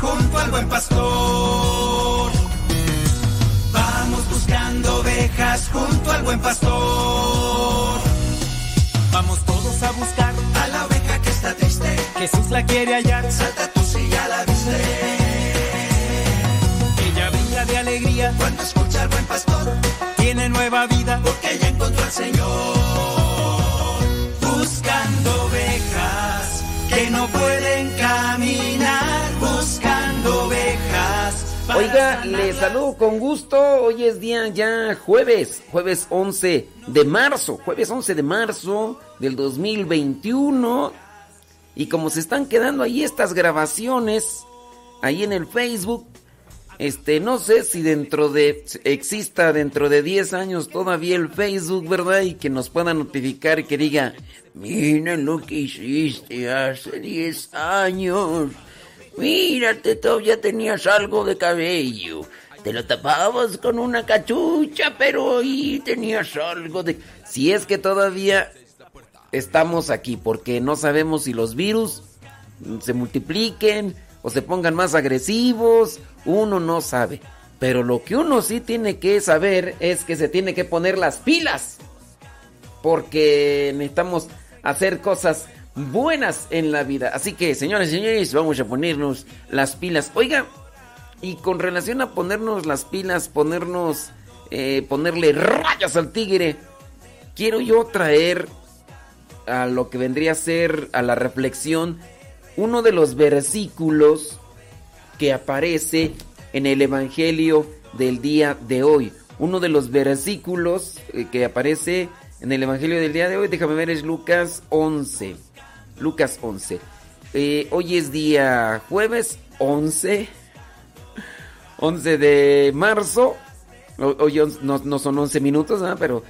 junto al buen pastor. Vamos buscando ovejas junto al buen pastor. Vamos todos a buscar a la oveja que está triste. Jesús la quiere hallar. Salta tú si ya la viste. Ella brinda de alegría cuando escucha al buen pastor. Tiene nueva vida porque ella encontró al Señor. Buscando ovejas que no pueden caminar. Oiga, le saludo con gusto. Hoy es día ya jueves, jueves 11 de marzo, jueves 11 de marzo del 2021. Y como se están quedando ahí estas grabaciones, ahí en el Facebook, este, no sé si dentro de, exista dentro de 10 años todavía el Facebook, ¿verdad? Y que nos pueda notificar y que diga, mira lo que hiciste hace 10 años. Mírate, todavía tenías algo de cabello. Te lo tapabas con una cachucha, pero ahí tenías algo de... Si es que todavía estamos aquí, porque no sabemos si los virus se multipliquen o se pongan más agresivos, uno no sabe. Pero lo que uno sí tiene que saber es que se tiene que poner las pilas, porque necesitamos hacer cosas buenas en la vida. Así que, señores y señores, vamos a ponernos las pilas. Oiga, y con relación a ponernos las pilas, ponernos, eh, ponerle rayas al tigre, quiero yo traer a lo que vendría a ser a la reflexión uno de los versículos que aparece en el Evangelio del día de hoy. Uno de los versículos eh, que aparece en el Evangelio del día de hoy, déjame ver, es Lucas 11. Lucas 11. Eh, hoy es día jueves 11. 11 de marzo. Hoy no, son 11 minutos, pero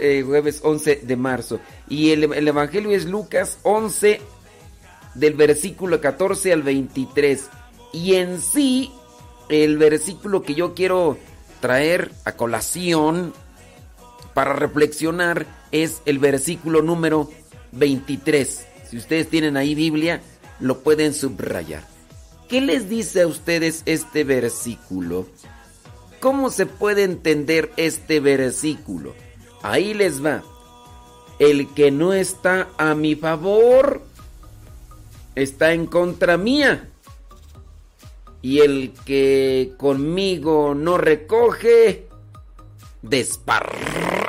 eh, jueves 11 de marzo. Y el, el Evangelio es Lucas 11 del versículo 14 al 23. Y en sí, el versículo que yo quiero traer a colación para reflexionar es el versículo número 23. Si ustedes tienen ahí Biblia, lo pueden subrayar. ¿Qué les dice a ustedes este versículo? ¿Cómo se puede entender este versículo? Ahí les va. El que no está a mi favor está en contra mía. Y el que conmigo no recoge, desparrama.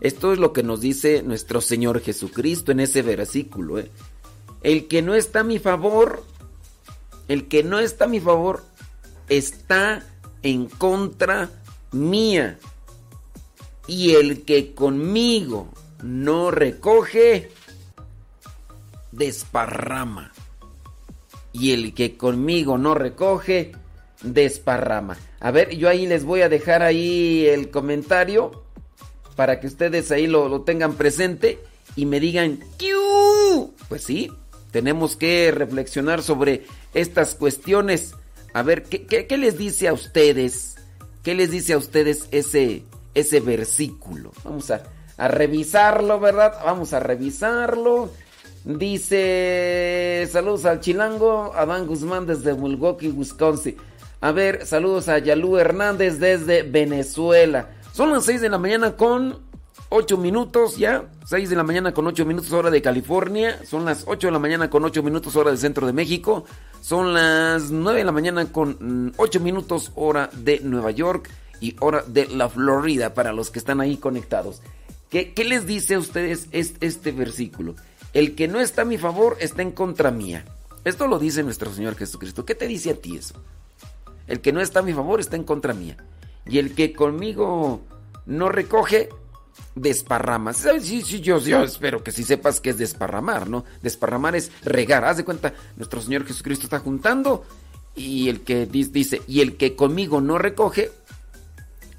Esto es lo que nos dice nuestro Señor Jesucristo en ese versículo. ¿eh? El que no está a mi favor, el que no está a mi favor, está en contra mía. Y el que conmigo no recoge, desparrama. Y el que conmigo no recoge, desparrama. A ver, yo ahí les voy a dejar ahí el comentario para que ustedes ahí lo, lo tengan presente y me digan, "¿Kiu?". Pues sí, tenemos que reflexionar sobre estas cuestiones. A ver, ¿qué, qué- qué les dice a ustedes? ¿Qué les dice a ustedes ese, ese versículo? Vamos a, a revisarlo, ¿verdad? Vamos a revisarlo. Dice, saludos al chilango, Adán Guzmán desde Milwaukee, Wisconsin. A ver, saludos a Yalú Hernández desde Venezuela. Son las 6 de la mañana con 8 minutos ya. 6 de la mañana con 8 minutos hora de California. Son las 8 de la mañana con 8 minutos hora del centro de México. Son las 9 de la mañana con mm, 8 minutos hora de Nueva York y hora de la Florida para los que están ahí conectados. ¿Qué, les dice a ustedes este versículo? El que no está a mi favor está en contra mía. Esto lo dice nuestro Señor Jesucristo. ¿Qué te dice a ti eso? El que no está a mi favor está en contra mía. Y el que conmigo no recoge, desparrama. Sí, sí, yo, yo espero que sí sepas que es desparramar, ¿no? Desparramar es regar. Haz de cuenta, nuestro Señor Jesucristo está juntando y el que di- dice, y el que conmigo no recoge,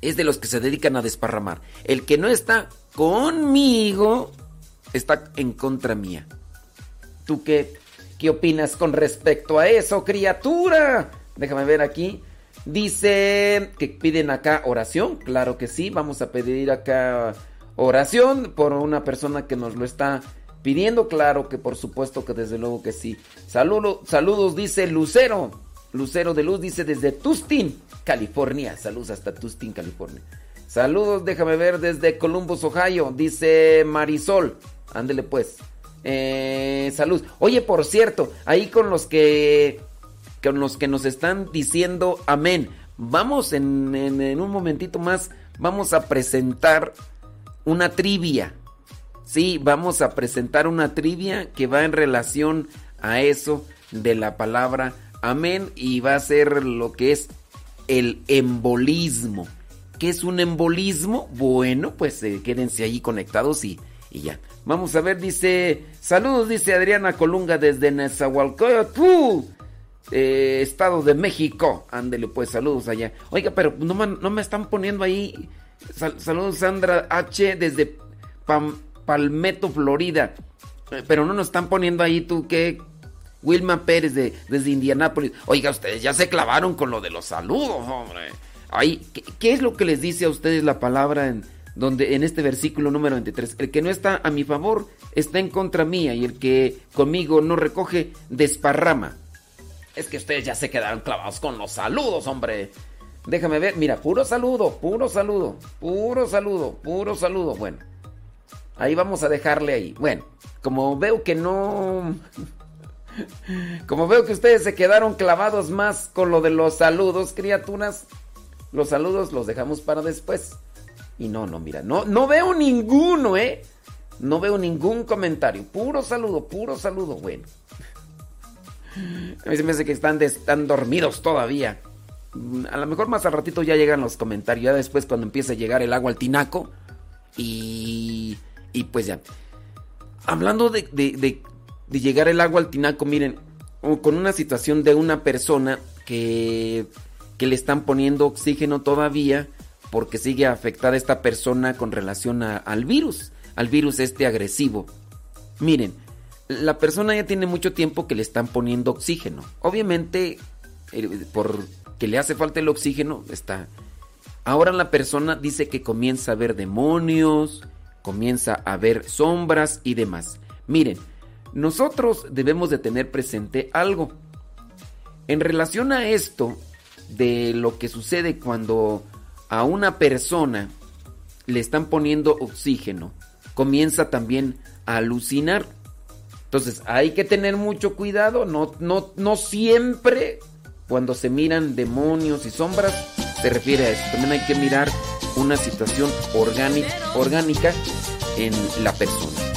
es de los que se dedican a desparramar. El que no está conmigo, está en contra mía. ¿Tú qué, qué opinas con respecto a eso, criatura? Déjame ver aquí. Dice que piden acá oración. Claro que sí, vamos a pedir acá oración por una persona que nos lo está pidiendo claro que por supuesto que desde luego que sí. Saludo, saludos, dice Lucero. Lucero de Luz dice desde Tustin, California. Saludos hasta Tustin, California. Saludos, déjame ver desde Columbus, Ohio. Dice Marisol. Ándele pues. Eh, salud. Oye, por cierto, ahí con los que con los que nos están diciendo amén. Vamos en, en un momentito más, vamos a presentar una trivia. Sí, vamos a presentar una trivia que va en relación a eso de la palabra amén y va a ser lo que es el embolismo. ¿Qué es un embolismo? Bueno, pues eh, quédense ahí conectados y, y, ya. Vamos a ver, dice, saludos, dice Adriana Colunga desde Nezahualcóyotl, eh, Estado de México. Ándele, pues, saludos allá. Oiga, pero no, no me están poniendo ahí. saludos, Sandra H. desde Palmetto, Florida. Pero no nos están poniendo ahí tú qué. Wilma Pérez de, desde Indianápolis. Oiga, ustedes ya se clavaron con lo de los saludos, hombre. Ahí, ¿qué, es lo que les dice a ustedes la palabra en, donde, en este versículo número 23? El que no está a mi favor está en contra mía y el que conmigo no recoge desparrama. Es que ustedes ya se quedaron clavados con los saludos, hombre. Déjame ver, mira, puro saludo, puro saludo, puro saludo, puro saludo. Bueno, ahí vamos a dejarle ahí. Bueno, como veo que no... Como veo que ustedes se quedaron clavados más con lo de los saludos, criaturas. Los saludos los dejamos para después. Y no, no, mira, no, no veo ninguno, ¿eh? No veo ningún comentario. Puro saludo, puro saludo. Bueno. A mí se me hace que están, están dormidos todavía. A lo mejor más al ratito ya llegan los comentarios. Ya después cuando empiece a llegar el agua al tinaco. Y, y pues ya. Hablando de, de, de llegar el agua al tinaco, miren, con una situación de una persona que que le están poniendo oxígeno todavía porque sigue afectada esta persona con relación al virus, al virus este agresivo. Miren, la persona ya tiene mucho tiempo que le están poniendo oxígeno. Obviamente, eh, porque le hace falta el oxígeno, está. Ahora la persona dice que comienza a ver demonios, comienza a ver sombras y demás. Miren, nosotros debemos de tener presente algo. En relación a esto, de lo que sucede cuando a una persona le están poniendo oxígeno, comienza también a alucinar. Entonces hay que tener mucho cuidado, no, no, no siempre cuando se miran demonios y sombras se refiere a eso. También hay que mirar una situación orgánica, orgánica en la persona.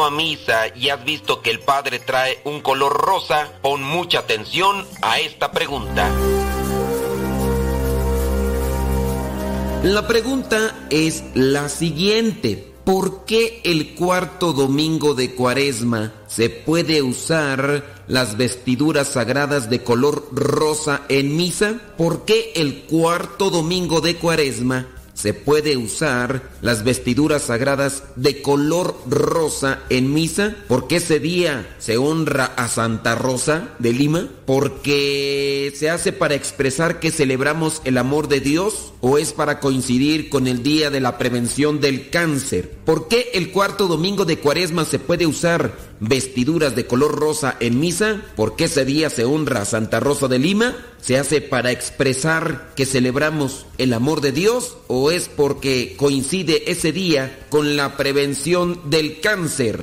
A misa y has visto que el Padre trae un color rosa, pon mucha atención a esta pregunta. La pregunta es la siguiente. ¿Por qué el cuarto domingo de Cuaresma se puede usar las vestiduras sagradas de color rosa en misa? ¿Por qué el cuarto domingo de Cuaresma se puede usar las vestiduras sagradas de color rosa en misa, porque ese día se honra a Santa Rosa de Lima, porque se hace para expresar que celebramos el amor de Dios o es para coincidir con el día de la prevención del cáncer. ¿Por qué el cuarto domingo de Cuaresma se puede usar vestiduras de color rosa en misa? Porque ese día se honra a Santa Rosa de Lima se hace para expresar que celebramos el amor de Dios o es porque coincide ese día con la prevención del cáncer?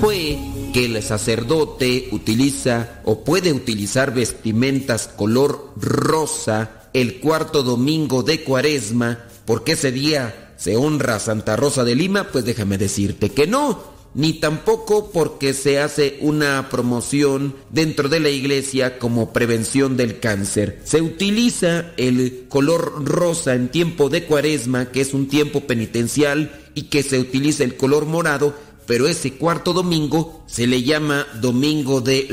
Fue que el sacerdote utiliza o puede utilizar vestimentas color rosa el cuarto domingo de cuaresma porque ese día se honra Santa Rosa de Lima, pues déjame decirte que no, ni tampoco porque se hace una promoción dentro de la iglesia como prevención del cáncer. Se utiliza el color rosa en tiempo de cuaresma, que es un tiempo penitencial, y que se utiliza el color morado, pero ese cuarto domingo se le llama Domingo de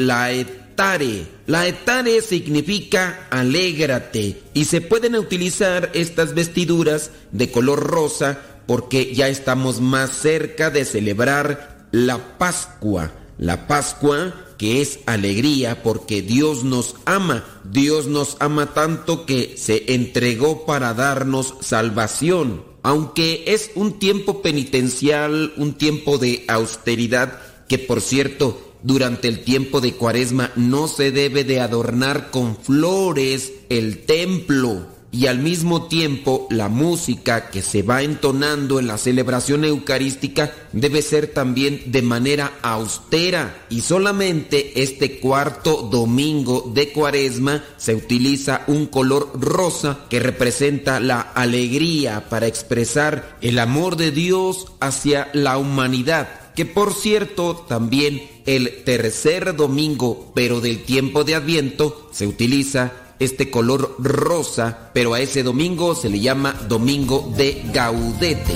la etare significa alégrate y se pueden utilizar estas vestiduras de color rosa porque ya estamos más cerca de celebrar la Pascua. La Pascua que es alegría porque Dios nos ama. Dios nos ama tanto que se entregó para darnos salvación. Aunque es un tiempo penitencial, un tiempo de austeridad, que por cierto durante el tiempo de cuaresma no se debe de adornar con flores el templo y al mismo tiempo la música que se va entonando en la celebración eucarística debe ser también de manera austera y solamente este cuarto domingo de cuaresma se utiliza un color rosa que representa la alegría para expresar el amor de Dios hacia la humanidad que por cierto también el tercer domingo, pero del tiempo de Adviento, se utiliza este color rosa, pero a ese domingo se le llama Domingo de Gaudete.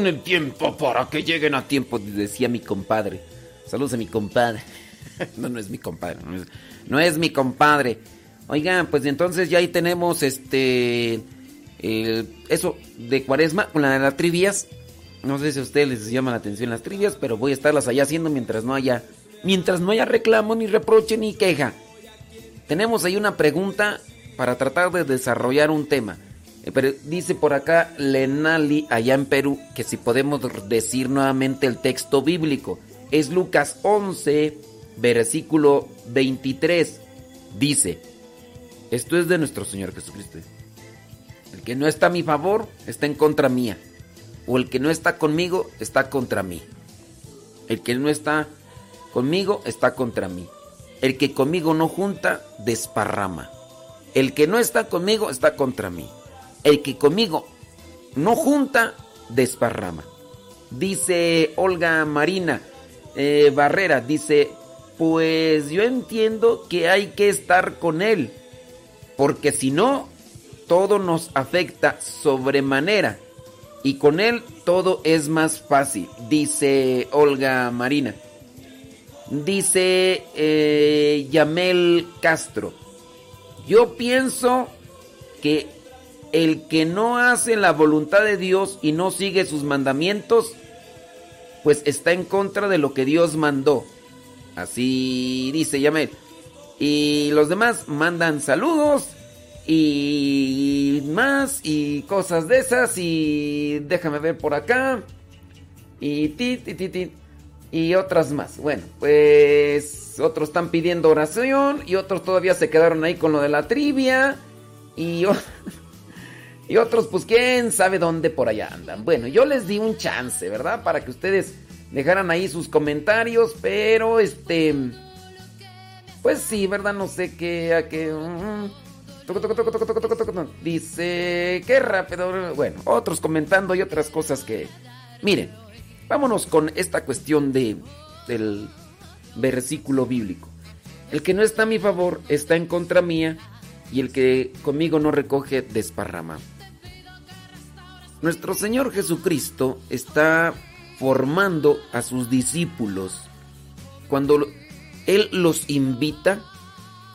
Con el tiempo para que lleguen a tiempo, decía mi compadre. Saludos a mi compadre. no, no es mi compadre. No es, mi compadre. Oigan, pues entonces ya ahí tenemos este. eso de cuaresma con la de las trivias. No sé si a ustedes les llama la atención las trivias, pero voy a estarlas allá haciendo mientras no haya. Mientras no haya reclamo, ni reproche, ni queja. Tenemos ahí una pregunta para tratar de desarrollar un tema. Eh, pero dice por acá Lenali, allá en Perú, que si podemos decir nuevamente el texto bíblico. Es Lucas 11, versículo 23. Dice, esto es de nuestro Señor Jesucristo. El que no está a mi favor está en contra mía. O el que no está conmigo está contra mí. El que no está conmigo está contra mí. El que conmigo no junta, desparrama. El que no está conmigo está contra mí. El que conmigo no junta, desparrama. Dice Olga Marina eh, Barrera, dice, pues yo entiendo que hay que estar con él, porque si no, todo nos afecta sobremanera y con él todo es más fácil, dice Olga Marina. Dice eh, Yamel Castro, yo pienso que el que no hace la voluntad de Dios y no sigue sus mandamientos, pues está en contra de lo que Dios mandó. Así dice Yamel. Y los demás mandan saludos y más y cosas de esas y déjame ver por acá y ti, ti, ti, ti, y otras más. Bueno, pues otros están pidiendo oración y otros todavía se quedaron ahí con lo de la trivia y, y otros pues quién sabe dónde por allá andan. Bueno, yo les di un chance, ¿verdad? Para que ustedes dejaran ahí sus comentarios, pero este pues sí, ¿verdad? No sé qué a qué Dice, qué rápido. Bueno, otros comentando y otras cosas que... Miren, vámonos con esta cuestión de, del versículo bíblico. El que no está a mi favor está en contra mía y el que conmigo no recoge desparrama. Nuestro Señor Jesucristo está formando a sus discípulos. Cuando Él los invita,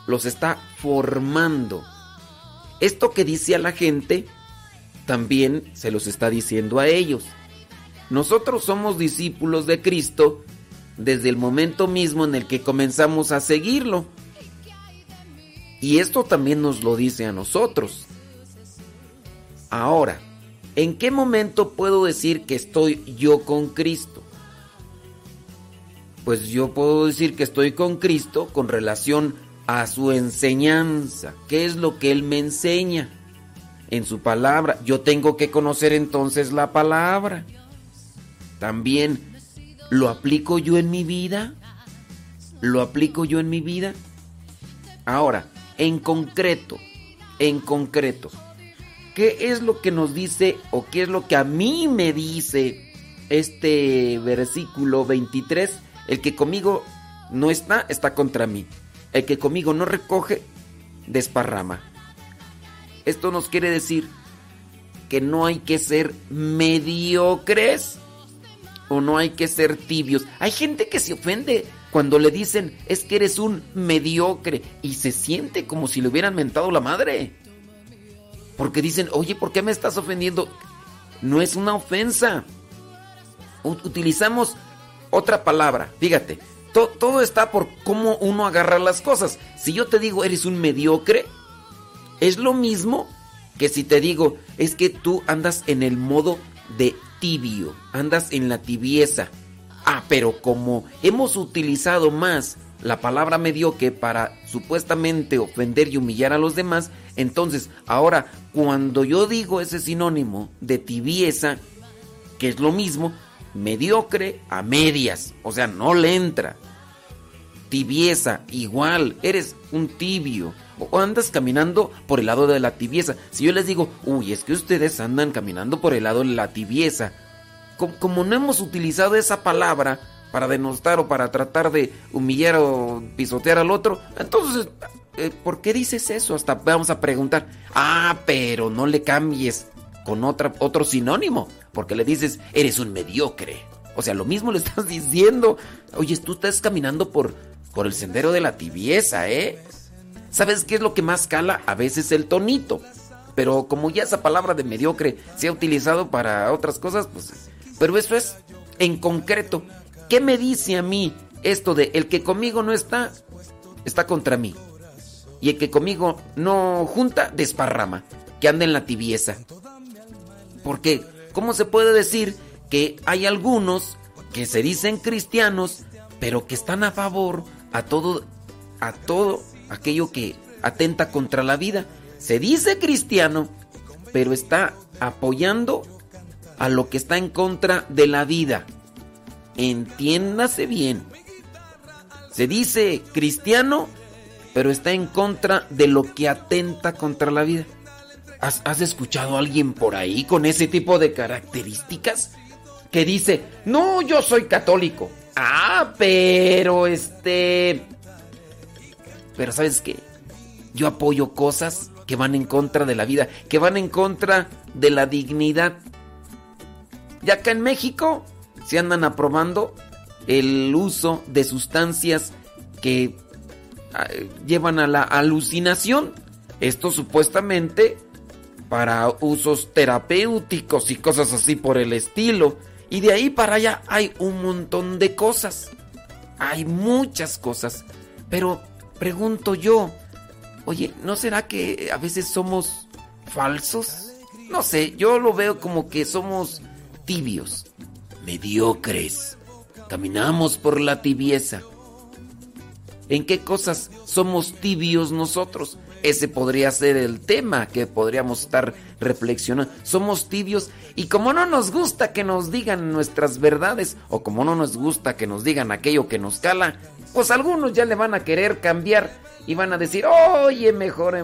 los está formando. Esto que dice a la gente, también se los está diciendo a ellos. Nosotros somos discípulos de Cristo desde el momento mismo en el que comenzamos a seguirlo. Y esto también nos lo dice a nosotros. Ahora, ¿en qué momento puedo decir que estoy yo con Cristo? Pues yo puedo decir que estoy con Cristo con relación a su enseñanza. ¿Qué es lo que Él me enseña? En su palabra. Yo tengo que conocer entonces la palabra. También, ¿lo aplico yo en mi vida? ¿Lo aplico yo en mi vida? Ahora, en concreto, en concreto, ¿qué es lo que nos dice o qué es lo que a mí me dice este versículo 23? El que conmigo no está, está contra mí. El que conmigo no recoge, desparrama. Esto nos quiere decir que no hay que ser mediocres o no hay que ser tibios. Hay gente que se ofende cuando le dicen es que eres un mediocre y se siente como si le hubieran mentado la madre. Porque dicen, oye, ¿por qué me estás ofendiendo? No es una ofensa. Utilizamos otra palabra. Fíjate, todo está por cómo uno agarra las cosas. Si yo te digo eres un mediocre, es lo mismo que si te digo es que tú andas en el modo de tibio, andas en la tibieza. Ah, pero como hemos utilizado más la palabra mediocre para supuestamente ofender y humillar a los demás, entonces ahora cuando yo digo ese sinónimo de tibieza, que es lo mismo, mediocre a medias, o sea, no le entra tibieza, igual, eres un tibio. O andas caminando por el lado de la tibieza. Si yo les digo, uy, es que ustedes andan caminando por el lado de la tibieza. Como, no hemos utilizado esa palabra para denostar o para tratar de humillar o pisotear al otro, entonces, eh, ¿por qué dices eso? Hasta vamos a preguntar, ah, pero no le cambies con otra, otro sinónimo, porque le dices, eres un mediocre. O sea, lo mismo le estás diciendo. Oye, tú estás caminando por por el sendero de la tibieza, ¿eh? ¿Sabes qué es lo que más cala? A veces el tonito. Pero como ya esa palabra de mediocre se ha utilizado para otras cosas, pues... Pero eso es en concreto. ¿Qué me dice a mí esto de el que conmigo no está, está contra mí? y el que conmigo no junta, desparrama, que anda en la tibieza. Porque, ¿cómo se puede decir que hay algunos que se dicen cristianos, pero que están a favor a todo, a todo aquello que atenta contra la vida? Se dice cristiano, pero está apoyando a lo que está en contra de la vida. Entiéndase bien. Se dice cristiano, pero está en contra de lo que atenta contra la vida. ¿Has, escuchado a alguien por ahí con ese tipo de características? Que dice, no, yo soy católico. Ah, pero este... Pero sabes qué? Yo apoyo cosas que van en contra de la vida, que van en contra de la dignidad. Y acá en México se andan aprobando el uso de sustancias que ah, llevan a la alucinación. Esto supuestamente para usos terapéuticos y cosas así por el estilo. Y de ahí para allá hay un montón de cosas. Hay muchas cosas. Pero pregunto yo, oye, ¿no será que a veces somos falsos? No sé, yo lo veo como que somos tibios, mediocres. Caminamos por la tibieza. ¿En qué cosas somos tibios nosotros? Ese podría ser el tema que podríamos estar reflexionando. Somos tibios y como no nos gusta que nos digan nuestras verdades o como no nos gusta que nos digan aquello que nos cala, pues algunos ya le van a querer cambiar y van a decir, oye, mejor.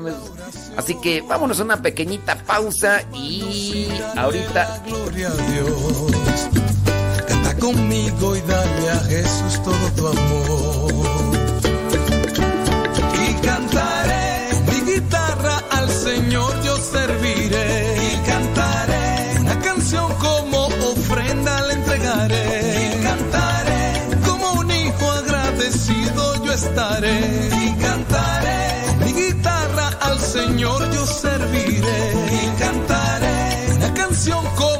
Así que vámonos a una pequeñita pausa y ahorita... Gloria a Dios. Conmigo y dale a Jesús todo tu amor. Y cantaré mi guitarra al Señor yo serviré. Y cantaré una canción como ofrenda le entregaré. Y cantaré como un hijo agradecido yo estaré. Señor yo serviré y cantaré una canción como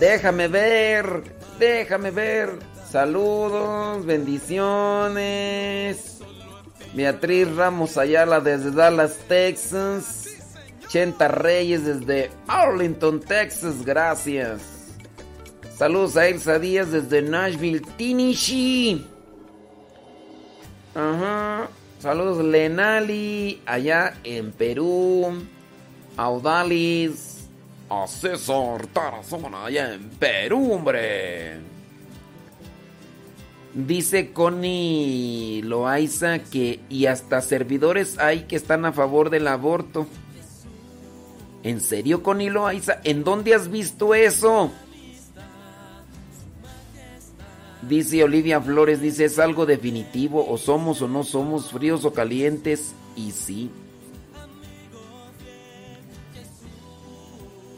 Déjame ver, déjame ver. Saludos, bendiciones. Beatriz Ramos Ayala desde Dallas, Texas. Chenta Reyes desde Arlington, Texas. Gracias. Saludos a Elsa Díaz desde Nashville, Tennessee. Ajá. Saludos Lenali, allá en Perú. Audalis. A Tarazona, allá en Perú, hombre. Dice Connie Loaiza que y hasta servidores hay que están a favor del aborto. ¿En serio, Connie Loaiza? ¿En dónde has visto eso? Dice Olivia Flores, dice, es algo definitivo, o somos o no somos, fríos o calientes, y sí.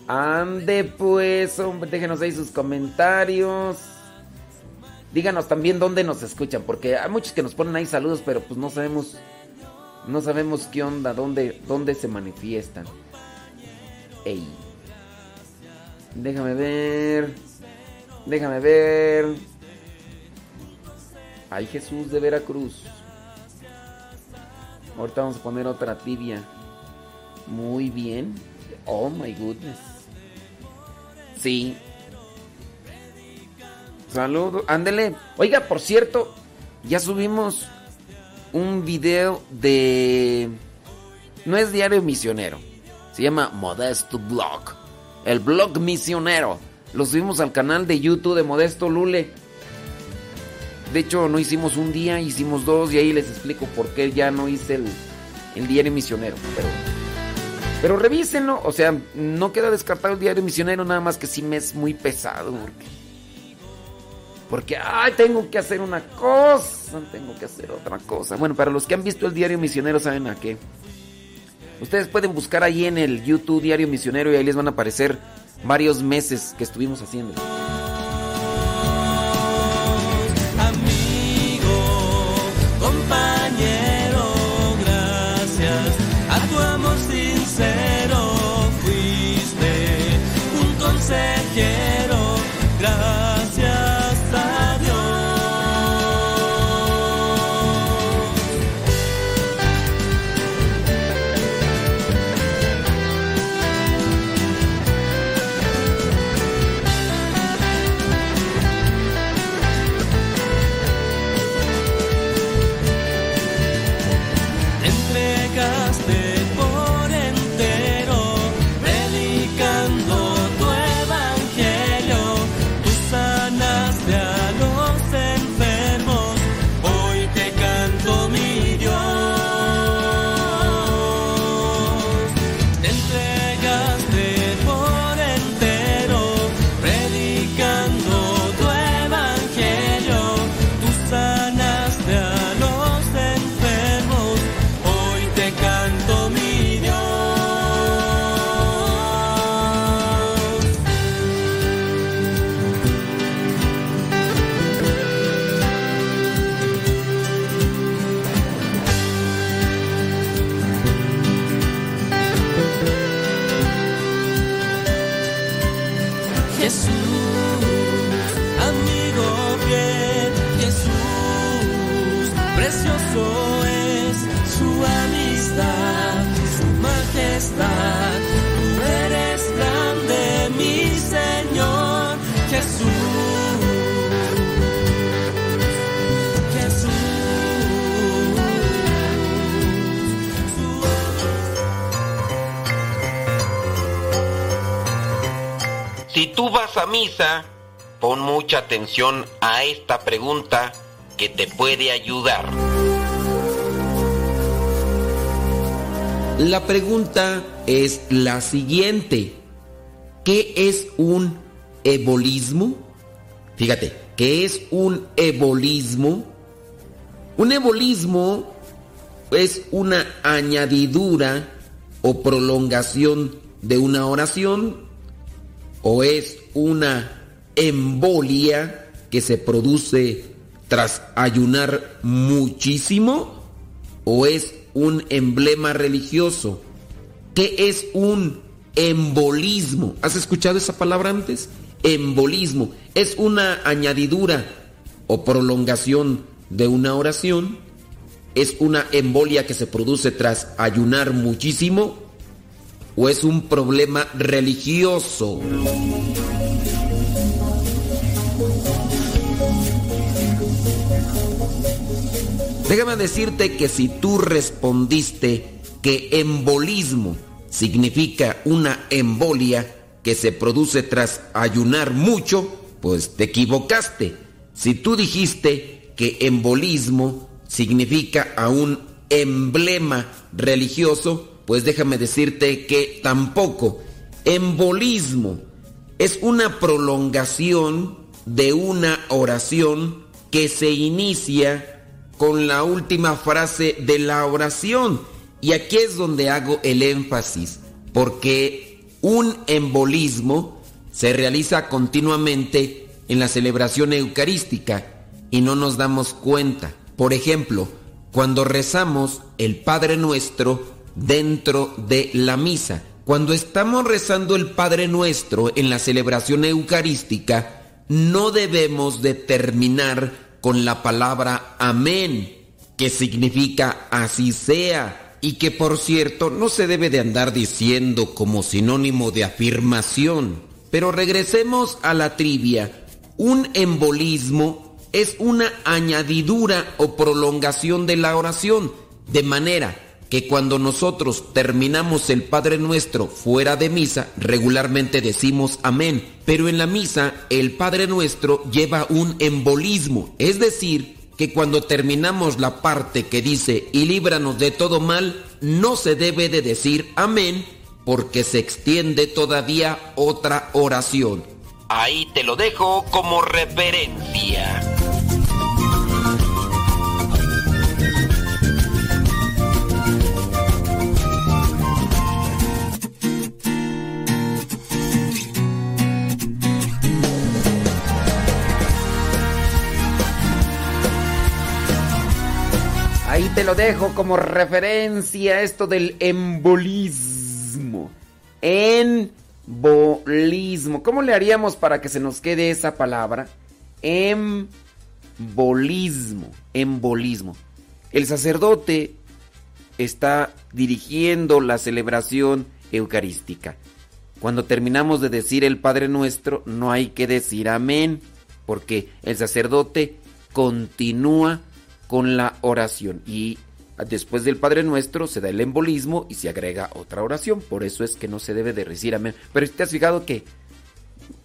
Ande pues, hombre, déjenos ahí sus comentarios. Díganos también dónde nos escuchan, porque hay muchos que nos ponen ahí saludos, pero pues no sabemos, no sabemos qué onda, dónde, dónde se manifiestan. Ey. Déjame ver. Déjame ver. Ay Jesús de Veracruz. Ahorita vamos a poner otra tibia. Muy bien. Oh my goodness. Sí. Saludos. Ándele. Oiga, por cierto, ya subimos un video de... No es Diario Misionero. Se llama Modesto Blog. El blog misionero. Lo subimos al canal de YouTube de Modesto Lule. De hecho, no hicimos un día, hicimos dos y ahí les explico por qué ya no hice el, diario misionero. Pero, pero revísenlo, o sea, no queda descartado el diario misionero, nada más que sí me es muy pesado. Porque, porque, ay, tengo que hacer una cosa, tengo que hacer otra cosa. Bueno, para los que han visto el diario misionero, ¿saben a qué? Ustedes pueden buscar ahí en el YouTube Diario Misionero y ahí les van a aparecer varios meses que estuvimos haciendo. Quiero, tú vas a misa, pon mucha atención a esta pregunta que te puede ayudar. La pregunta es la siguiente. ¿Qué es un ebolismo? Fíjate, ¿qué es un ebolismo? Un ebolismo es una añadidura o prolongación de una oración o es una embolia que se produce tras ayunar muchísimo o es un emblema religioso. ¿Qué es un embolismo? ¿Has escuchado esa palabra antes? Embolismo es una añadidura o prolongación de una oración. Es una embolia que se produce tras ayunar muchísimo o es un problema religioso? Déjame decirte que si tú respondiste que embolismo significa una embolia que se produce tras ayunar mucho, pues te equivocaste. Si tú dijiste que embolismo significa a un emblema religioso, pues déjame decirte que tampoco. Embolismo es una prolongación de una oración que se inicia con la última frase de la oración. Y aquí es donde hago el énfasis, porque un embolismo se realiza continuamente en la celebración eucarística y no nos damos cuenta. Por ejemplo, cuando rezamos el Padre Nuestro, dentro de la misa. Cuando estamos rezando el Padre Nuestro en la celebración eucarística, no debemos de terminar con la palabra amén, que significa así sea, y que por cierto no se debe de andar diciendo como sinónimo de afirmación. Pero regresemos a la trivia. Un embolismo es una añadidura o prolongación de la oración, de manera que cuando nosotros terminamos el Padre Nuestro fuera de misa, regularmente decimos amén, pero en la misa el Padre Nuestro lleva un embolismo, es decir, que cuando terminamos la parte que dice y líbranos de todo mal, no se debe de decir amén porque se extiende todavía otra oración. Ahí te lo dejo como referencia. Te lo dejo como referencia esto del embolismo. Embolismo. ¿Cómo le haríamos para que se nos quede esa palabra? Embolismo. Embolismo. El sacerdote está dirigiendo la celebración eucarística. Cuando terminamos de decir el Padre Nuestro, no hay que decir amén, porque el sacerdote continúa con la oración. Y después del Padre Nuestro se da el embolismo y se agrega otra oración. Por eso es que no se debe de decir amén. Pero te has fijado que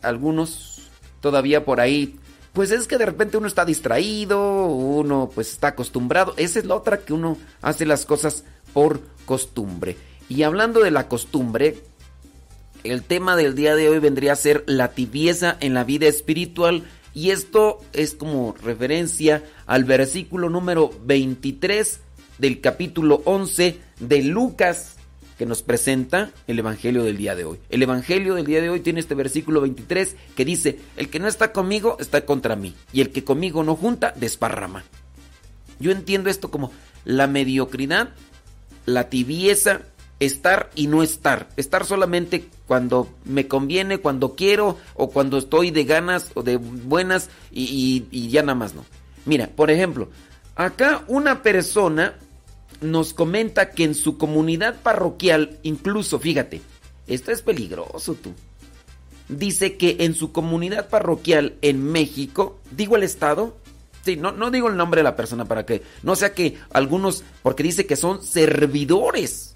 algunos todavía por ahí, pues es que de repente uno está distraído, uno pues está acostumbrado. Esa es la otra que uno hace las cosas por costumbre. Y hablando de la costumbre, el tema del día de hoy vendría a ser la tibieza en la vida espiritual y esto es como referencia al versículo número 23 del capítulo 11 de Lucas que nos presenta el Evangelio del día de hoy. El Evangelio del día de hoy tiene este versículo 23 que dice, el que no está conmigo está contra mí, y el que conmigo no junta, desparrama. Yo entiendo esto como la mediocridad, la tibieza estar y no estar. Estar solamente cuando me conviene, cuando quiero o cuando estoy de ganas o de buenas y, ya nada más no. Mira, por ejemplo, acá una persona nos comenta que en su comunidad parroquial, incluso, fíjate, esto es peligroso tú. Dice que en su comunidad parroquial en México, digo el estado, sí, no, no digo el nombre de la persona para que no sea que algunos, porque dice que son servidores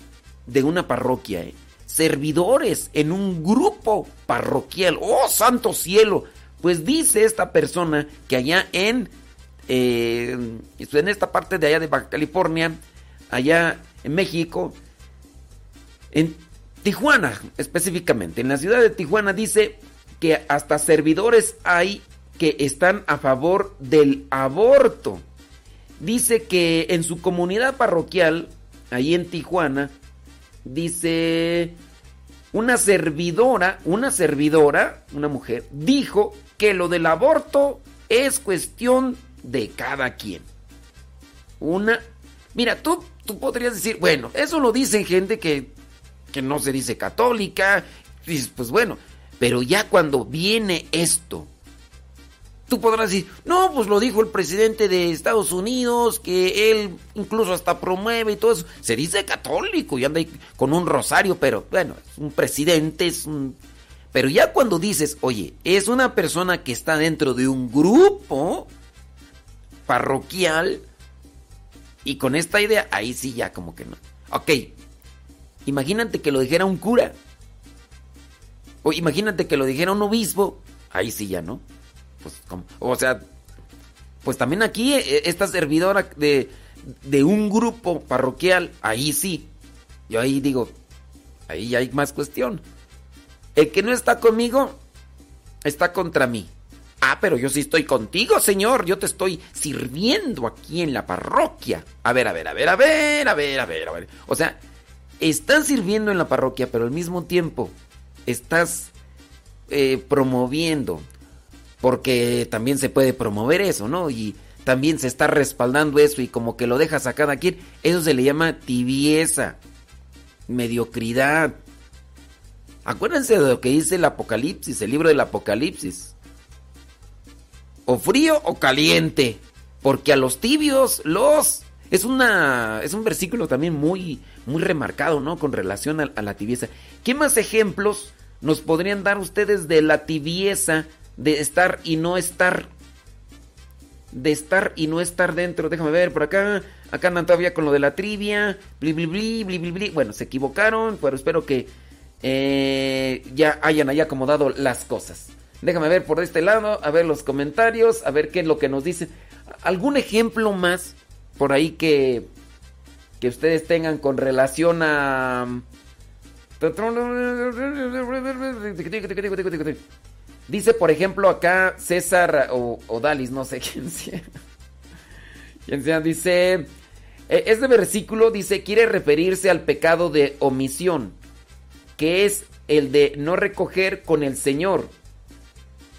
de una parroquia, ¿eh? servidores en un grupo parroquial. ¡Oh, santo cielo! Pues dice esta persona que allá en, eh, en esta parte de allá de California, allá en México, en Tijuana específicamente, en la ciudad de Tijuana dice que hasta servidores hay que están a favor del aborto. Dice que en su comunidad parroquial, ahí en Tijuana, dice una servidora, una servidora, una mujer, dijo que lo del aborto es cuestión de cada quien. Una, mira, tú tú podrías decir, bueno, eso lo dicen gente que, que no se dice católica, pues bueno, pero ya cuando viene esto, tú podrás decir, no, pues lo dijo el presidente de Estados Unidos, que él incluso hasta promueve y todo eso. Se dice católico y anda ahí con un rosario, pero bueno, es un presidente, es un... Pero ya cuando dices, oye, es una persona que está dentro de un grupo parroquial, y con esta idea, ahí sí ya como que no. Ok, imagínate que lo dijera un cura. O imagínate que lo dijera un obispo. Ahí sí ya no. Pues, o sea, pues también aquí eh, esta servidora de, de un grupo parroquial, ahí sí. Yo ahí digo, ahí hay más cuestión. El que no está conmigo, está contra mí. Ah, pero yo sí estoy contigo, Señor. Yo te estoy sirviendo aquí en la parroquia. A ver, a ver, a ver, a ver, a ver, a ver, a ver. O sea, estás sirviendo en la parroquia, pero al mismo tiempo estás eh, promoviendo. Porque también se puede promover eso, ¿no? Y también se está respaldando eso y como que lo dejas a cada quien. Eso se le llama tibieza, mediocridad. Acuérdense de lo que dice el Apocalipsis, el libro del Apocalipsis o frío o caliente, porque a los tibios los es una es un versículo también muy muy remarcado, ¿no? Con relación a, la tibieza. ¿Qué más ejemplos nos podrían dar ustedes de la tibieza de estar y no estar? De estar y no estar dentro. Déjame ver por acá. Acá andan todavía con lo de la trivia. Bli, bli, bli, bli, bli, Bueno, se equivocaron, pero espero que eh, ya hayan ahí acomodado las cosas. Déjame ver por este lado, a ver los comentarios, a ver qué es lo que nos dicen. ¿Algún ejemplo más por ahí que, que ustedes tengan con relación a... Dice, por ejemplo, acá César o, Dalis, no sé quién sea. Quién sea, dice... Este versículo dice, quiere referirse al pecado de omisión, que es el de no recoger con el Señor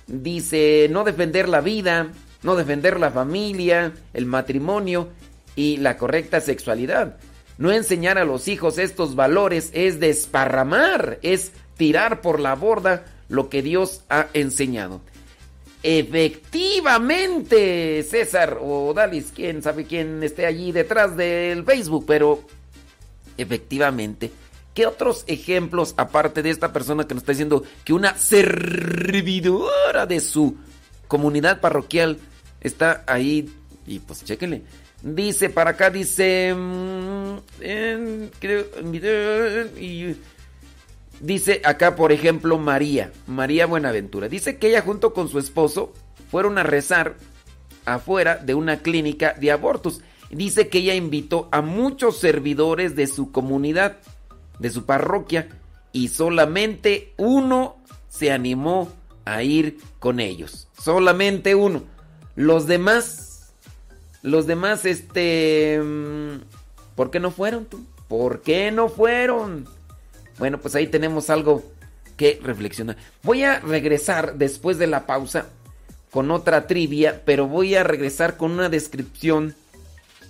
dice no defender la vida, no defender la familia, el matrimonio y la correcta sexualidad. No enseñar a los hijos estos valores es desparramar, es tirar por la borda lo que Dios ha enseñado. Efectivamente, César o Dalis, quién sabe quién esté allí detrás del Facebook, pero efectivamente ¿Qué otros ejemplos, aparte de esta persona que nos está diciendo que una servidora de su comunidad parroquial está ahí? Y pues chéquenle. Dice, para acá dice... Mm, dice acá, por ejemplo, María, María Buenaventura. Dice que ella junto con su esposo fueron a rezar afuera de una clínica de abortos. Dice que ella invitó a muchos servidores de su comunidad de su parroquia y solamente uno se animó a ir con ellos. Solamente uno. Los demás, los demás, este... Mm, ¿Por qué no fueron? ¿Por qué no fueron? Bueno, pues ahí tenemos algo que reflexionar. Voy a regresar después de la pausa con otra trivia, pero voy a regresar con una descripción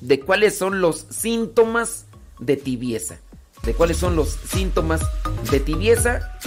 de cuáles son los síntomas de tibieza. de cuáles son los síntomas de tibieza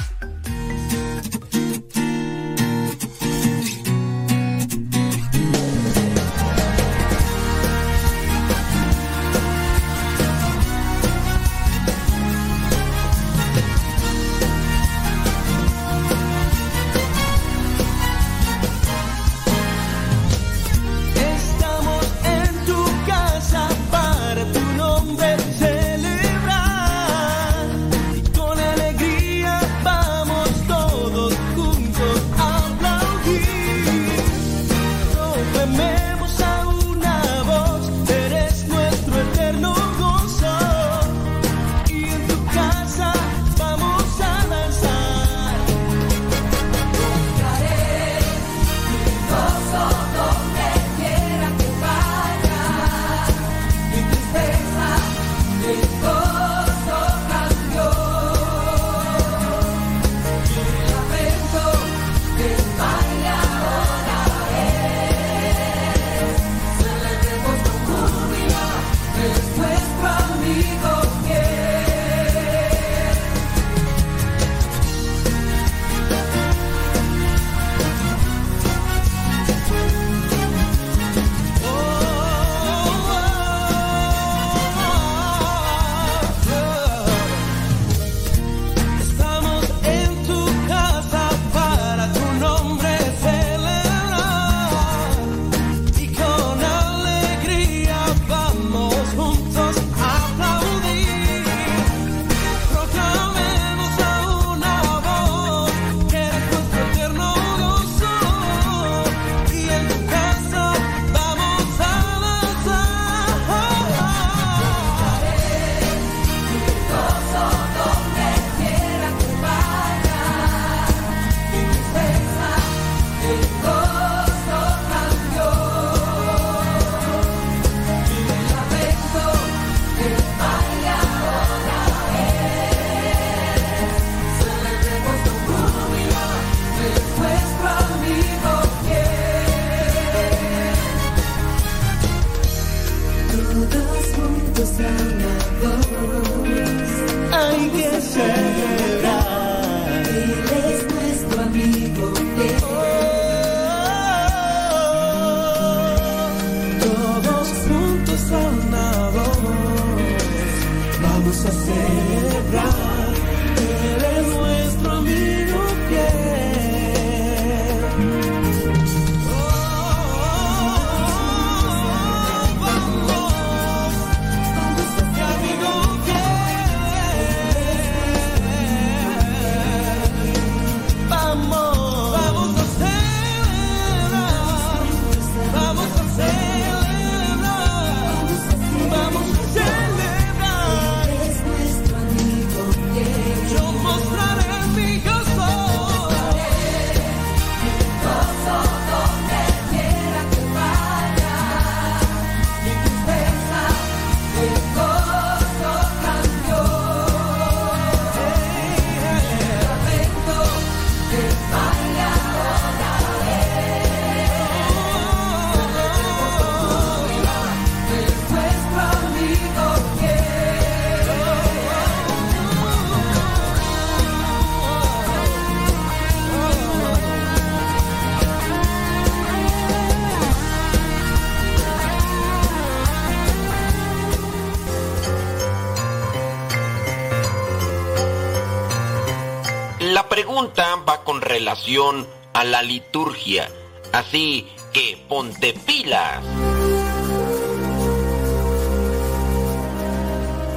a la liturgia. Así que ponte pilas.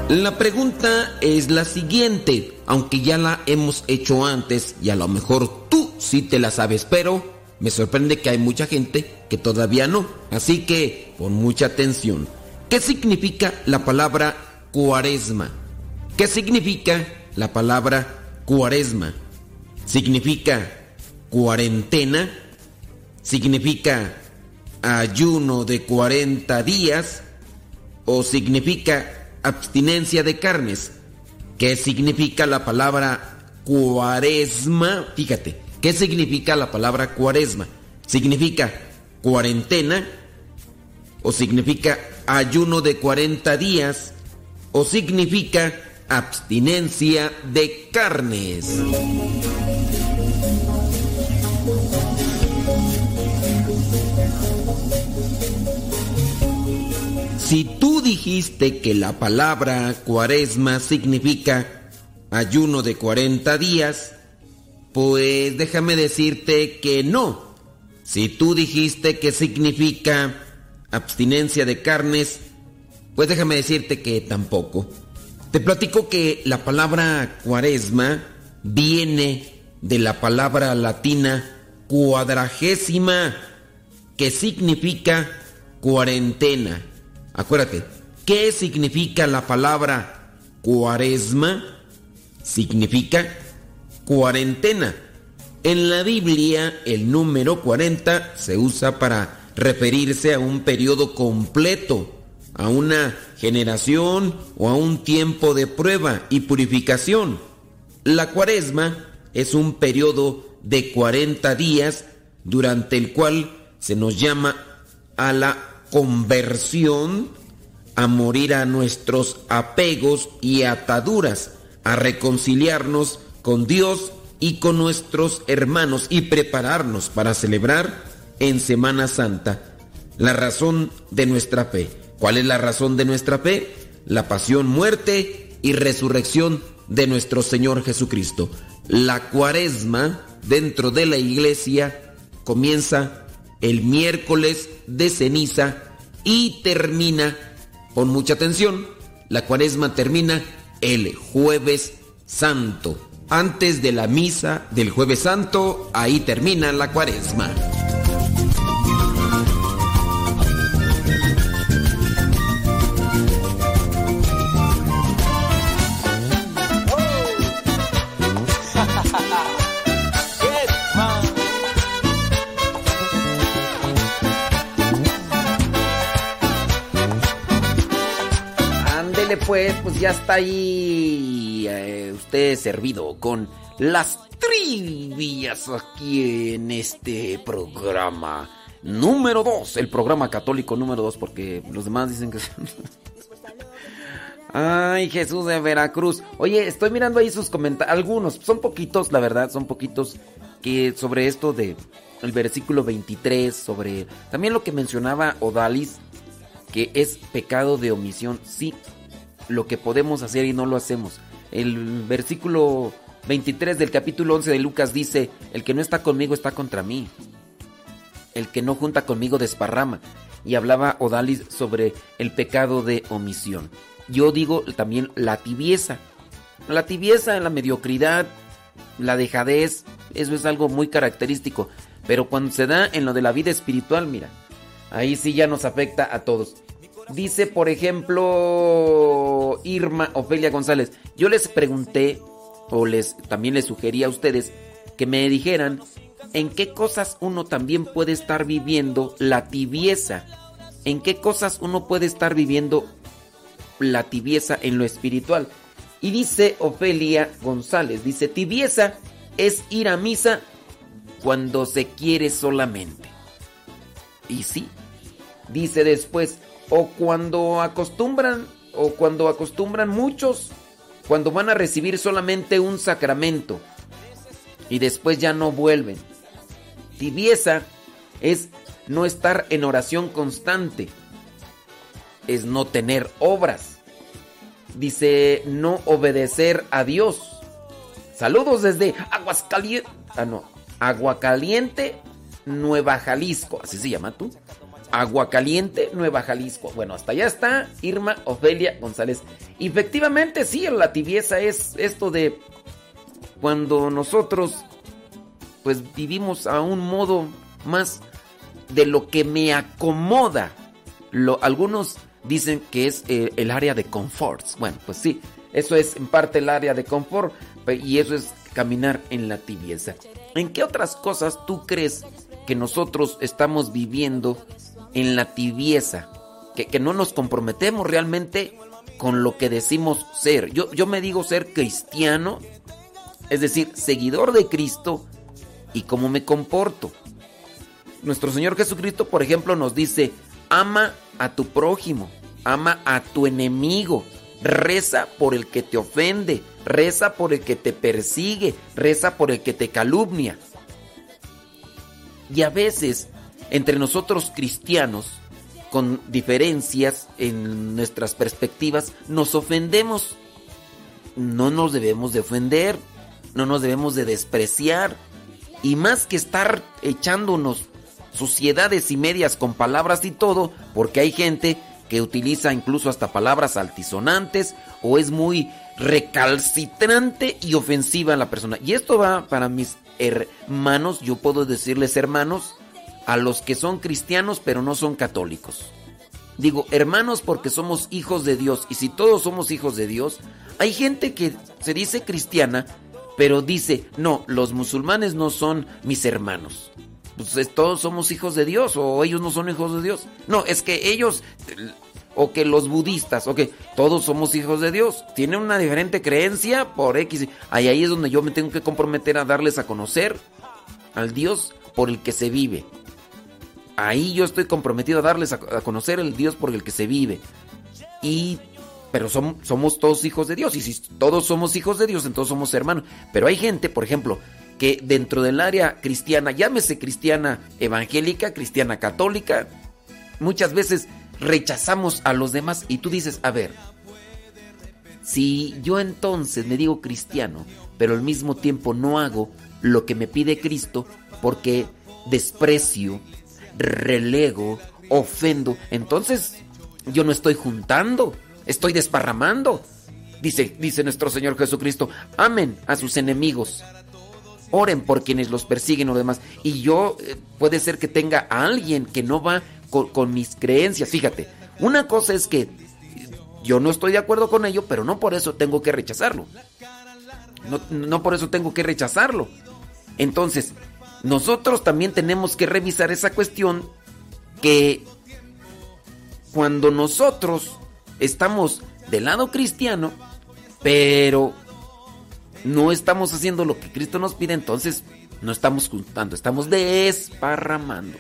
La pregunta es la siguiente, aunque ya la hemos hecho antes y a lo mejor tú sí te la sabes, pero me sorprende que hay mucha gente que todavía no. Así que pon mucha atención. ¿Qué significa la palabra cuaresma? ¿Qué significa la palabra cuaresma? significa cuarentena, significa ayuno de 40 días o significa abstinencia de carnes. ¿Qué significa la palabra cuaresma? Fíjate, ¿qué significa la palabra cuaresma? ¿Significa cuarentena? ¿O significa ayuno de 40 días? ¿O significa abstinencia de carnes. Si tú dijiste que la palabra cuaresma significa ayuno de 40 días, pues déjame decirte que no. Si tú dijiste que significa abstinencia de carnes, pues déjame decirte que tampoco. Te platico que la palabra cuaresma viene de la palabra latina cuadragésima, que significa cuarentena. Acuérdate, ¿qué significa la palabra cuaresma? Significa cuarentena. En la Biblia el número 40 se usa para referirse a un periodo completo, a una generación o a un tiempo de prueba y purificación. La cuaresma es un periodo de 40 días durante el cual se nos llama a la conversión, a morir a nuestros apegos y ataduras, a reconciliarnos con Dios y con nuestros hermanos y prepararnos para celebrar en Semana Santa la razón de nuestra fe. ¿Cuál es la razón de nuestra fe? La pasión, muerte y resurrección de nuestro Señor Jesucristo. La cuaresma dentro de la iglesia comienza el miércoles de ceniza y termina, con mucha atención, la cuaresma termina el jueves santo. Antes de la misa del jueves santo, ahí termina la cuaresma. Pues, ya está ahí eh, usted servido con las trivias aquí en este programa número 2, el programa católico número 2, porque los demás dicen que... Ay, Jesús de Veracruz. Oye, estoy mirando ahí sus comentarios, algunos, son poquitos, la verdad, son poquitos que sobre esto de el versículo 23, sobre también lo que mencionaba Odalis, que es pecado de omisión. Sí, lo que podemos hacer y no lo hacemos. El versículo 23 del capítulo 11 de Lucas dice, el que no está conmigo está contra mí. El que no junta conmigo desparrama. Y hablaba Odalis sobre el pecado de omisión. Yo digo también la tibieza. La tibieza, la mediocridad, la dejadez, eso es algo muy característico. Pero cuando se da en lo de la vida espiritual, mira, ahí sí ya nos afecta a todos. Dice, por ejemplo, Irma Ofelia González. Yo les pregunté, o les también les sugerí a ustedes, que me dijeran en qué cosas uno también puede estar viviendo la tibieza. En qué cosas uno puede estar viviendo la tibieza en lo espiritual. Y dice Ofelia González, dice, tibieza es ir a misa cuando se quiere solamente. Y sí, dice después, o cuando acostumbran o cuando acostumbran muchos cuando van a recibir solamente un sacramento y después ya no vuelven. Tibieza es no estar en oración constante, es no tener obras. Dice no obedecer a Dios. Saludos desde Aguascaliente. Ah, no. Aguacaliente, Nueva Jalisco. Así se llama tú. Aguacaliente, Nueva Jalisco. Bueno, hasta allá está Irma Ofelia González. Efectivamente, sí, la tibieza es esto de cuando nosotros pues vivimos a un modo más de lo que me acomoda. Lo, algunos dicen que es eh, el área de confort. Bueno, pues sí, eso es en parte el área de confort y eso es caminar en la tibieza. ¿En qué otras cosas tú crees que nosotros estamos viviendo en la tibieza, que, no nos comprometemos realmente con lo que decimos ser. Yo, yo me digo ser cristiano, es decir, seguidor de Cristo y cómo me comporto. Nuestro Señor Jesucristo, por ejemplo, nos dice, ama a tu prójimo, ama a tu enemigo. reza por el que te ofende, reza por el que te persigue, reza por el que te calumnia. Y a veces, entre nosotros cristianos, con diferencias en nuestras perspectivas, nos ofendemos. No nos debemos de ofender, no nos debemos de despreciar. Y más que estar echándonos suciedades y medias con palabras y todo, porque hay gente que utiliza incluso hasta palabras altisonantes o es muy recalcitrante y ofensiva a la persona. Y esto va para mis hermanos, yo puedo decirles hermanos, a los que son cristianos pero no son católicos. Digo hermanos porque somos hijos de Dios y si todos somos hijos de Dios, hay gente que se dice cristiana pero dice, no, los musulmanes no son mis hermanos. Pues todos somos hijos de Dios o ellos no son hijos de Dios. No, es que ellos o que los budistas, o que todos somos hijos de Dios. Tienen una diferente creencia por X. Ahí, ahí es donde yo me tengo que comprometer a darles a conocer al Dios por el que se vive. Ahí yo estoy comprometido a darles a, conocer el Dios por el que se vive. Y pero somos todos hijos de Dios. Y si todos somos hijos de Dios, entonces somos hermanos. Pero hay gente, por ejemplo, que dentro del área cristiana, llámese cristiana evangélica, cristiana católica, muchas veces rechazamos a los demás y tú dices, a ver, si yo entonces me digo cristiano, pero al mismo tiempo no hago lo que me pide Cristo porque desprecio, relego, ofendo, entonces yo no estoy juntando, estoy desparramando. Dice, dice nuestro Señor Jesucristo, amen a sus enemigos, oren por quienes los persiguen o demás. Y yo eh, puede ser que tenga a alguien que no va con, mis creencias. Fíjate, una cosa es que yo no estoy de acuerdo con ello, pero no por eso tengo que rechazarlo. No, no, por eso tengo que rechazarlo. Entonces, nosotros también tenemos que revisar esa cuestión que cuando nosotros estamos del lado cristiano, pero no estamos haciendo lo que Cristo nos pide, entonces no estamos juntando, estamos desparramando.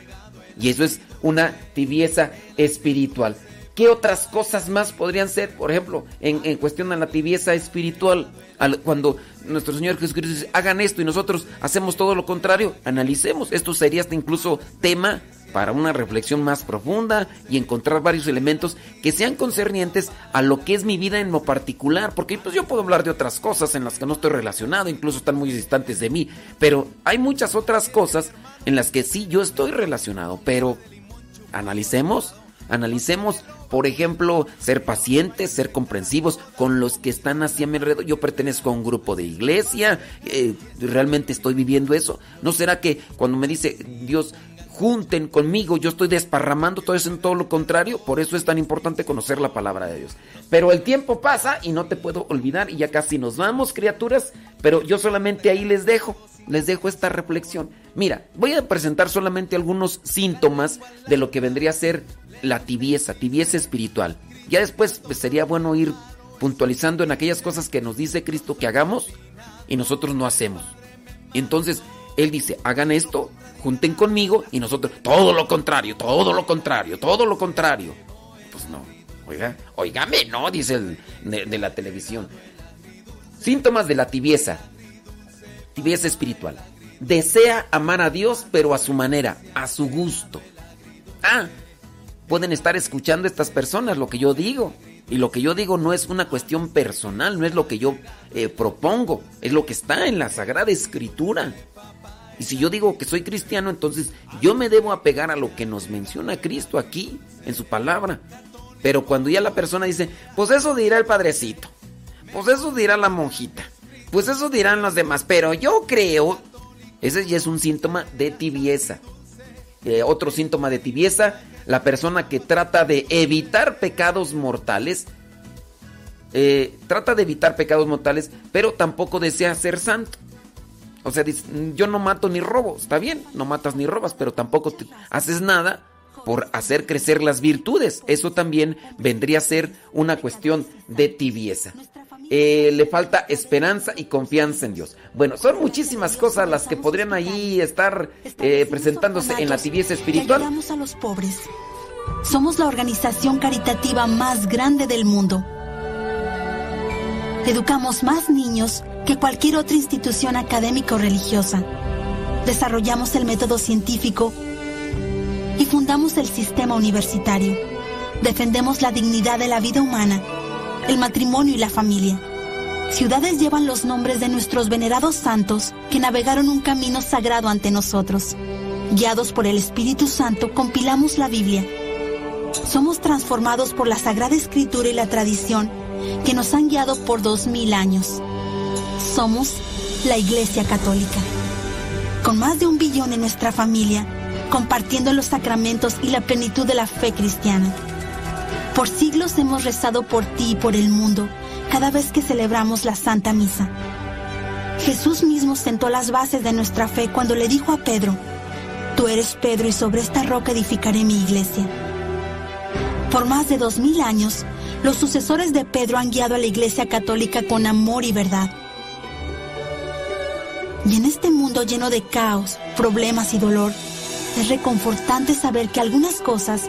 Y eso es una tibieza espiritual. ¿Qué otras cosas más podrían ser? Por ejemplo, en, cuestión de la tibieza espiritual, cuando nuestro Señor Jesucristo dice, hagan esto y nosotros hacemos todo lo contrario, analicemos. Esto sería incluso tema para una reflexión más profunda y encontrar varios elementos que sean concernientes a lo que es mi vida en lo particular, porque pues yo puedo hablar de otras cosas en las que no estoy relacionado, incluso están muy distantes de mí, pero hay muchas otras cosas en las que sí yo estoy relacionado, pero analicemos, analicemos, por ejemplo, ser pacientes, ser comprensivos con los que están hacia mi alrededor. Yo pertenezco a un grupo de iglesia, eh, realmente estoy viviendo eso. ¿No será que cuando me dice Dios, junten conmigo, yo estoy desparramando todo eso en todo lo contrario, por eso es tan importante conocer la palabra de Dios. Pero el tiempo pasa y no te puedo olvidar y ya casi nos vamos, criaturas, pero yo solamente ahí les dejo, les dejo esta reflexión. Mira, voy a presentar solamente algunos síntomas de lo que vendría a ser la tibieza, tibieza espiritual. Ya después pues, sería bueno ir puntualizando en aquellas cosas que nos dice Cristo que hagamos y nosotros no hacemos. Entonces, Él dice, hagan esto junten conmigo y nosotros, todo lo contrario, todo lo contrario, todo lo contrario. Pues no, oiga, oígame, no, dice el de, la televisión. Síntomas de la tibieza, tibieza espiritual. Desea amar a Dios, pero a su manera, a su gusto. Ah, pueden estar escuchando estas personas lo que yo digo. Y lo que yo digo no es una cuestión personal, no es lo que yo eh, propongo, es lo que está en la Sagrada Escritura. Y si yo digo que soy cristiano, entonces yo me debo apegar a lo que nos menciona Cristo aquí, en su palabra. Pero cuando ya la persona dice, pues eso dirá el padrecito, pues eso dirá la monjita, pues eso dirán los demás, pero yo creo, ese ya es un síntoma de tibieza. Eh, otro síntoma de tibieza, la persona que trata de evitar pecados mortales, eh, trata de evitar pecados mortales, pero tampoco desea ser santo. O sea, yo no mato ni robo, está bien, no matas ni robas, pero tampoco haces nada por hacer crecer las virtudes. Eso también vendría a ser una cuestión de tibieza. Eh, le falta esperanza y confianza en Dios. Bueno, son muchísimas cosas las que podrían ahí estar eh, presentándose en la tibieza espiritual. A los pobres. Somos la organización caritativa más grande del mundo Educamos más niños que cualquier otra institución académica o religiosa. Desarrollamos el método científico y fundamos el sistema universitario. Defendemos la dignidad de la vida humana, el matrimonio y la familia. Ciudades llevan los nombres de nuestros venerados santos que navegaron un camino sagrado ante nosotros. Guiados por el Espíritu Santo, compilamos la Biblia. Somos transformados por la Sagrada Escritura y la tradición que nos han guiado por dos mil años. Somos la Iglesia Católica. Con más de un billón en nuestra familia, compartiendo los sacramentos y la plenitud de la fe cristiana. Por siglos hemos rezado por ti y por el mundo cada vez que celebramos la Santa Misa. Jesús mismo sentó las bases de nuestra fe cuando le dijo a Pedro, Tú eres Pedro y sobre esta roca edificaré mi iglesia. Por más de dos mil años, los sucesores de Pedro han guiado a la Iglesia Católica con amor y verdad. Y en este mundo lleno de caos, problemas y dolor, es reconfortante saber que algunas cosas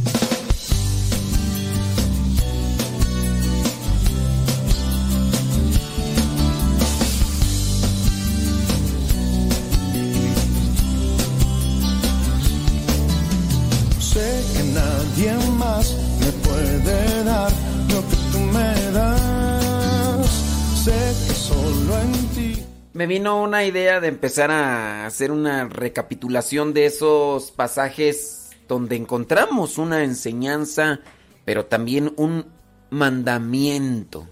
Me vino una idea de empezar a hacer una recapitulación de esos pasajes donde encontramos una enseñanza, pero también un mandamiento.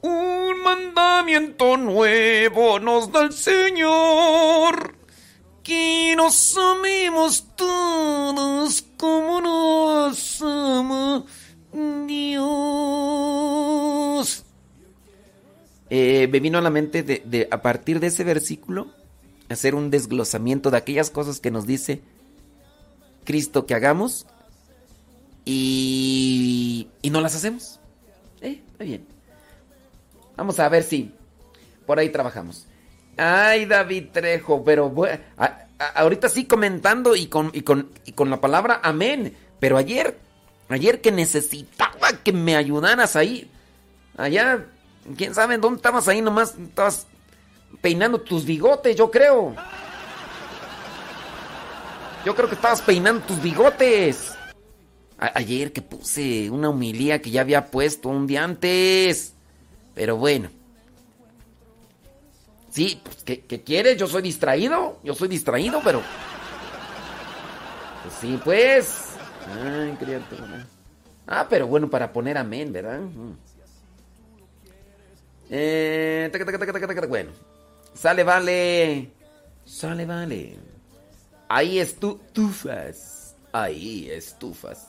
Un mandamiento nuevo nos da el Señor, que nos amemos todos como nos ama Dios. Eh, me vino a la mente de, a partir de ese versículo hacer un desglosamiento de aquellas cosas que nos dice Cristo que hagamos y, y no las hacemos. Eh, está bien. Vamos a ver si por ahí trabajamos. Ay, David Trejo, pero ahorita sí comentando y con, y, con, y con la palabra amén. Pero ayer, ayer que necesitaba que me ayudaras ahí, allá ¿Quién sabe dónde estabas ahí nomás? Estabas peinando tus bigotes, yo creo. Yo creo que estabas peinando tus bigotes. Ayer que puse una humilía que ya había puesto un día antes. Pero bueno. Sí, pues, ¿qué, ¿qué, quieres? Yo soy distraído. Yo soy distraído, pero... Pues sí, pues. Ay, criatura. Ah, pero bueno, para poner amén, ¿verdad? Eh, bueno, sale, vale. Sale, vale. Ahí estufas. Ahí estufas.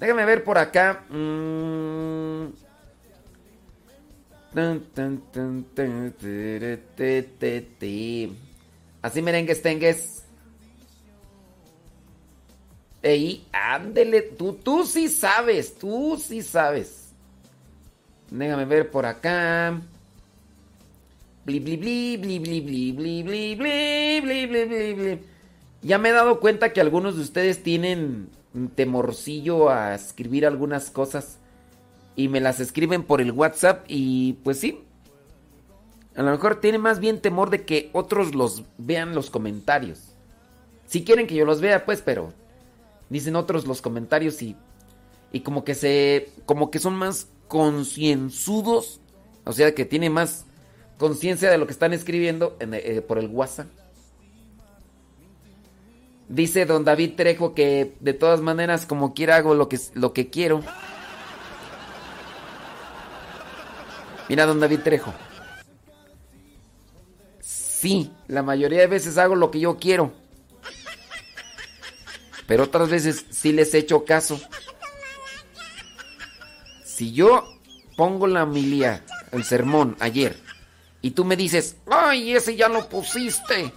Déjame ver por acá. Así merengues tengues. Ey, ándele, tú, tú sí sabes, tú sí sabes. Déjame ver por acá. Bli, bli, bli, bli, bli, bli, bli, bli, bli, bli, bli, bli. Ya me he dado cuenta que algunos de ustedes tienen temorcillo a escribir algunas cosas y me las escriben por el WhatsApp y pues sí. A lo mejor tienen más bien temor de que otros los vean los comentarios. Si quieren que yo los vea, pues, pero dicen otros los comentarios y y como que se como que son más concienzudos, o sea, que tienen más conciencia de lo que están escribiendo en, eh, por el WhatsApp. Dice don David Trejo que de todas maneras como quiera hago lo que, lo que quiero. Mira don David Trejo. Sí, la mayoría de veces hago lo que yo quiero. Pero otras veces sí les echo caso. Si yo pongo la homilía, el sermón ayer, y tú me dices, ay, ese ya lo pusiste.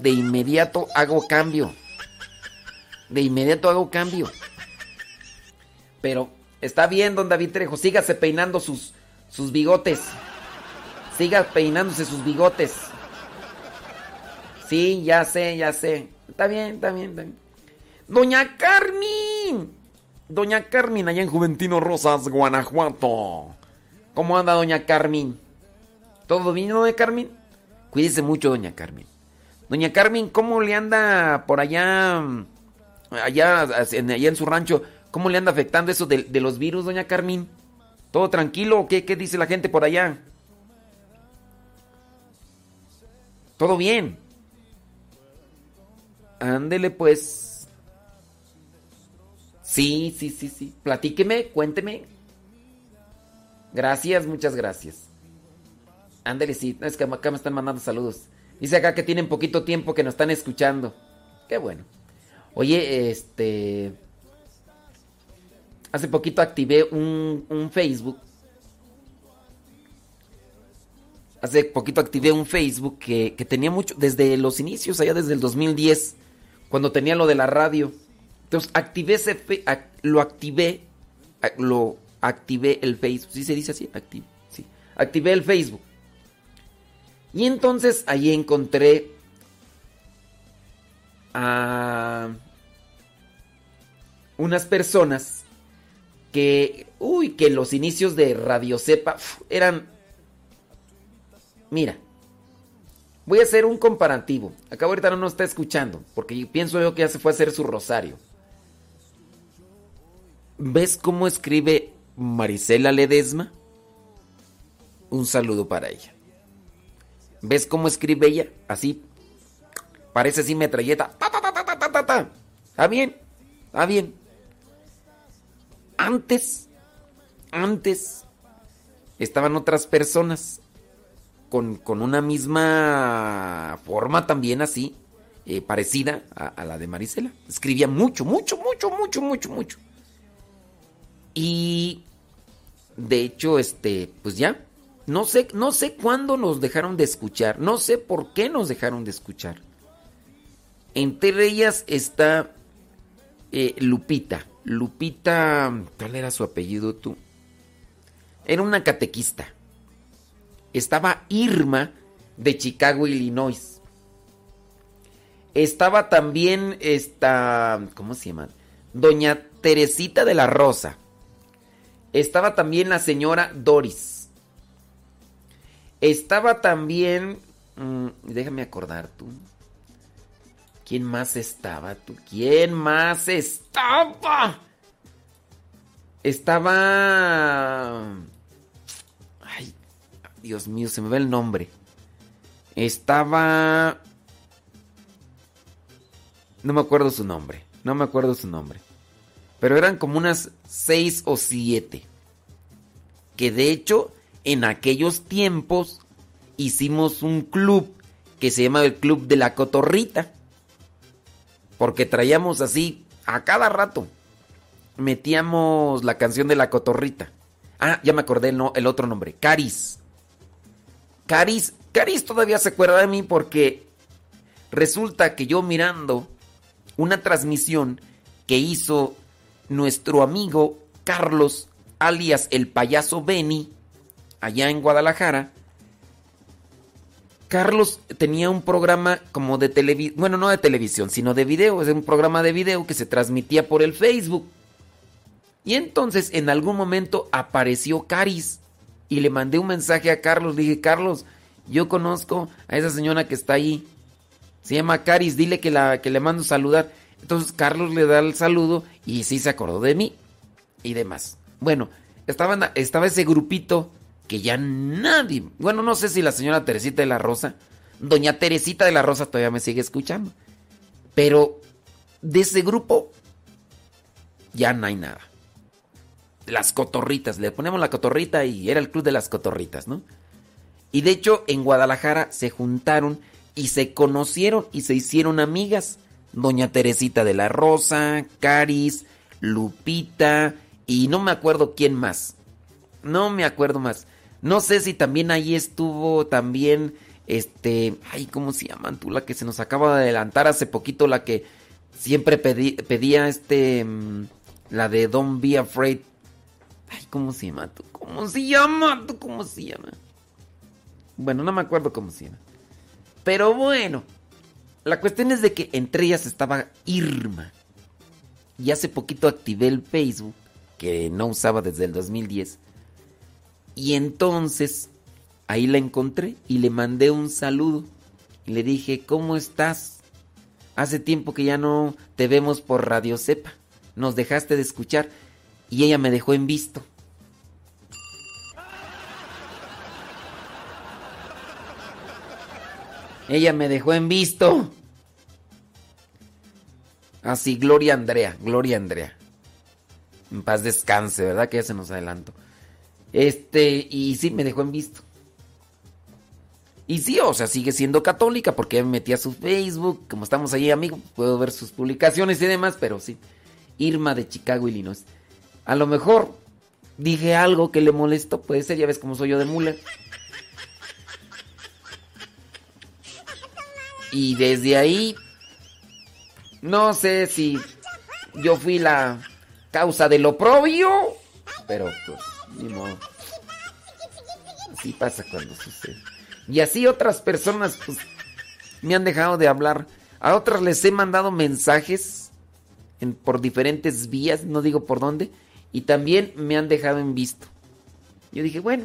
de inmediato hago cambio. De inmediato hago cambio. Pero está bien, don David Trejo, sígase peinando sus, sus bigotes. Siga peinándose sus bigotes. Sí, ya sé, ya sé. Está bien, está bien, está bien. Doña Carmen. Doña Carmen, allá en Juventino Rosas, Guanajuato. ¿Cómo anda, doña Carmen? ¿Todo bien, doña Carmen? Cuídese mucho, doña Carmen. Doña Carmen, ¿cómo le anda por allá, allá, allá en su rancho? ¿Cómo le anda afectando eso de, los virus, doña Carmen? ¿Todo tranquilo o qué, qué dice la gente por allá? ¿Todo bien? Ándele pues. Sí, sí, sí, sí. Platíqueme, cuénteme. Gracias, muchas gracias. Ándele, sí. Es que acá me están mandando saludos. Dice acá que tienen poquito tiempo que nos están escuchando. Qué bueno. Oye, este... Hace poquito activé un, un Facebook. Hace poquito activé un Facebook que, que tenía mucho, desde los inicios, allá desde el 2010 cuando tenía lo de la radio. Entonces activé ese, lo activé, lo activé el Facebook. ¿Sí se dice así? Activé, sí. Activé el Facebook. Y entonces ahí encontré a unas personas que, uy, que los inicios de Radio Cepa eran, mira, Voy a hacer un comparativo. Acá ahorita no nos está escuchando, porque pienso yo que ya se fue a hacer su rosario. ¿Ves cómo escribe Marisela Ledesma? Un saludo para ella. ¿Ves cómo escribe ella? Así. Parece así metralleta. Ta, ta, ta, ¿Está bien? ¿Está bien? Antes, antes, estaban otras personas con, una misma forma también así, eh, parecida a, la de Marisela. Escribía mucho, mucho, mucho, mucho, mucho, mucho. Y de hecho, este, pues ya, no sé, no sé cuándo nos dejaron de escuchar, no sé por qué nos dejaron de escuchar. Entre ellas está eh, Lupita. Lupita, ¿cuál era su apellido tú? Era una catequista estaba Irma de Chicago, Illinois. Estaba también esta, ¿cómo se llama? Doña Teresita de la Rosa. Estaba también la señora Doris. Estaba también, mm, déjame acordar tú. ¿Quién más estaba tú? ¿Quién más estaba? Estaba Dios mío, se me ve el nombre. Estaba... No me acuerdo su nombre. No me acuerdo su nombre. Pero eran como unas seis o siete. Que de hecho, en aquellos tiempos hicimos un club que se llama el Club de la Cotorrita. Porque traíamos así a cada rato. Metíamos la canción de la Cotorrita. Ah, ya me acordé el, el otro nombre. Caris. Caris, Caris todavía se acuerda de mí porque resulta que yo mirando una transmisión que hizo nuestro amigo Carlos, alias el payaso Benny, allá en Guadalajara, Carlos tenía un programa como de televisión, bueno, no de televisión, sino de video, es un programa de video que se transmitía por el Facebook. Y entonces en algún momento apareció Caris y le mandé un mensaje a Carlos. Dije, Carlos, yo conozco a esa señora que está ahí. Se llama Caris, dile que, la, que le mando saludar. Entonces Carlos le da el saludo y sí se acordó de mí y demás. Bueno, estaba, estaba ese grupito que ya nadie, bueno, no sé si la señora Teresita de la Rosa, doña Teresita de la Rosa todavía me sigue escuchando, pero de ese grupo ya no hay nada las cotorritas. Le ponemos la cotorrita y era el club de las cotorritas, ¿no? Y de hecho en Guadalajara se juntaron y se conocieron y se hicieron amigas. Doña Teresita de la Rosa, Caris, Lupita y no me acuerdo quién más. No me acuerdo más. No sé si también ahí estuvo también Este, ay, ¿cómo se llaman tú? La que se nos acaba de adelantar hace poquito, la que siempre pedía este, mm, la de Don't Be Afraid. Ay, ¿cómo se llama tú? ¿Cómo se llama tú? ¿Cómo se llama? Bueno, no me acuerdo cómo se llama. Pero bueno, la cuestión es de que entre ellas estaba Irma. Y hace poquito activé el Facebook, que no usaba desde el 2010. Y entonces ahí la encontré y le mandé un saludo. Y le dije, ¿cómo estás? Hace tiempo que ya no te vemos por Radio Cepa. Nos dejaste de escuchar y ella me dejó en visto. Ella me dejó en visto. Así, Gloria Andrea, Gloria Andrea. En paz descanse, ¿verdad? Que ya se nos adelantó. Este, y sí, me dejó en visto. Y sí, o sea, sigue siendo católica porque me metí a su Facebook. Como estamos allí, amigos, puedo ver sus publicaciones y demás, pero sí. Irma de Chicago, Illinois. A lo mejor dije algo que le molestó, puede ser, ya ves cómo soy yo de mula. Y desde ahí, no sé si yo fui la causa del oprobio, pero pues, ni. Así pasa cuando sucede. Y así otras personas, pues, me han dejado de hablar. A otras les he mandado mensajes en, por diferentes vías, no digo por dónde, y también me han dejado en visto. Yo dije, bueno.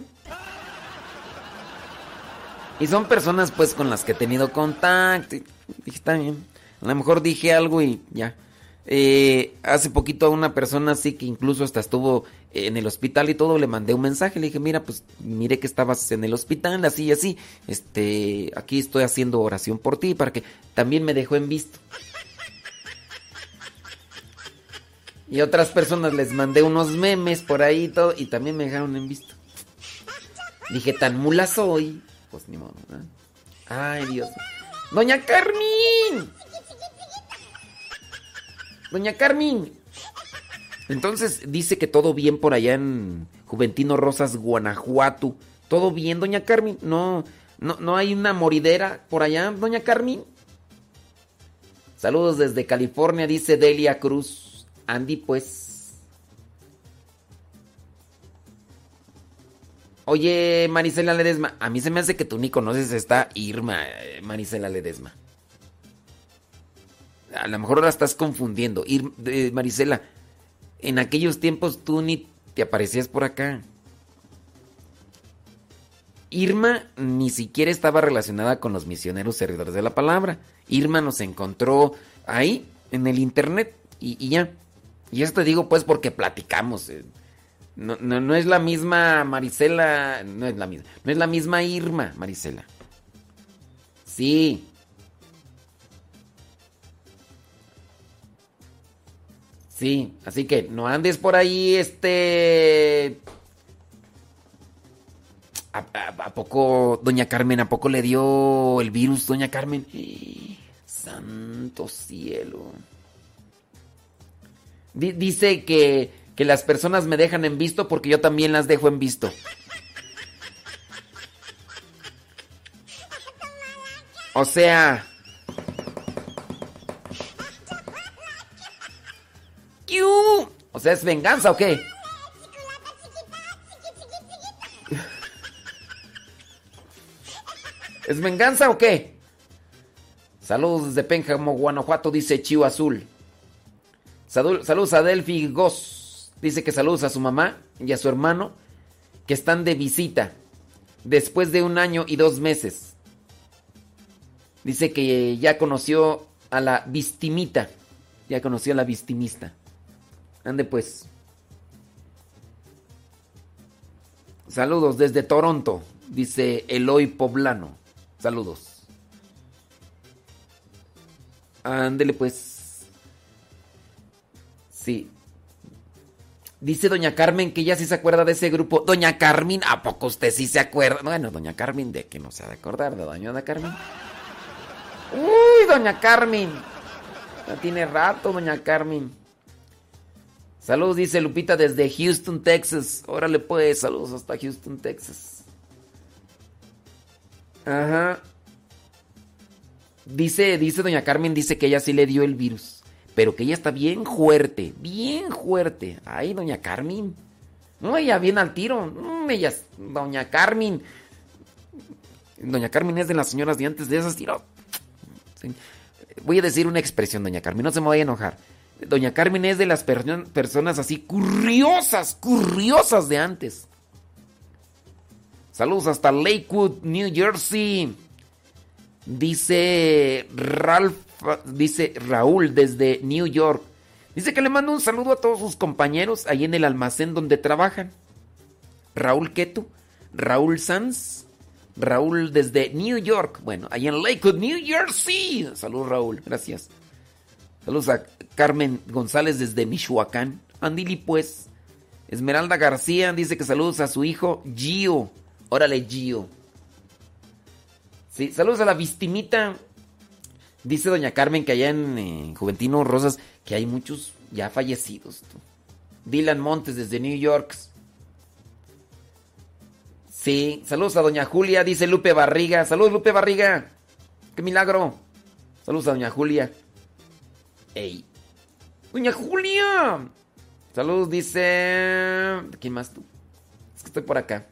Y son personas pues con las que he tenido contacto. Y dije, está bien. A lo mejor dije algo y ya. Eh, hace poquito a una persona así que incluso hasta estuvo en el hospital y todo, le mandé un mensaje, le dije, mira, pues mire que estabas en el hospital, así y así, este, aquí estoy haciendo oración por ti, para que también me dejó en visto. Y otras personas les mandé unos memes por ahí y todo, y también me dejaron en visto. Dije, tan mula soy, pues ni modo, Ay, Dios. Doña Carmen. Doña Carmen. Entonces dice que todo bien por allá en Juventino Rosas, Guanajuato. Todo bien, doña Carmen. No, no, no hay una moridera por allá, doña Carmen. Saludos desde California, dice Delia Cruz. Andy, pues. Oye, Marisela Ledesma, a mí se me hace que tú ni conoces esta Irma, eh, Marisela Ledesma. A lo mejor la estás confundiendo. Ir, eh, Marisela, en aquellos tiempos tú ni te aparecías por acá. Irma ni siquiera estaba relacionada con los misioneros servidores de la palabra. Irma nos encontró ahí, en el internet, y, ya. Y esto te digo pues porque platicamos. Eh. No, no, es la misma Marisela, no es la misma, no es la misma Irma, Marisela. Sí, Sí, así que no andes por ahí, este... ¿A, poco, doña Carmen, a poco le dio el virus, doña Carmen? santo cielo. dice que, que las personas me dejan en visto porque yo también las dejo en visto. O sea, O sea, ¿es venganza o qué? ¿Es venganza o qué? Saludos desde Pénjamo, Guanajuato, dice Chivo Azul. saludos a Delphi Goss. Dice que saludos a su mamá y a su hermano que están de visita después de un año y dos meses. Dice que ya conoció a la vistimita. Ya conoció a la vistimista. Ande pues. Saludos desde Toronto, dice Eloy Poblano. Saludos. Ándele pues. Sí. Dice doña Carmen que ya sí se acuerda de ese grupo. Doña Carmen, ¿a poco usted sí se acuerda? Bueno, doña Carmen, ¿de que no se ha de acordar de doña Carmen? Uy, doña Carmen. Ya tiene rato, doña Carmen. Saludos, dice Lupita desde Houston, Texas. Órale pues, saludos hasta Houston, Texas. Ajá. Dice, dice doña Carmen, dice que ella sí le dio el virus. Pero que ella está bien fuerte, bien fuerte. Ay, doña Carmen. No, ella viene al tiro. No, doña Carmen. Doña Carmen es de las señoras de antes de esas tiros. Voy a decir una expresión, doña Carmen, no se me vaya a enojar. Doña Carmen es de las personas así curiosas, curiosas de antes. Saludos hasta Lakewood, New Jersey. Dice Ralph, dice Raúl desde New York. Dice que le manda un saludo a todos sus compañeros ahí en el almacén donde trabajan. Raúl Keto, Raúl Sanz, Raúl desde New York. Bueno, ahí en Lakewood, New Jersey. Saludos Raúl, gracias. Saludos a Carmen González desde Michoacán. Andili pues. Esmeralda García dice que saludos a su hijo Gio. Órale, Gio. Sí, saludos a la Vistimita. Dice doña Carmen que allá en, Juventino Rosas que hay muchos ya fallecidos. Dylan Montes desde New York. Sí, saludos a doña Julia, dice Lupe Barriga. Saludos Lupe Barriga. Qué milagro. Saludos a doña Julia. Ey. Doña Julia. Saludos, dice... ¿Quién más tú? Es que estoy por acá.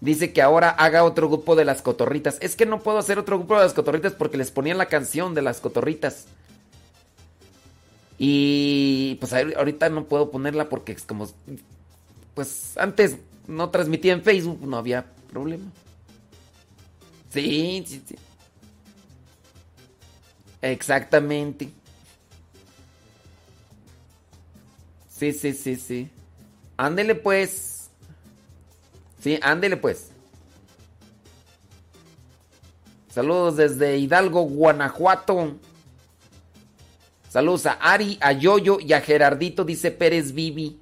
Dice que ahora haga otro grupo de las cotorritas. Es que no puedo hacer otro grupo de las cotorritas porque les ponían la canción de las cotorritas. Y pues ahorita no puedo ponerla porque es como... Pues antes no transmitía en Facebook, no había problema. Sí, sí, sí. Exactamente. Sí, sí, sí, sí. Ándele pues. Sí, ándele pues. Saludos desde Hidalgo, Guanajuato. Saludos a Ari, a Yoyo y a Gerardito, dice Pérez Vivi.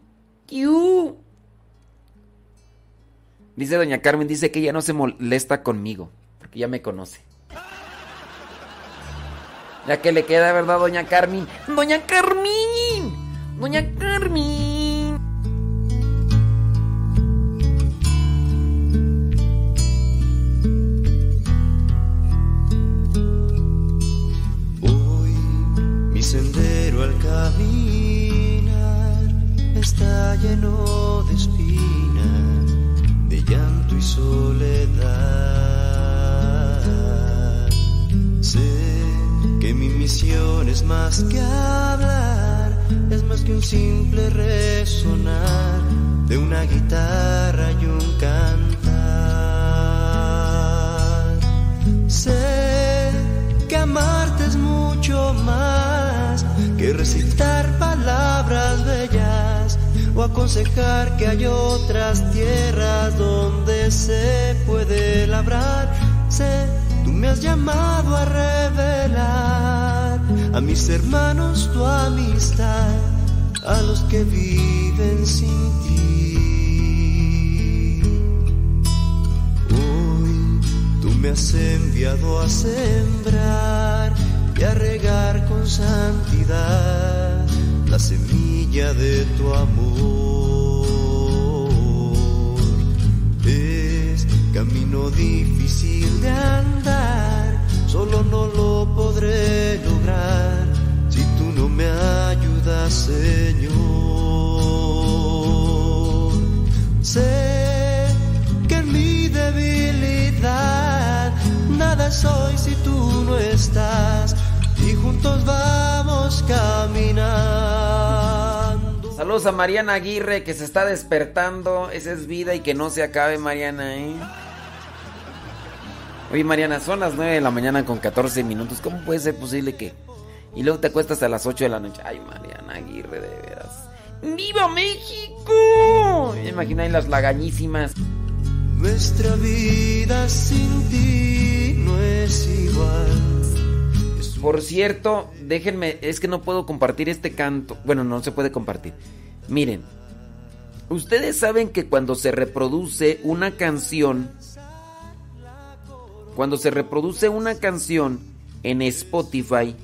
Dice doña Carmen, dice que ella no se molesta conmigo, porque ya me conoce. Ya que le queda, ¿verdad, doña Carmen? ¡Doña Carmen! ¡Doña Carmen! Es más que hablar, es más que un simple resonar de una guitarra y un cantar. Sé que amarte es mucho más que recitar palabras bellas o aconsejar que hay otras tierras donde se puede labrar. Sé Tú me has llamado a revelar a mis hermanos tu amistad, a los que viven sin ti. Hoy tú me has enviado a sembrar y a regar con santidad la semilla de tu amor. Es camino difícil de andar, solo no lo podré lograr si tú no me ayudas, Señor. Sé que en mi debilidad nada soy si tú no estás y juntos vamos caminando. Saludos a Mariana Aguirre que se está despertando. Esa es vida y que no se acabe, Mariana, ¿eh? Oye, Mariana, son las 9 de la mañana con 14 minutos. ¿Cómo puede ser posible que.? Y luego te acuestas a las 8 de la noche. Ay, Mariana Aguirre, de veras. ¡Viva México! Ahí las lagañísimas. Nuestra vida sin ti no es igual. Por cierto, déjenme, es que no puedo compartir este canto. Bueno, no se puede compartir. Miren, ustedes saben que cuando se reproduce una canción, cuando se reproduce una canción en Spotify,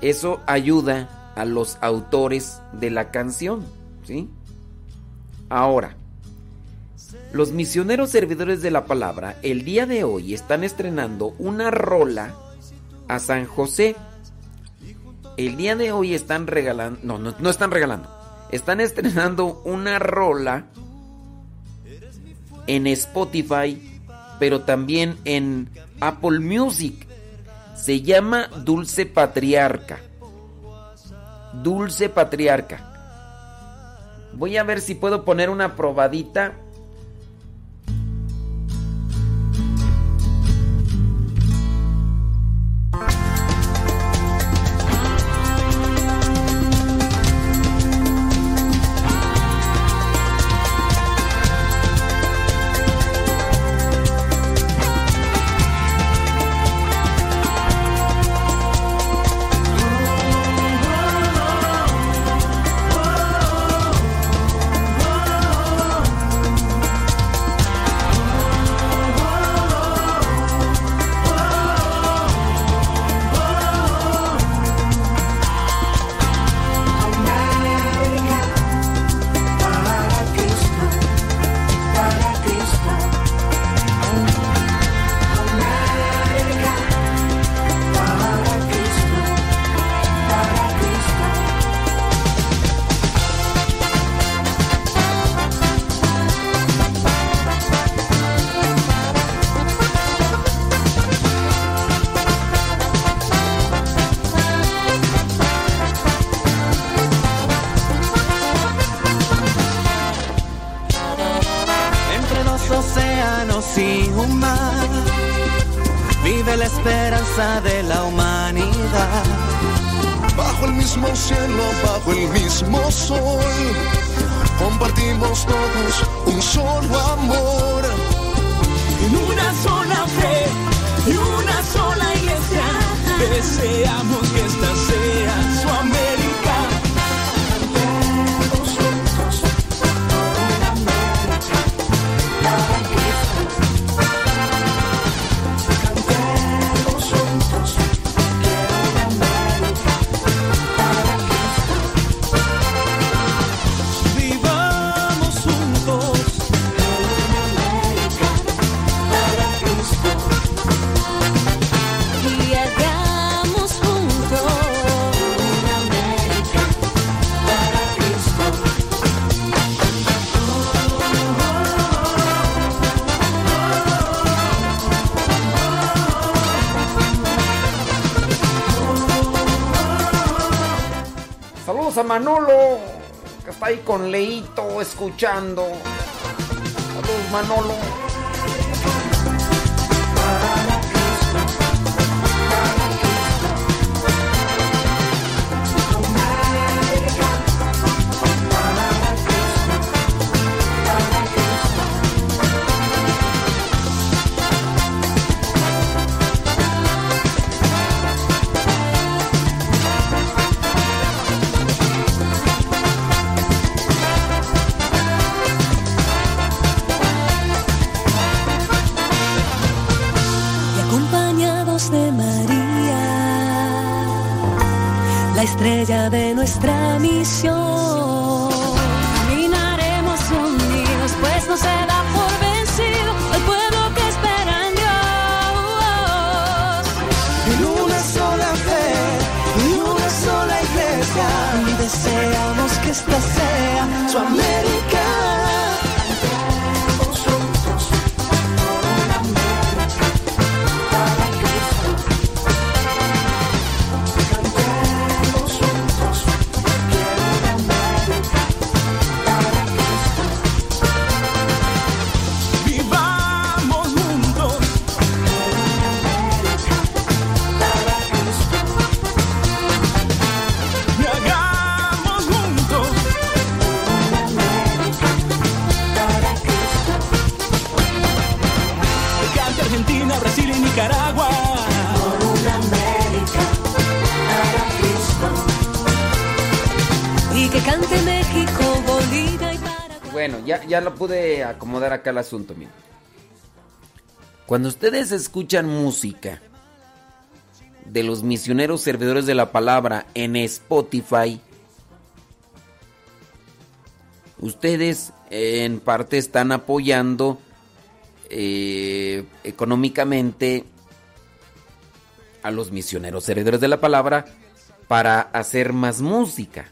eso ayuda a los autores de la canción, ¿sí? Ahora, Los misioneros servidores de la palabra el día de hoy están estrenando una rola a San José. El día de hoy están regalando, no, no, no están regalando, están estrenando una rola en Spotify, pero también en Apple Music. Se llama Dulce Patriarca. Dulce Patriarca. Voy a ver si puedo poner una probadita. Manolo, que está ahí con Leito escuchando. Saludos Manolo. Nuestra ya, lo pude acomodar acá el asunto. Cuando ustedes escuchan música de los misioneros servidores de la palabra en Spotify, ustedes en parte están apoyando eh, económicamente a los misioneros herederos de la palabra para hacer más música.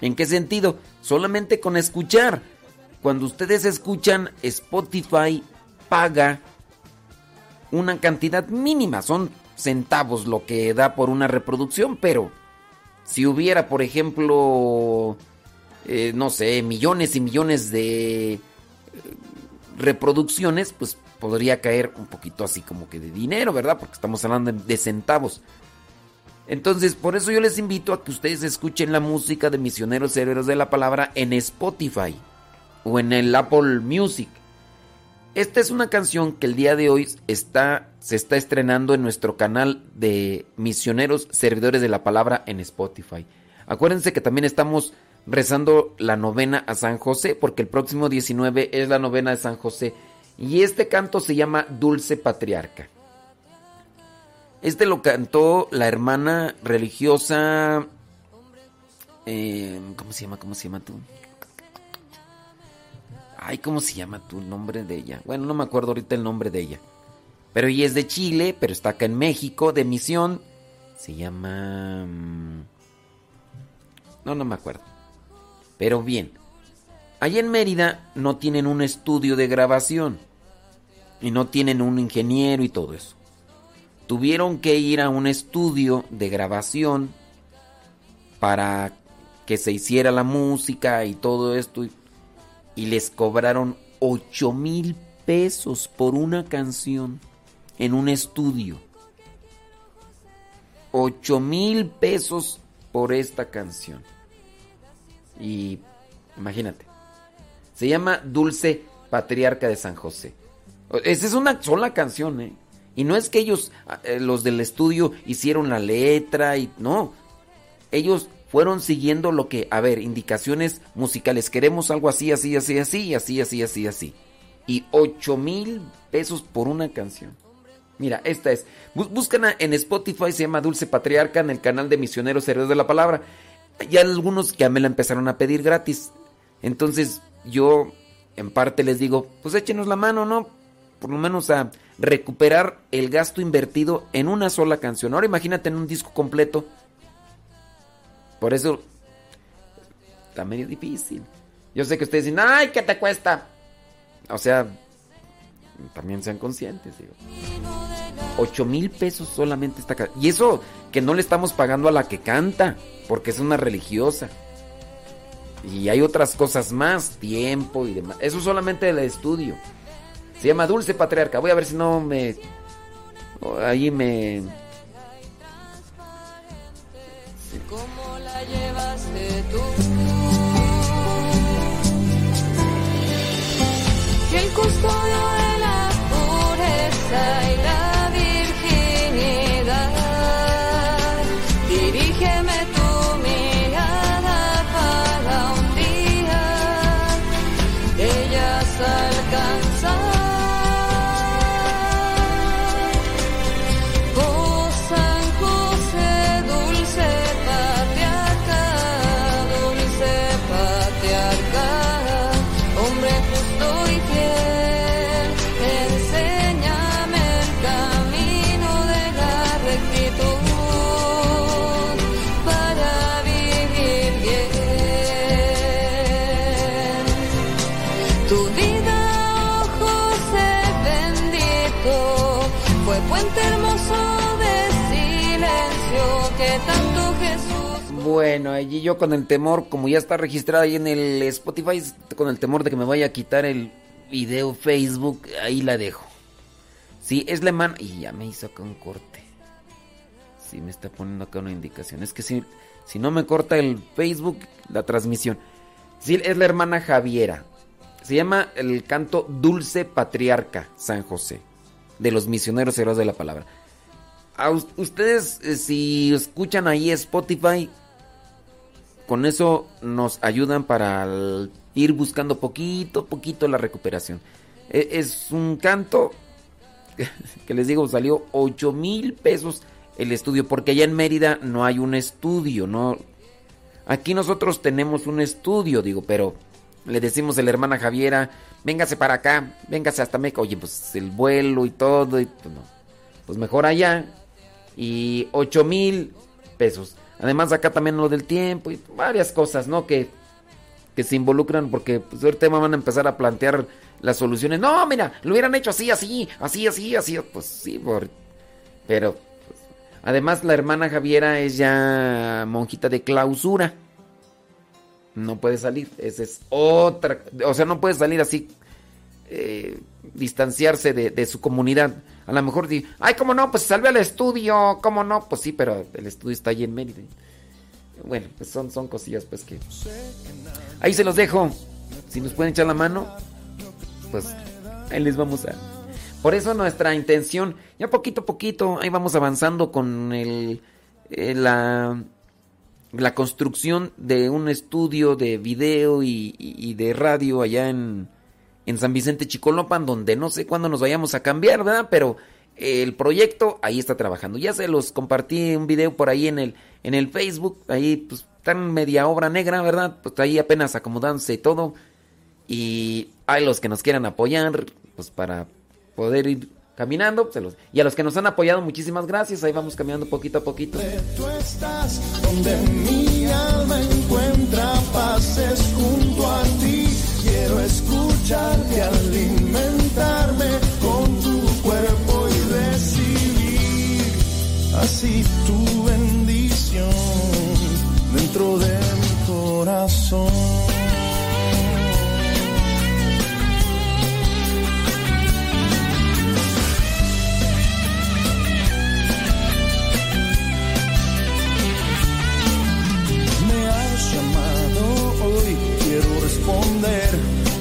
¿En qué sentido? Solamente con escuchar. Cuando ustedes escuchan, Spotify paga una cantidad mínima, son centavos lo que da por una reproducción, pero si hubiera, por ejemplo, eh, no sé, millones y millones de eh, reproducciones, pues podría caer un poquito así como que de dinero, ¿verdad? Porque estamos hablando de centavos. Entonces, por eso yo les invito a que ustedes escuchen la música de Misioneros Herederos de la Palabra en Spotify o en el Apple Music. Esta es una canción que el día de hoy está, se está estrenando en nuestro canal de Misioneros Servidores de la Palabra en Spotify. Acuérdense que también estamos rezando la novena a San José, porque el próximo 19 es la novena de San José. Y este canto se llama Dulce Patriarca. Este lo cantó la hermana religiosa. Eh, ¿Cómo se llama? ¿Cómo se llama tú? Ay, ¿cómo se llama el nombre de ella? Bueno, no me acuerdo ahorita el nombre de ella. Pero ella es de Chile, pero está acá en México, de misión. Se llama... Mm, no, no me acuerdo. Pero bien, allá en Mérida no tienen un estudio de grabación. Y no tienen un ingeniero y todo eso. Tuvieron que ir a un estudio de grabación para que se hiciera la música y todo esto y les cobraron 8 mil pesos por una canción en un estudio. 8 mil pesos por esta canción. Y imagínate. Se llama Dulce Patriarca de San José. Esa es una sola canción, ¿eh? Y no es que ellos, eh, los del estudio, hicieron la letra y no. Ellos fueron siguiendo lo que, a ver, indicaciones musicales. Queremos algo así, así, así, así, así, así, así, así. Y 8 mil pesos por una canción. Mira, esta es. Buscan en Spotify, se llama Dulce Patriarca, en el canal de Misioneros Héroes de la Palabra. Ya algunos ya me la empezaron a pedir gratis. Entonces yo, en parte les digo, pues échenos la mano, ¿no? Por lo menos a recuperar el gasto invertido en una sola canción. Ahora imagínate en un disco completo por eso está medio difícil. Yo sé que ustedes dicen, ay, ¿qué te cuesta? O sea, también sean conscientes, digo. 8 mil pesos solamente esta Y eso que no le estamos pagando a la que canta, porque es una religiosa. Y hay otras cosas más, tiempo y demás. Eso solamente el estudio. Se llama Dulce Patriarca. Voy a ver si no me... Ahí me ¿Cómo la llevaste tú? El custodio de la pureza y la Bueno, allí yo con el temor, como ya está registrado ahí en el Spotify, con el temor de que me vaya a quitar el video Facebook, ahí la dejo. Sí, es la hermana. Y ya me hizo acá un corte. Sí, me está poniendo acá una indicación. Es que si, si no me corta el Facebook, la transmisión. Sí, es la hermana Javiera. Se llama el canto Dulce Patriarca San José. De los misioneros héroes de la palabra. A ustedes, eh, si escuchan ahí Spotify, con eso nos ayudan para ir buscando poquito, poquito la recuperación. E, es un canto que les digo, salió 8 mil pesos el estudio, porque allá en Mérida no hay un estudio, ¿no? Aquí nosotros tenemos un estudio, digo, pero le decimos a la hermana Javiera, véngase para acá, véngase hasta México. Oye, pues el vuelo y todo, y pues, no. pues mejor allá. Y 8 mil pesos. Además acá también lo del tiempo y varias cosas, ¿no? Que, que se involucran porque pues ahorita van a empezar a plantear las soluciones. No, mira, lo hubieran hecho así, así, así, así, así. Pues sí, por... pero pues, además la hermana Javiera es ya monjita de clausura. No puede salir, esa es otra, o sea, no puede salir así, eh, distanciarse de, de, su comunidad. A lo mejor di, ay, ¿cómo no? Pues salve al estudio, ¿cómo no? Pues sí, pero el estudio está allí en Mérida. Bueno, pues son, son cosillas pues que... Ahí se los dejo. Si nos pueden echar la mano, pues ahí les vamos a... Por eso nuestra intención, ya poquito a poquito, ahí vamos avanzando con el, el la la construcción de un estudio de video y, y, de radio allá en, en, San Vicente Chicolopan, donde no sé cuándo nos vayamos a cambiar, ¿verdad? Pero el proyecto ahí está trabajando. Ya se los compartí un video por ahí en el, en el Facebook, ahí pues están media obra negra, ¿verdad? Pues ahí apenas acomodándose todo. Y hay los que nos quieran apoyar, pues para poder ir caminando. Los, y a los que nos han apoyado, muchísimas gracias. Ahí vamos caminando poquito a poquito. Tú estás donde mi alma encuentra pases junto a ti. Quiero escucharte, alimentarme con tu cuerpo y recibir así tu bendición dentro de mi corazón.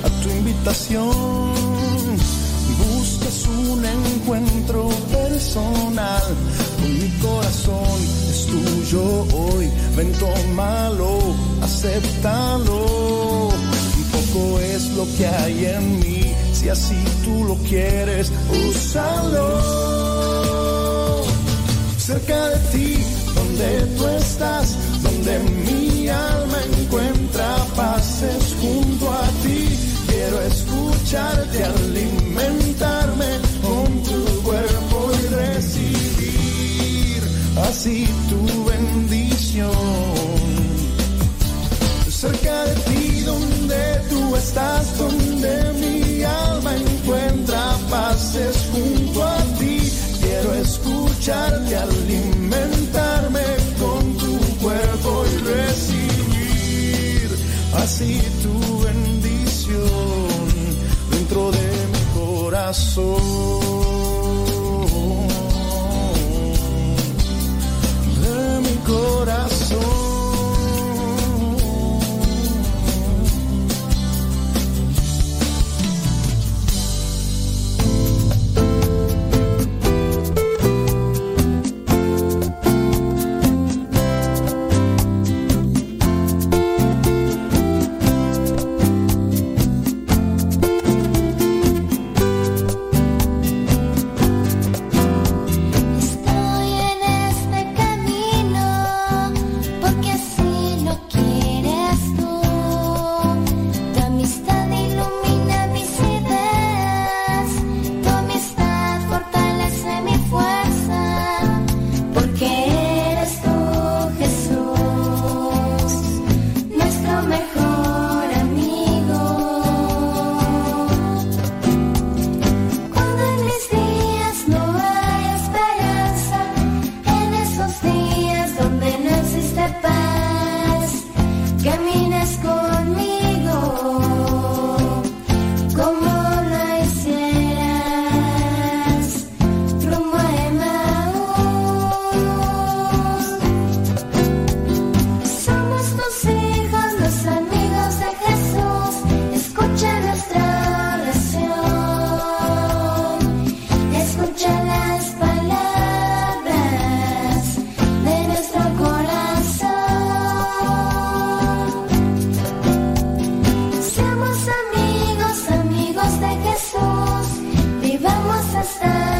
A tu invitación. Buscas un encuentro personal con mi corazón, es tuyo hoy. Ven, tómalo, acéptalo. Un poco es lo que hay en mí, si así tú lo quieres, úsalo. Cerca de ti, donde tú estás, donde mi alma encuentra pases junto a ti. Quiero escucharte, alimentarme con tu cuerpo y recibir así tu bendición. Cerca de ti, donde tú estás, donde mi alma encuentra pases junto a ti. Quiero escucharte, alimentarme así tu bendición dentro de mi corazón. De mi corazón. Stand.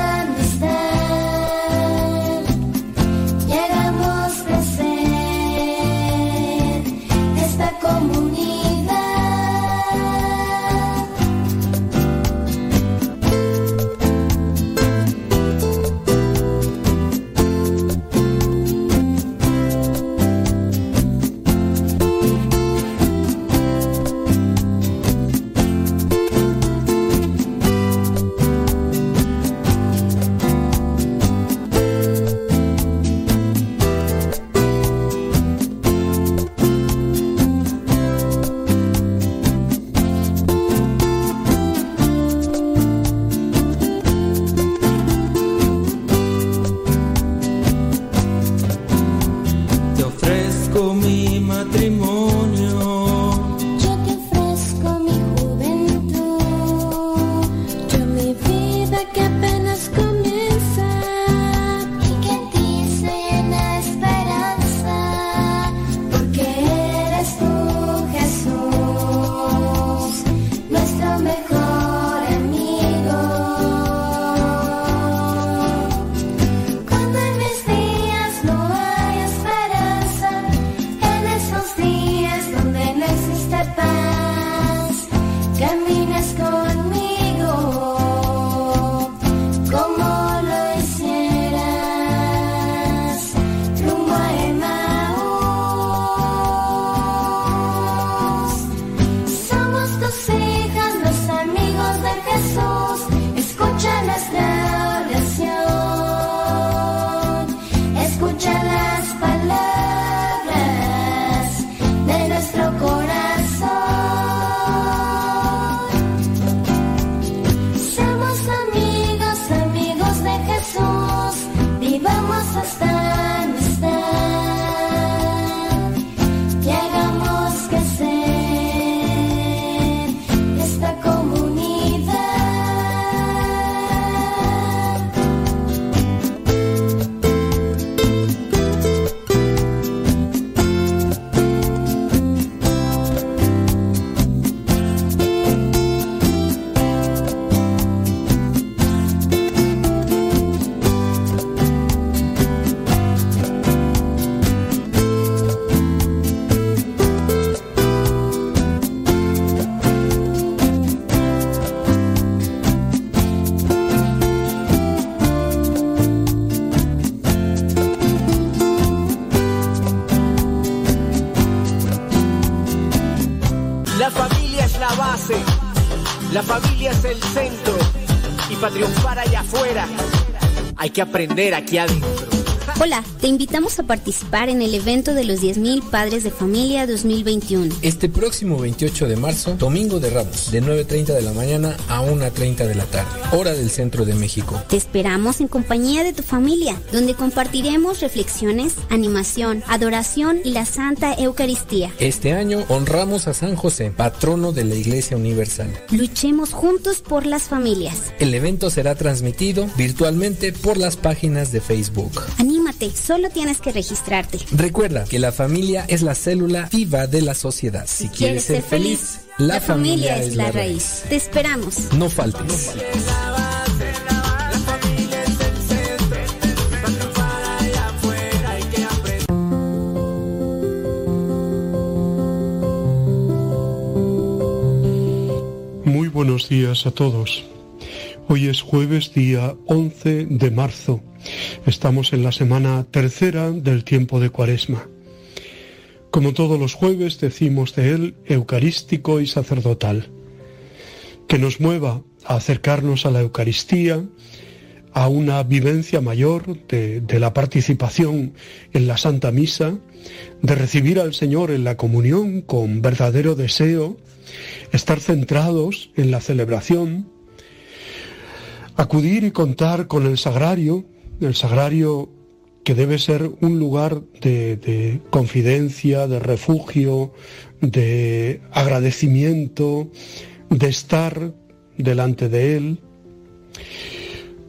Para triunfar allá afuera hay que aprender aquí adentro. Hola, te invitamos a participar en el evento de los 10.000 Padres de Familia 2021. Este próximo 28 de marzo, Domingo de Ramos, de 9.30 de la mañana a 1.30 de la tarde, hora del centro de México. Te esperamos en compañía de tu familia, donde compartiremos reflexiones, animación, adoración y la Santa Eucaristía. Este año honramos a San José, patrono de la Iglesia Universal. Luchemos juntos por las familias. El evento será transmitido virtualmente por las páginas de Facebook. Anímate, solo tienes que registrarte. Recuerda que la familia es la célula viva de la sociedad. Si, quieres ser feliz, la, familia, es la raíz. Te esperamos. No faltes. Muy buenos días a todos. Hoy es jueves día 11 de marzo. Estamos en la semana tercera del tiempo de Cuaresma. Como todos los jueves decimos de él eucarístico y sacerdotal, que nos mueva a acercarnos a la Eucaristía, a una vivencia mayor de, de la participación en la Santa Misa, de recibir al Señor en la comunión con verdadero deseo, estar centrados en la celebración, acudir y contar con el sagrario, el sagrario que debe ser un lugar de, de, confidencia, de refugio, de agradecimiento, de estar delante de Él.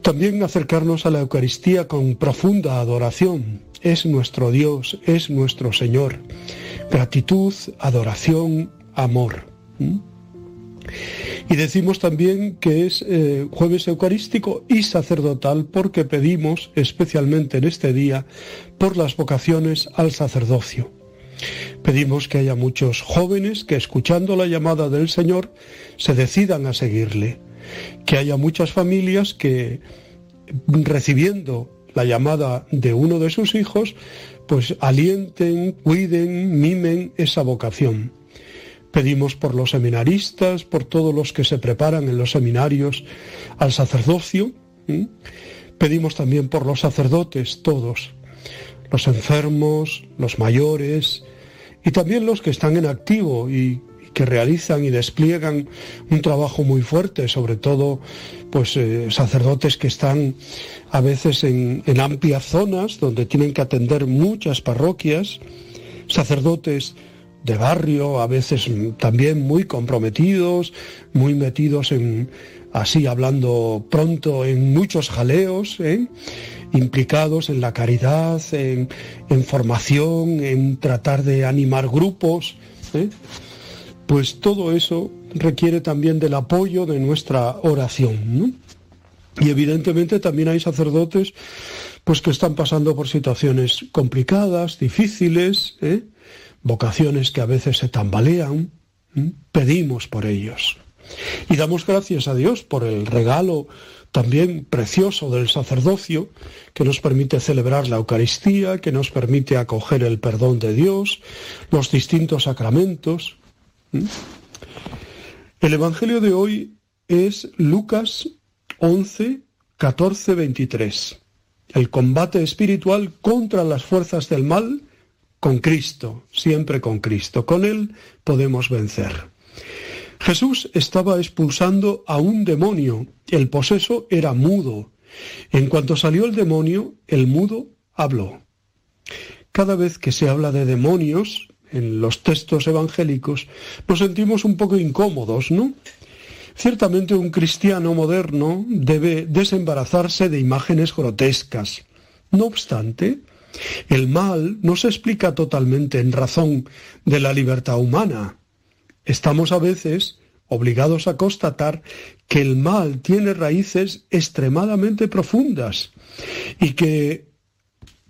También acercarnos a la Eucaristía con profunda adoración. Es nuestro Dios, es nuestro Señor. Gratitud, adoración, amor. Y decimos también que es eh, jueves eucarístico y sacerdotal porque pedimos especialmente en este día por las vocaciones al sacerdocio. Pedimos que haya muchos jóvenes que escuchando la llamada del Señor se decidan a seguirle. Que haya muchas familias que recibiendo la llamada de uno de sus hijos, pues alienten, cuiden, mimen esa vocación. Pedimos por los seminaristas, por todos los que se preparan en los seminarios al sacerdocio. Pedimos también por los sacerdotes, todos, los enfermos, los mayores y también los que están en activo y, que realizan y despliegan un trabajo muy fuerte, sobre todo pues eh, sacerdotes que están a veces en, en amplias zonas donde tienen que atender muchas parroquias, sacerdotes de barrio, a veces también muy comprometidos, muy metidos en, así hablando pronto, en muchos jaleos, ¿eh? implicados en la caridad, en, formación, en tratar de animar grupos. ¿eh? Pues todo eso requiere también del apoyo de nuestra oración. Y evidentemente también hay sacerdotes pues que están pasando por situaciones complicadas, difíciles, ¿eh? Vocaciones que a veces se tambalean. Pedimos por ellos. Y damos gracias a Dios por el regalo también precioso del sacerdocio, que nos permite celebrar la Eucaristía, que nos permite acoger el perdón de Dios, los distintos sacramentos. El Evangelio de hoy es Lucas 11, 14, 23. El combate espiritual contra las fuerzas del mal con Cristo, siempre con Cristo. Con Él podemos vencer. Jesús estaba expulsando a un demonio. El poseso era mudo. En cuanto salió el demonio, el mudo habló. Cada vez que se habla de demonios en los textos evangélicos, nos sentimos un poco incómodos, ¿no? Ciertamente un cristiano moderno debe desembarazarse de imágenes grotescas. No obstante, el mal no se explica totalmente en razón de la libertad humana. Estamos a veces obligados a constatar que el mal tiene raíces extremadamente profundas y que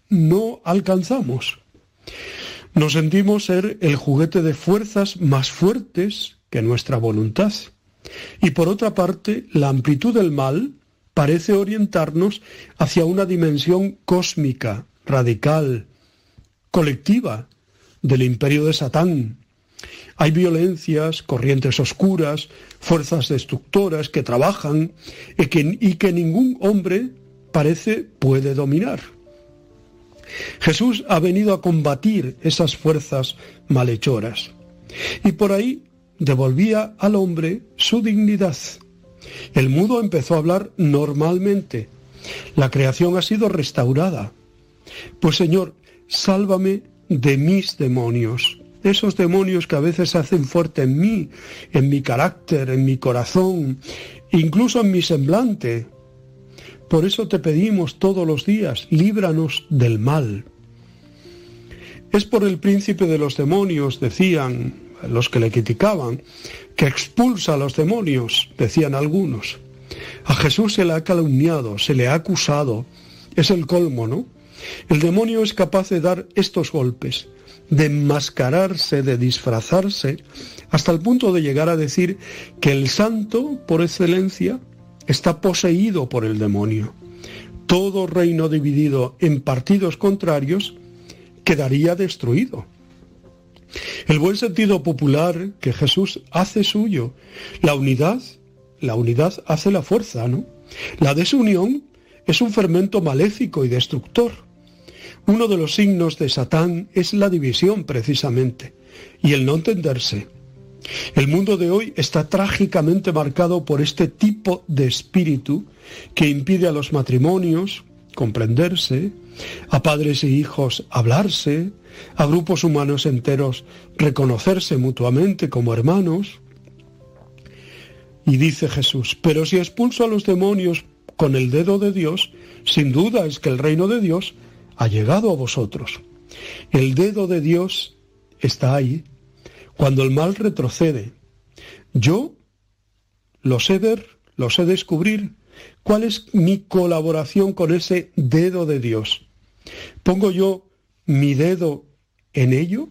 no alcanzamos. Nos sentimos ser el juguete de fuerzas más fuertes que nuestra voluntad. Y por otra parte, la amplitud del mal parece orientarnos hacia una dimensión cósmica, radical, colectiva, del imperio de Satán, hay violencias, corrientes oscuras, fuerzas destructoras que trabajan y que, y que ningún hombre parece puede dominar. Jesús ha venido a combatir esas fuerzas malhechoras y por ahí devolvía al hombre su dignidad. El mudo empezó a hablar normalmente. La creación ha sido restaurada. Pues Señor, sálvame de mis demonios esos demonios que a veces se hacen fuerte en mí, en mi carácter, en mi corazón, incluso en mi semblante. Por eso te pedimos todos los días, líbranos del mal. Es por el príncipe de los demonios, decían los que le criticaban, que expulsa a los demonios, decían algunos. A Jesús se le ha calumniado, se le ha acusado. Es el colmo, ¿no? El demonio es capaz de dar estos golpes de enmascararse, de disfrazarse, hasta el punto de llegar a decir que el santo, por excelencia, está poseído por el demonio. Todo reino dividido en partidos contrarios quedaría destruido. El buen sentido popular que Jesús hace suyo, la unidad, la unidad hace la fuerza, ¿no? La desunión es un fermento maléfico y destructor. Uno de los signos de Satán es la división precisamente y el no entenderse. El mundo de hoy está trágicamente marcado por este tipo de espíritu que impide a los matrimonios comprenderse, a padres e hijos hablarse, a grupos humanos enteros reconocerse mutuamente como hermanos. Y dice Jesús, pero si expulso a los demonios con el dedo de Dios, sin duda es que el reino de Dios ha llegado a vosotros. El dedo de Dios está ahí cuando el mal retrocede. Yo lo sé ver, lo sé descubrir. ¿Cuál es mi colaboración con ese dedo de Dios? ¿Pongo yo mi dedo en ello?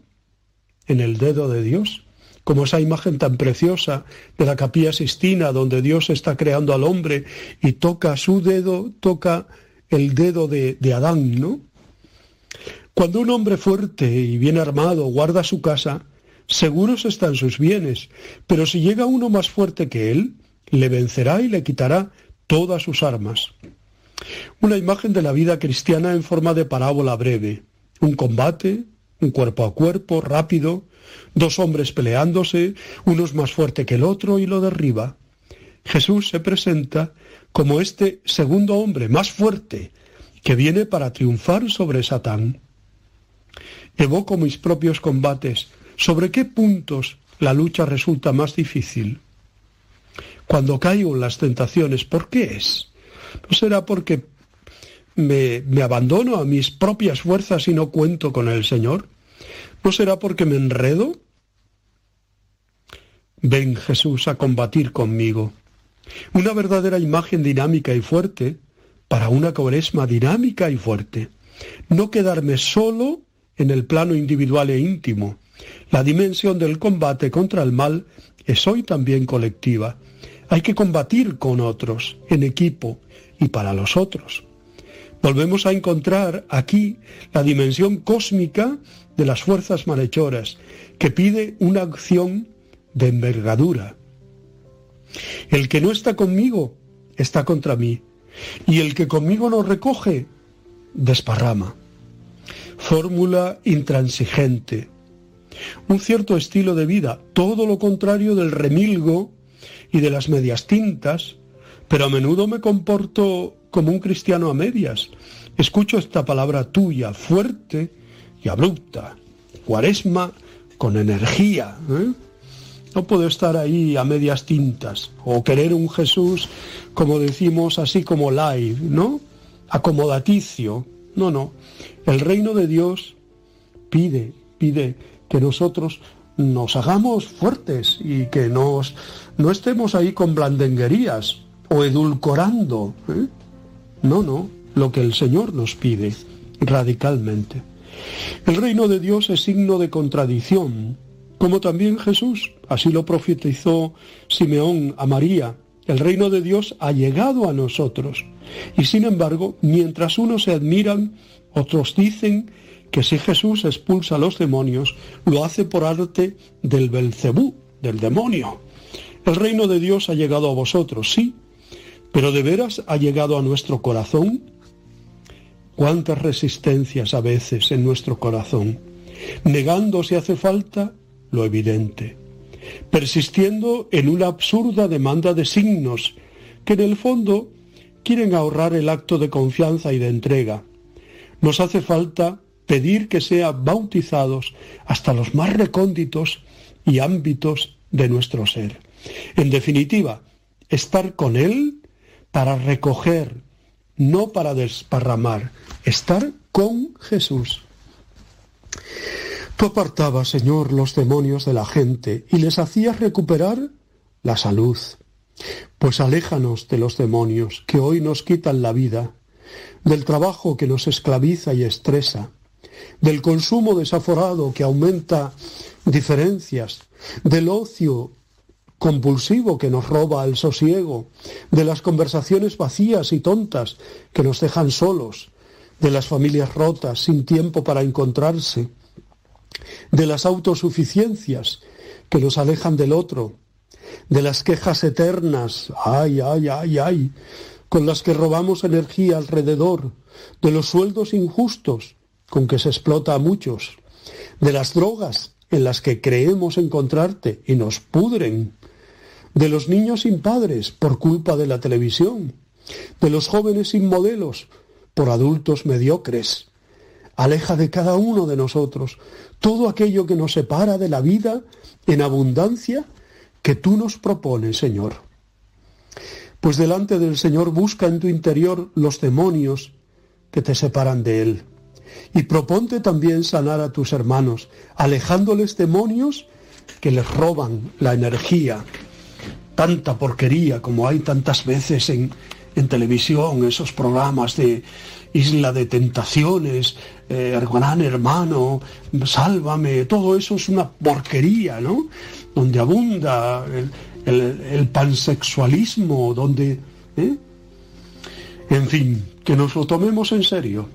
en el dedo de Dios, como esa imagen tan preciosa de la capilla Sistina, donde Dios está creando al hombre y toca su dedo, toca el dedo de, de Adán, ¿no? Cuando un hombre fuerte y bien armado guarda su casa, seguros están sus bienes, pero si llega uno más fuerte que él, le vencerá y le quitará todas sus armas. Una imagen de la vida cristiana en forma de parábola breve, un combate, un cuerpo a cuerpo, rápido, dos hombres peleándose, uno es más fuerte que el otro y lo derriba. Jesús se presenta como este segundo hombre más fuerte que viene para triunfar sobre Satán. Evoco mis propios combates. ¿Sobre qué puntos la lucha resulta más difícil? Cuando caigo en las tentaciones, ¿por qué es? ¿No será porque me, me abandono a mis propias fuerzas y no cuento con el Señor? ¿No será porque me enredo? Ven Jesús a combatir conmigo. Una verdadera imagen dinámica y fuerte para una cuaresma dinámica y fuerte. No quedarme solo en el plano individual e íntimo. La dimensión del combate contra el mal es hoy también colectiva. Hay que combatir con otros, en equipo y para los otros. Volvemos a encontrar aquí la dimensión cósmica de las fuerzas malhechoras, que pide una acción de envergadura. El que no está conmigo está contra mí, y el que conmigo no recoge, desparrama fórmula intransigente, un cierto estilo de vida, todo lo contrario del remilgo y de las medias tintas, pero a menudo me comporto como un cristiano a medias. Escucho esta palabra tuya, fuerte y abrupta, cuaresma con energía. ¿eh? No puedo estar ahí a medias tintas o querer un Jesús, como decimos, así como live, ¿no? Acomodaticio. No, no. El reino de Dios pide, pide que nosotros nos hagamos fuertes y que nos, no estemos ahí con blandenguerías o edulcorando. ¿eh? No, no, lo que el Señor nos pide radicalmente. El reino de Dios es signo de contradicción, como también Jesús, así lo profetizó Simeón a María. El reino de Dios ha llegado a nosotros. Y sin embargo, mientras unos se admiran otros dicen que si Jesús expulsa a los demonios, lo hace por arte del Belcebú, del demonio. El reino de Dios ha llegado a vosotros, sí, pero ¿de veras ha llegado a nuestro corazón? ¿Cuántas resistencias a veces en nuestro corazón? Negando si hace falta lo evidente, persistiendo en una absurda demanda de signos que en el fondo quieren ahorrar el acto de confianza y de entrega, nos hace falta pedir que sean bautizados hasta los más recónditos y ámbitos de nuestro ser. En definitiva, estar con Él para recoger, no para desparramar, estar con Jesús. Tú apartabas, Señor, los demonios de la gente y les hacías recuperar la salud. Pues aléjanos de los demonios que hoy nos quitan la vida del trabajo que nos esclaviza y estresa, del consumo desaforado que aumenta diferencias, del ocio compulsivo que nos roba el sosiego, de las conversaciones vacías y tontas que nos dejan solos, de las familias rotas sin tiempo para encontrarse, de las autosuficiencias que nos alejan del otro, de las quejas eternas, ay, ay, ay, ay, con las que robamos energía alrededor, de los sueldos injustos con que se explota a muchos, de las drogas en las que creemos encontrarte y nos pudren, de los niños sin padres por culpa de la televisión, de los jóvenes sin modelos por adultos mediocres. Aleja de cada uno de nosotros todo aquello que nos separa de la vida en abundancia que tú nos propones, Señor pues delante del Señor busca en tu interior los demonios que te separan de Él. Y proponte también sanar a tus hermanos, alejándoles demonios que les roban la energía. Tanta porquería como hay tantas veces en, en televisión, esos programas de Isla de Tentaciones, eh, Gran Hermano, Sálvame, todo eso es una porquería, ¿no? Donde abunda el, pansexualismo, donde... ¿eh? En fin, que nos lo tomemos en serio.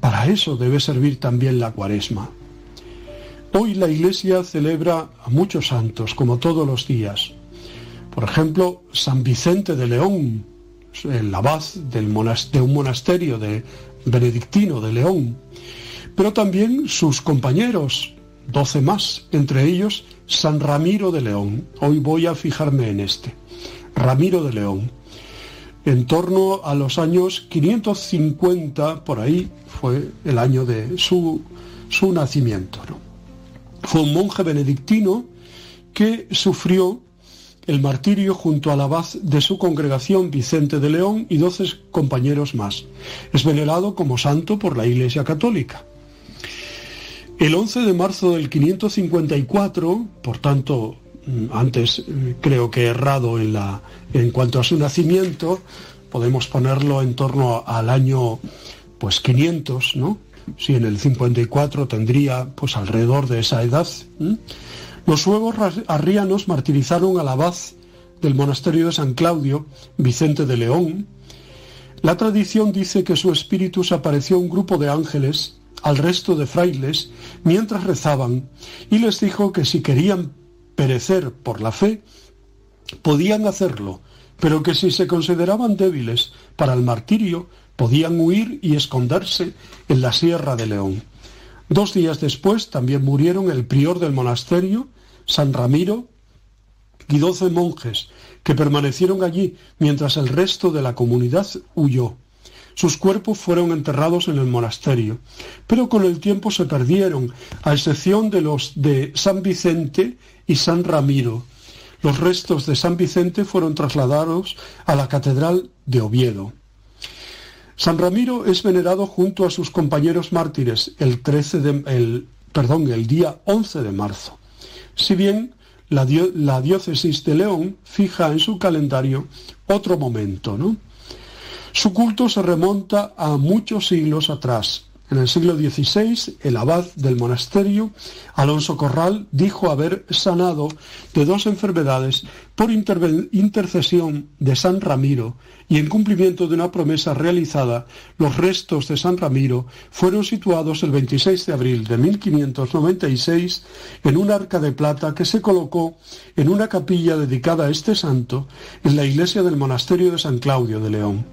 Para eso debe servir también la cuaresma. Hoy la Iglesia celebra a muchos santos, como todos los días. Por ejemplo, San Vicente de León, el abad de un monasterio de benedictino de León, pero también sus compañeros, doce más, entre ellos San Ramiro de León. Hoy voy a fijarme en este. Ramiro de León. En torno a los años 550, por ahí fue el año de su, su nacimiento. Fue un monje benedictino que sufrió el martirio junto al abad de su congregación Vicente de León y doce compañeros más. Es venerado como santo por la Iglesia Católica. El 11 de marzo del 554, por tanto, mm, antes eh, creo que errado en, la, en cuanto a su nacimiento, podemos ponerlo en torno al año pues 500, ¿no? Si en el 54 tendría pues alrededor de esa edad. Los suevos arrianos martirizaron al abad del monasterio de San Claudio, Vicente de León. La tradición dice que su espíritu se apareció a un grupo de ángeles al resto de frailes mientras rezaban y les dijo que si querían perecer por la fe, podían hacerlo, pero que si se consideraban débiles para el martirio, podían huir y esconderse en la Sierra de León. Dos días después también murieron el prior del monasterio, San Ramiro, y doce monjes que permanecieron allí mientras el resto de la comunidad huyó. Sus cuerpos fueron enterrados en el monasterio, pero con el tiempo se perdieron, a excepción de los de San Vicente y San Ramiro. Los restos de San Vicente fueron trasladados a la Catedral de Oviedo. San Ramiro es venerado junto a sus compañeros mártires el, 13 de, el, perdón, el día 11 de marzo. Si bien la, la, diócesis de León fija en su calendario otro momento, ¿no? Su culto se remonta a muchos siglos atrás, en el siglo XVI, el abad del monasterio, Alonso Corral, dijo haber sanado de dos enfermedades por intercesión de San Ramiro y en cumplimiento de una promesa realizada, los restos de San Ramiro fueron situados el 26 de abril de 1596 en un arca de plata que se colocó en una capilla dedicada a este santo en la iglesia del monasterio de San Claudio de León.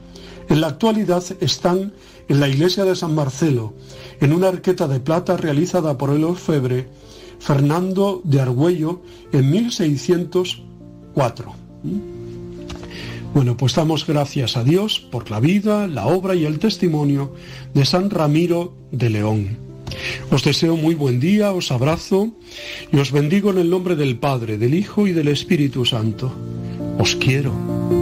En la actualidad están en la iglesia de San Marcelo, en una arqueta de plata realizada por el orfebre Fernando de Argüello en 1604. Bueno, pues damos gracias a Dios por la vida, la obra y el testimonio de San Ramiro de León. Os deseo muy buen día, os abrazo y os bendigo en el nombre del Padre, del Hijo y del Espíritu Santo. Os quiero.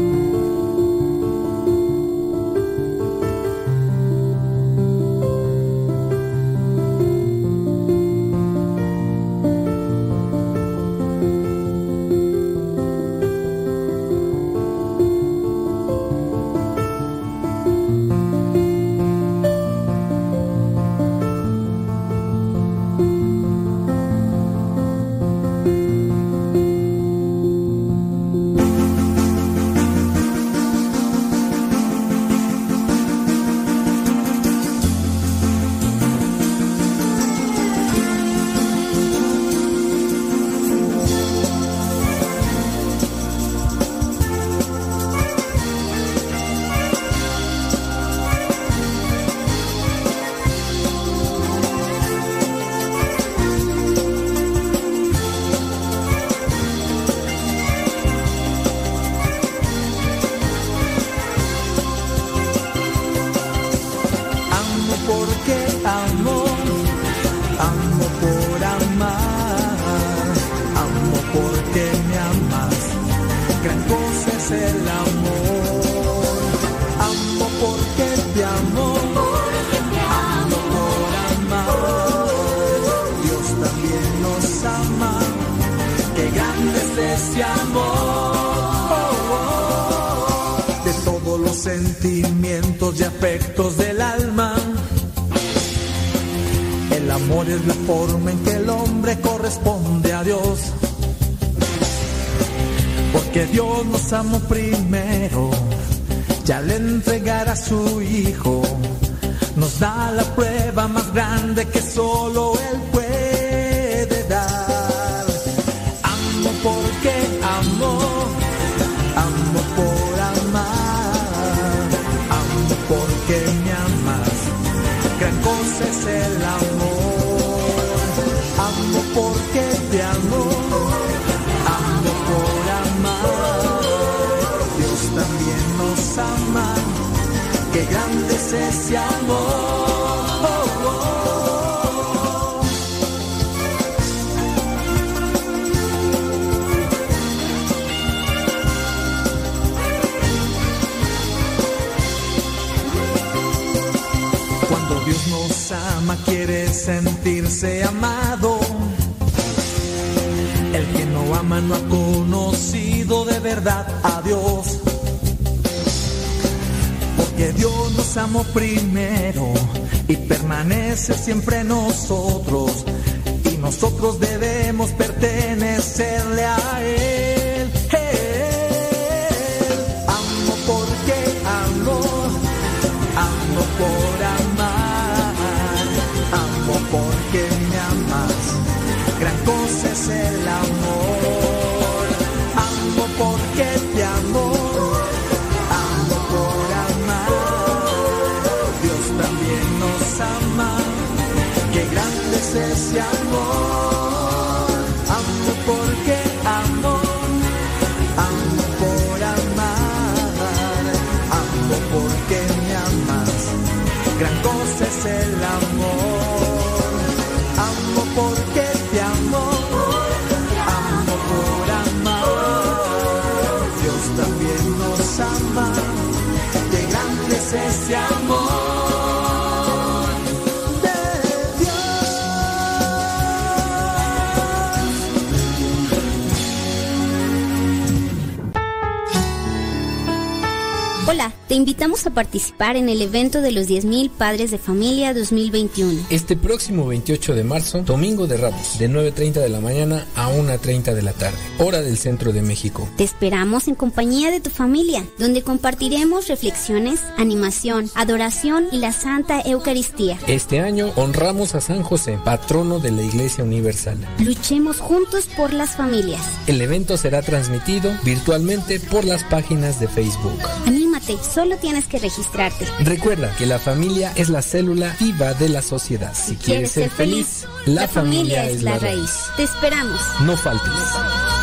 Participar en el evento de los 10.000 Padres de Familia 2021. Este próximo 28 de marzo, Domingo de Ramos, de 9.30 de la mañana a 1.30 de la tarde, hora del centro de México. Te esperamos en compañía de tu familia, donde compartiremos reflexiones, animación, adoración y la Santa Eucaristía. Este año honramos a San José, patrono de la Iglesia Universal. Luchemos juntos por las familias. El evento será transmitido virtualmente por las páginas de Facebook. Anímate, solo tienes que registrarte. Recuerda que la familia es la célula viva de la sociedad. Si quieres ser feliz, la familia es la raíz. Te esperamos. No faltes.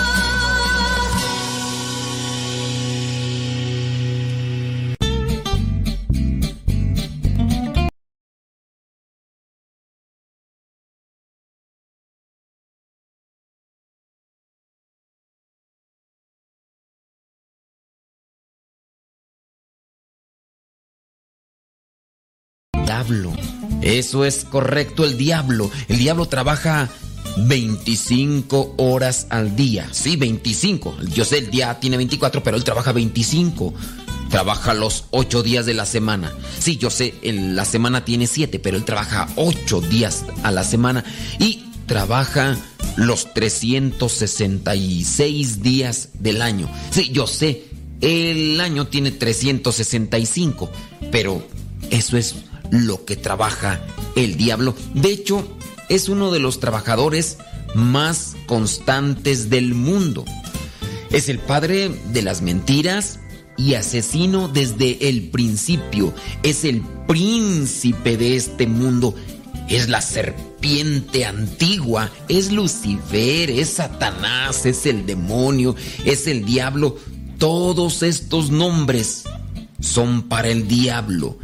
Eso es correcto, el diablo. El diablo trabaja 25 horas al día. Sí, 25. Yo sé, el día tiene 24, pero él trabaja 25. Trabaja los 8 días de la semana. Sí, yo sé, la semana tiene 7, pero él trabaja 8 días a la semana. Y trabaja los 366 días del año. Sí, yo sé, el año tiene 365, pero eso es lo que trabaja el diablo. De hecho, es uno de los trabajadores más constantes del mundo. Es el padre de las mentiras y asesino desde el principio. Es el príncipe de este mundo. Es la serpiente antigua. Es Lucifer, es Satanás, es el demonio, es el diablo. Todos estos nombres son para el diablo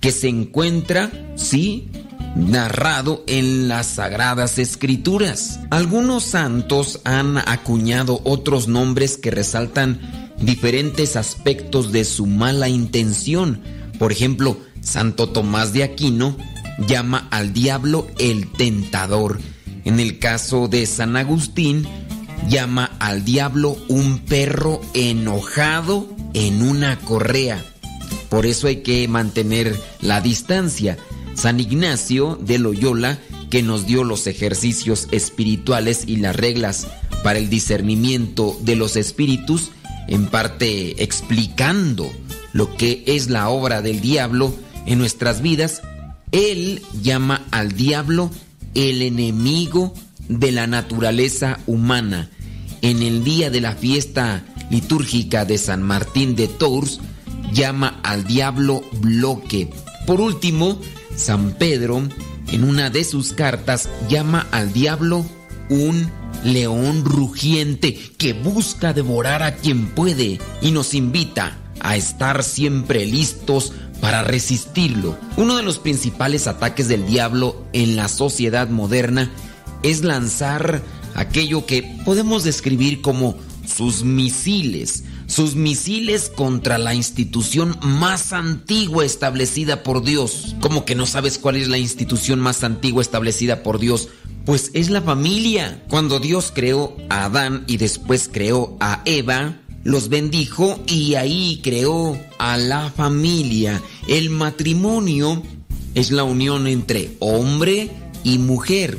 que se encuentra, sí, narrado en las sagradas escrituras. Algunos santos han acuñado otros nombres que resaltan diferentes aspectos de su mala intención. Por ejemplo, Santo Tomás de Aquino llama al diablo el tentador. En el caso de San Agustín, llama al diablo un perro enojado en una correa. Por eso hay que mantener la distancia. San Ignacio de Loyola, que nos dio los ejercicios espirituales y las reglas para el discernimiento de los espíritus, en parte explicando lo que es la obra del diablo en nuestras vidas, él llama al diablo el enemigo de la naturaleza humana. En el día de la fiesta litúrgica de San Martín de Tours, llama al diablo bloque. Por último, San Pedro, en una de sus cartas, llama al diablo un león rugiente que busca devorar a quien puede y nos invita a estar siempre listos para resistirlo. Uno de los principales ataques del diablo en la sociedad moderna es lanzar aquello que podemos describir como sus misiles, sus misiles contra la institución más antigua establecida por Dios. ¿Cómo que no sabes cuál es la institución más antigua establecida por Dios? Pues es la familia. Cuando Dios creó a Adán y después creó a Eva, los bendijo y ahí creó a la familia. El matrimonio es la unión entre hombre y mujer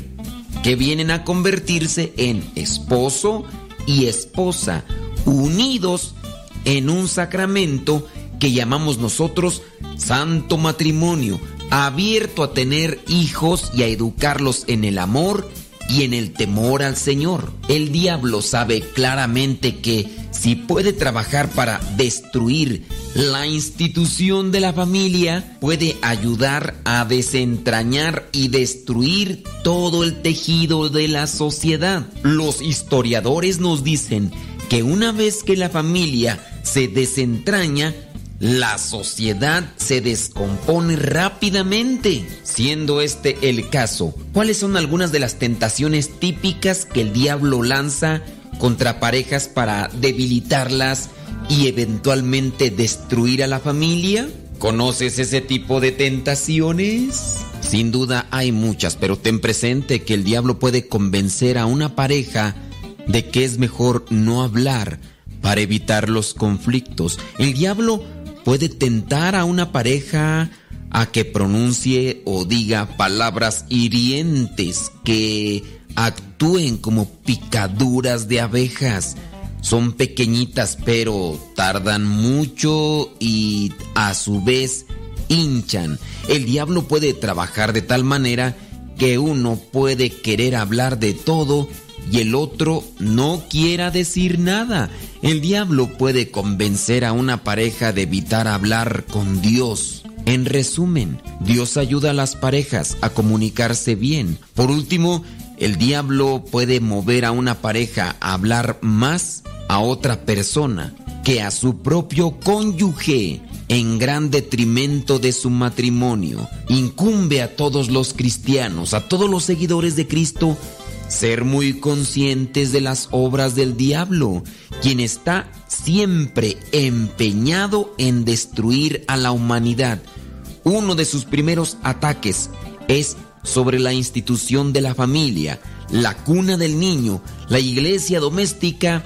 que vienen a convertirse en esposo y esposa, unidos en un sacramento que llamamos nosotros santo matrimonio, abierto a tener hijos y a educarlos en el amor y en el temor al Señor. El diablo sabe claramente que si puede trabajar para destruir la institución de la familia, puede ayudar a desentrañar y destruir todo el tejido de la sociedad. Los historiadores nos dicen que una vez que la familia se desentraña, la sociedad se descompone rápidamente. Siendo este el caso, ¿cuáles son algunas de las tentaciones típicas que el diablo lanza contra parejas para debilitarlas y eventualmente destruir a la familia? ¿Conoces ese tipo de tentaciones? Sin duda hay muchas, pero ten presente que el diablo puede convencer a una pareja de que es mejor no hablar para evitar los conflictos. El diablo puede tentar a una pareja a que pronuncie o diga palabras hirientes que actúen como picaduras de abejas. Son pequeñitas pero tardan mucho y a su vez hinchan. El diablo puede trabajar de tal manera que uno puede querer hablar de todo y el otro no quiera decir nada. El diablo puede convencer a una pareja de evitar hablar con Dios. En resumen, Dios ayuda a las parejas a comunicarse bien. Por último, el diablo puede mover a una pareja a hablar más a otra persona que a su propio cónyuge en gran detrimento de su matrimonio. Incumbe a todos los cristianos, a todos los seguidores de Cristo, ser muy conscientes de las obras del diablo, quien está siempre empeñado en destruir a la humanidad. Uno de sus primeros ataques es sobre la institución de la familia, la cuna del niño, la iglesia doméstica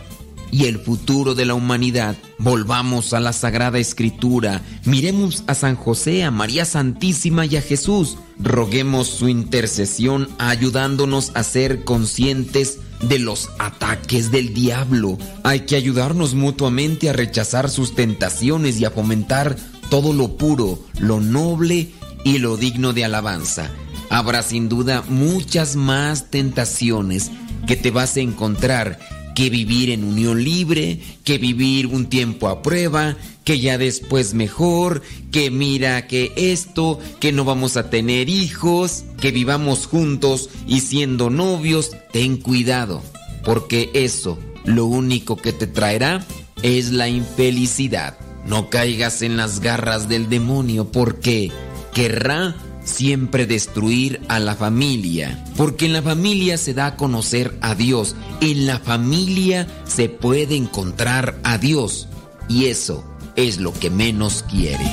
y el futuro de la humanidad. Volvamos a la Sagrada Escritura, miremos a San José, a María Santísima y a Jesús. Roguemos su intercesión ayudándonos a ser conscientes de los ataques del diablo. Hay que ayudarnos mutuamente a rechazar sus tentaciones y a fomentar todo lo puro, lo noble y lo digno de alabanza. Habrá sin duda muchas más tentaciones que te vas a encontrar que vivir en unión libre, que vivir un tiempo a prueba, que ya después mejor, que mira que esto, que no vamos a tener hijos, que vivamos juntos y siendo novios, ten cuidado, porque eso lo único que te traerá es la infelicidad. No caigas en las garras del demonio porque querrá siempre destruir a la familia, porque en la familia se da a conocer a Dios, en la familia se puede encontrar a Dios, y eso es lo que menos quiere.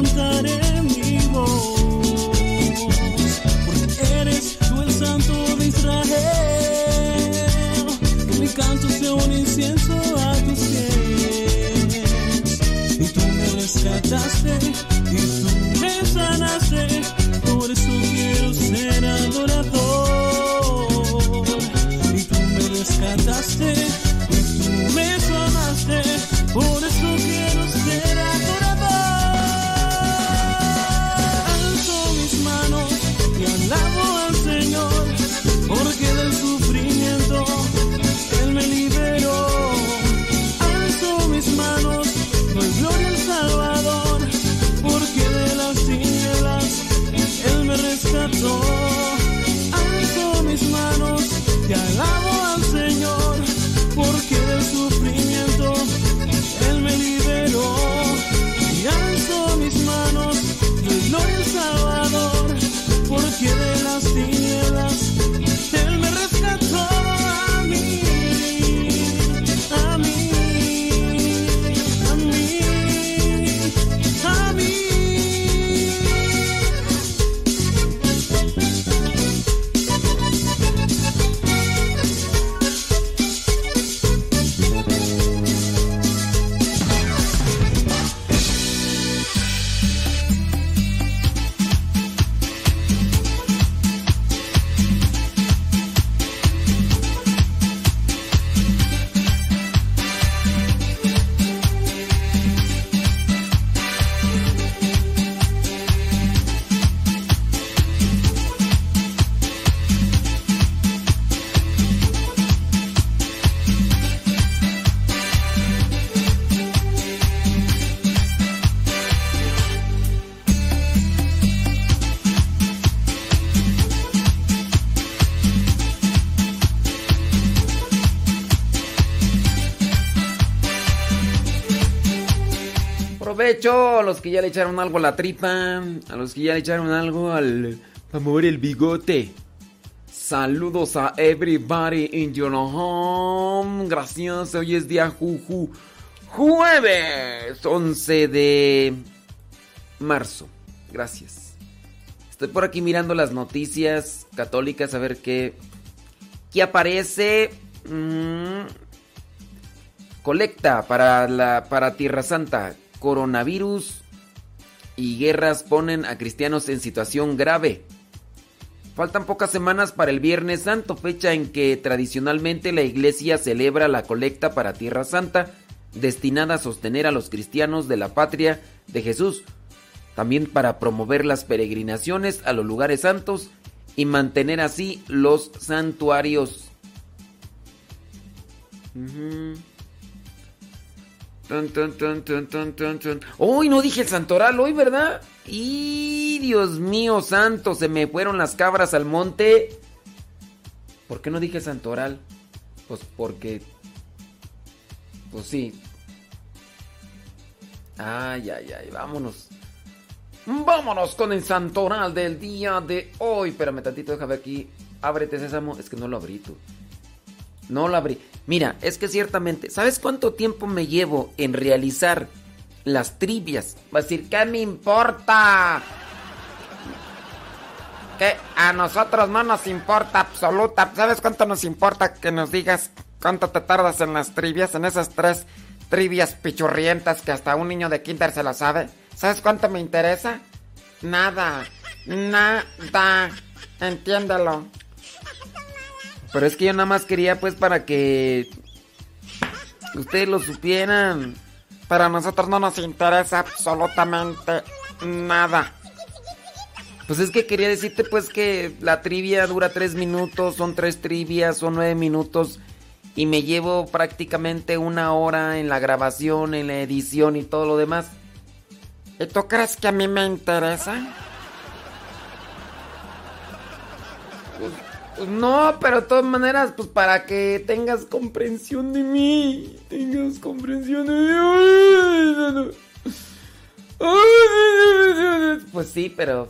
levantaré mi voz, porque eres tú el santo de Israel, que mi canto sea un incienso a tus pies, y tú me rescataste. A los que ya le echaron algo a la tripa, a los que ya le echaron algo al para mover el bigote. Saludos a everybody in your home. Gracias, hoy es día juju. Jueves 11 de marzo. Gracias. Estoy por aquí mirando las noticias católicas a ver qué qué aparece. Mm. Colecta para la para Tierra Santa. Coronavirus y guerras ponen a cristianos en situación grave. Faltan pocas semanas para el Viernes Santo, fecha en que tradicionalmente la iglesia celebra la colecta para Tierra Santa, destinada a sostener a los cristianos de la patria de Jesús, también para promover las peregrinaciones a los lugares santos y mantener así los santuarios. Hoy no dije el santoral, hoy, ¿verdad? Y Dios mío santo, se me fueron las cabras al monte. ¿Por qué no dije santoral? Pues porque... Pues sí. Ay, ay, ay, vámonos. Vámonos con el santoral del día de hoy. Espérame tantito, déjame aquí. Ábrete, Sésamo. Es que no lo abrí tú. No lo abrí. Mira, es que ciertamente, ¿sabes cuánto tiempo me llevo en realizar las trivias? Va a decir, ¿qué me importa? Que a nosotros no nos importa absoluta. ¿Sabes cuánto nos importa que nos digas cuánto te tardas en las trivias? En esas tres trivias pichurrientas que hasta un niño de kinder se lo sabe. ¿Sabes cuánto me interesa? Nada. Nada. Entiéndelo. Pero es que yo nada más quería pues para que ustedes lo supieran. Para nosotros no nos interesa absolutamente nada. Pues es que quería decirte pues que la trivia dura tres minutos, son tres trivias, son nueve minutos. Y me llevo prácticamente una hora en la grabación, en la edición y todo lo demás. ¿Y tú crees que a mí me interesa? No, pero de todas maneras, pues para que tengas comprensión de mí. Tengas comprensión de mí. Pues sí, pero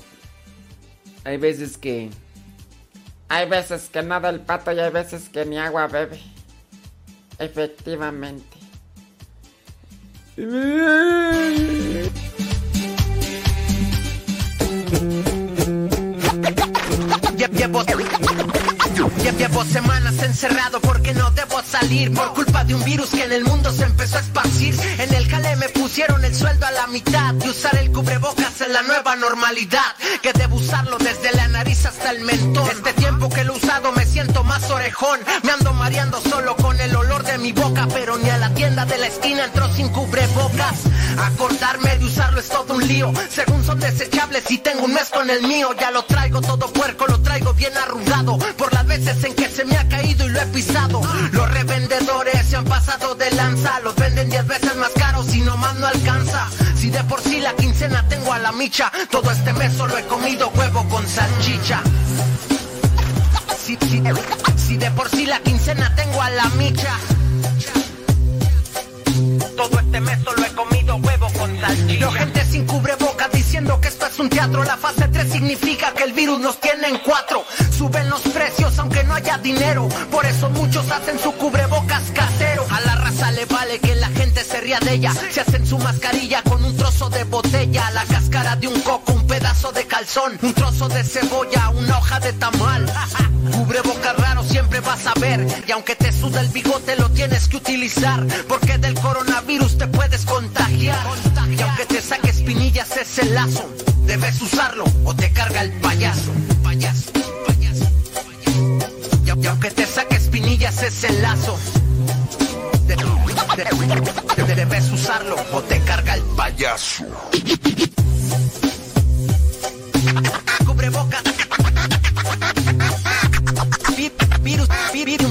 hay veces que... Hay veces que nada el pato y hay veces que ni agua bebe. Efectivamente. Lle- Llevo, lle- llevo semanas encerrado porque no debo salir Por culpa de un virus que en el mundo se empezó a esparcir. En el jale me pusieron el sueldo a la mitad Y usar el cubrebocas es la nueva normalidad. Que debo usarlo desde la nariz hasta el mentón. Este tiempo que lo he usado me siento más orejón. Me ando mareando solo con el olor de mi boca Pero ni a la tienda de la esquina entró sin cubrebocas. Acordarme de usarlo es todo un lío. Según son desechables y tengo un mes con el mío. Ya lo traigo todo puerco, lo traigo bien arrugado. Por las veces en que se me ha caído y lo he pisado Los revendedores se han pasado de lanza Los venden 10 veces más caros y nomás no alcanza Si de por sí la quincena tengo a la micha Todo este mes solo he comido huevo con salchicha si, si- Si de por sí la quincena tengo a la micha. Todo este mes solo he comido huevo con salchicha. Veo gente sin cubrebocas diciendo que esto es un teatro. La fase 3 significa que el virus nos tiene en cuatro. Suben los precios aunque no haya dinero. Por eso muchos hacen su cubrebocas casero. A la raza le vale que la gente se ría de ella. Se hacen su mascarilla con un trozo de botella. La cáscara de un coco, un pedazo de calzón. Un trozo de cebolla, una hoja de tamal. Cubrebocas raro siempre vas a ver. Y aunque te suda el bigote lo tienes que utilizar. Porque del coronavirus te puedes contagiar. Y aunque te saques espinillas ese lazo, debes usarlo o te carga el payaso. Payaso, payaso, payaso. Y, aunque te saques espinillas ese lazo, de- de- de- debes usarlo o te carga el payaso. Cubrebocas. Vi- Virus, vi- virus.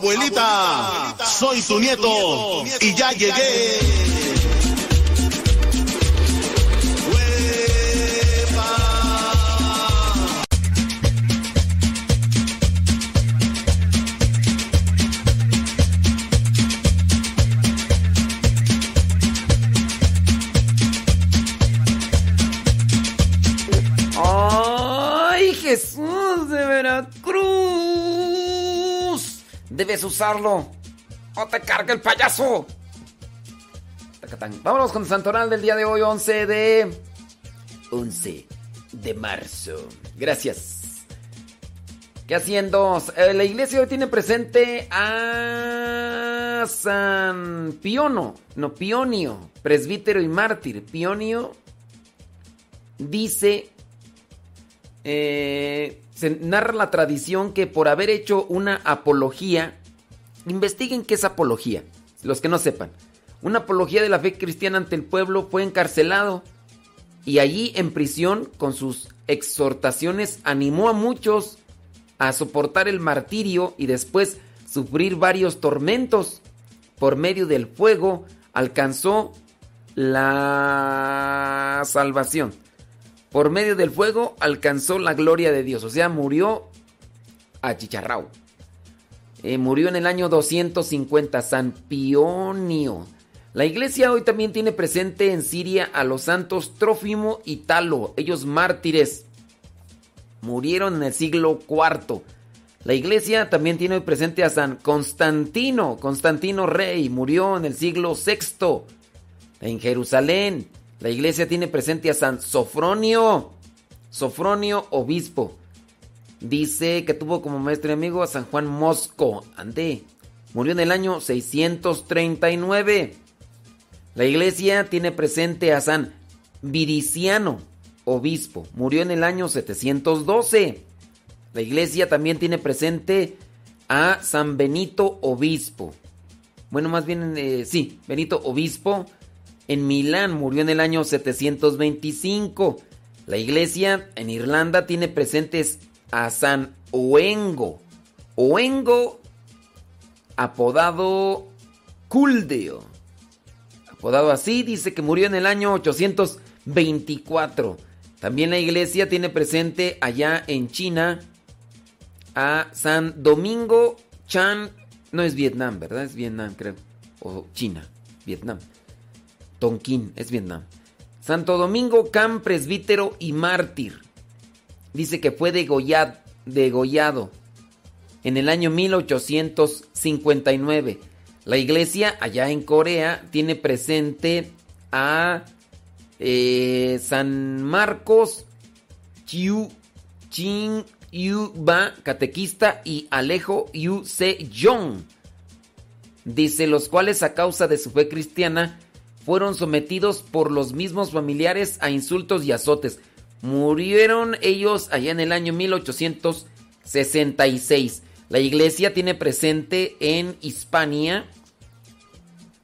Abuelita, soy tu nieto y ya llegué. ¡Ay, Jesús de Veracruz! Debes usarlo o te carga el payaso. Vámonos con santoral del día de hoy, 11 de... 11 de marzo. Gracias. ¿Qué haciendo? Eh, la iglesia hoy tiene presente a San Piono, no Pionio, presbítero y mártir. Pionio dice, eh, se narra la tradición que por haber hecho una apología, investiguen qué es apología, los que no sepan. Una apología de la fe cristiana ante el pueblo fue encarcelado y allí en prisión con sus exhortaciones animó a muchos a soportar el martirio y después sufrir varios tormentos. Por medio del fuego alcanzó la salvación. Por medio del fuego alcanzó la gloria de Dios. O sea, murió a Chicharrao. Eh, murió en el año 250, San Pionio. La iglesia hoy también tiene presente en Siria a los santos Trófimo y Talo, ellos mártires. Murieron en el siglo IV. La iglesia también tiene hoy presente a San Constantino, Constantino Rey, murió en el siglo VI. En Jerusalén, la iglesia tiene presente a San Sofronio, Sofronio Obispo. Dice que tuvo como maestro y amigo a San Juan Mosco. Ande. Murió en el año 639. La iglesia tiene presente a San Viriciano, obispo. Murió en el año 712. La iglesia también tiene presente a San Benito, obispo. Bueno, más bien, eh, sí, Benito, obispo. En Milán murió en el año 725. La iglesia en Irlanda tiene presentes a San Oengo. Oengo, apodado Culdeo. Apodado así, dice que murió en el año 824. También la iglesia tiene presente allá en China a San Domingo Chan. No es Vietnam, ¿verdad? Es Vietnam, creo. O China, Vietnam. Tonkin, es Vietnam. Santo Domingo Cam, presbítero y mártir. Dice que fue degollado, degollado en el año 1859. La iglesia allá en Corea tiene presente a eh, San Marcos Chiu Chin Yu Ba, catequista, y Alejo Yu Se Yong. Dice, los cuales a causa de su fe cristiana fueron sometidos por los mismos familiares a insultos y azotes. Murieron ellos allá en el año 1866. La iglesia tiene presente en Hispania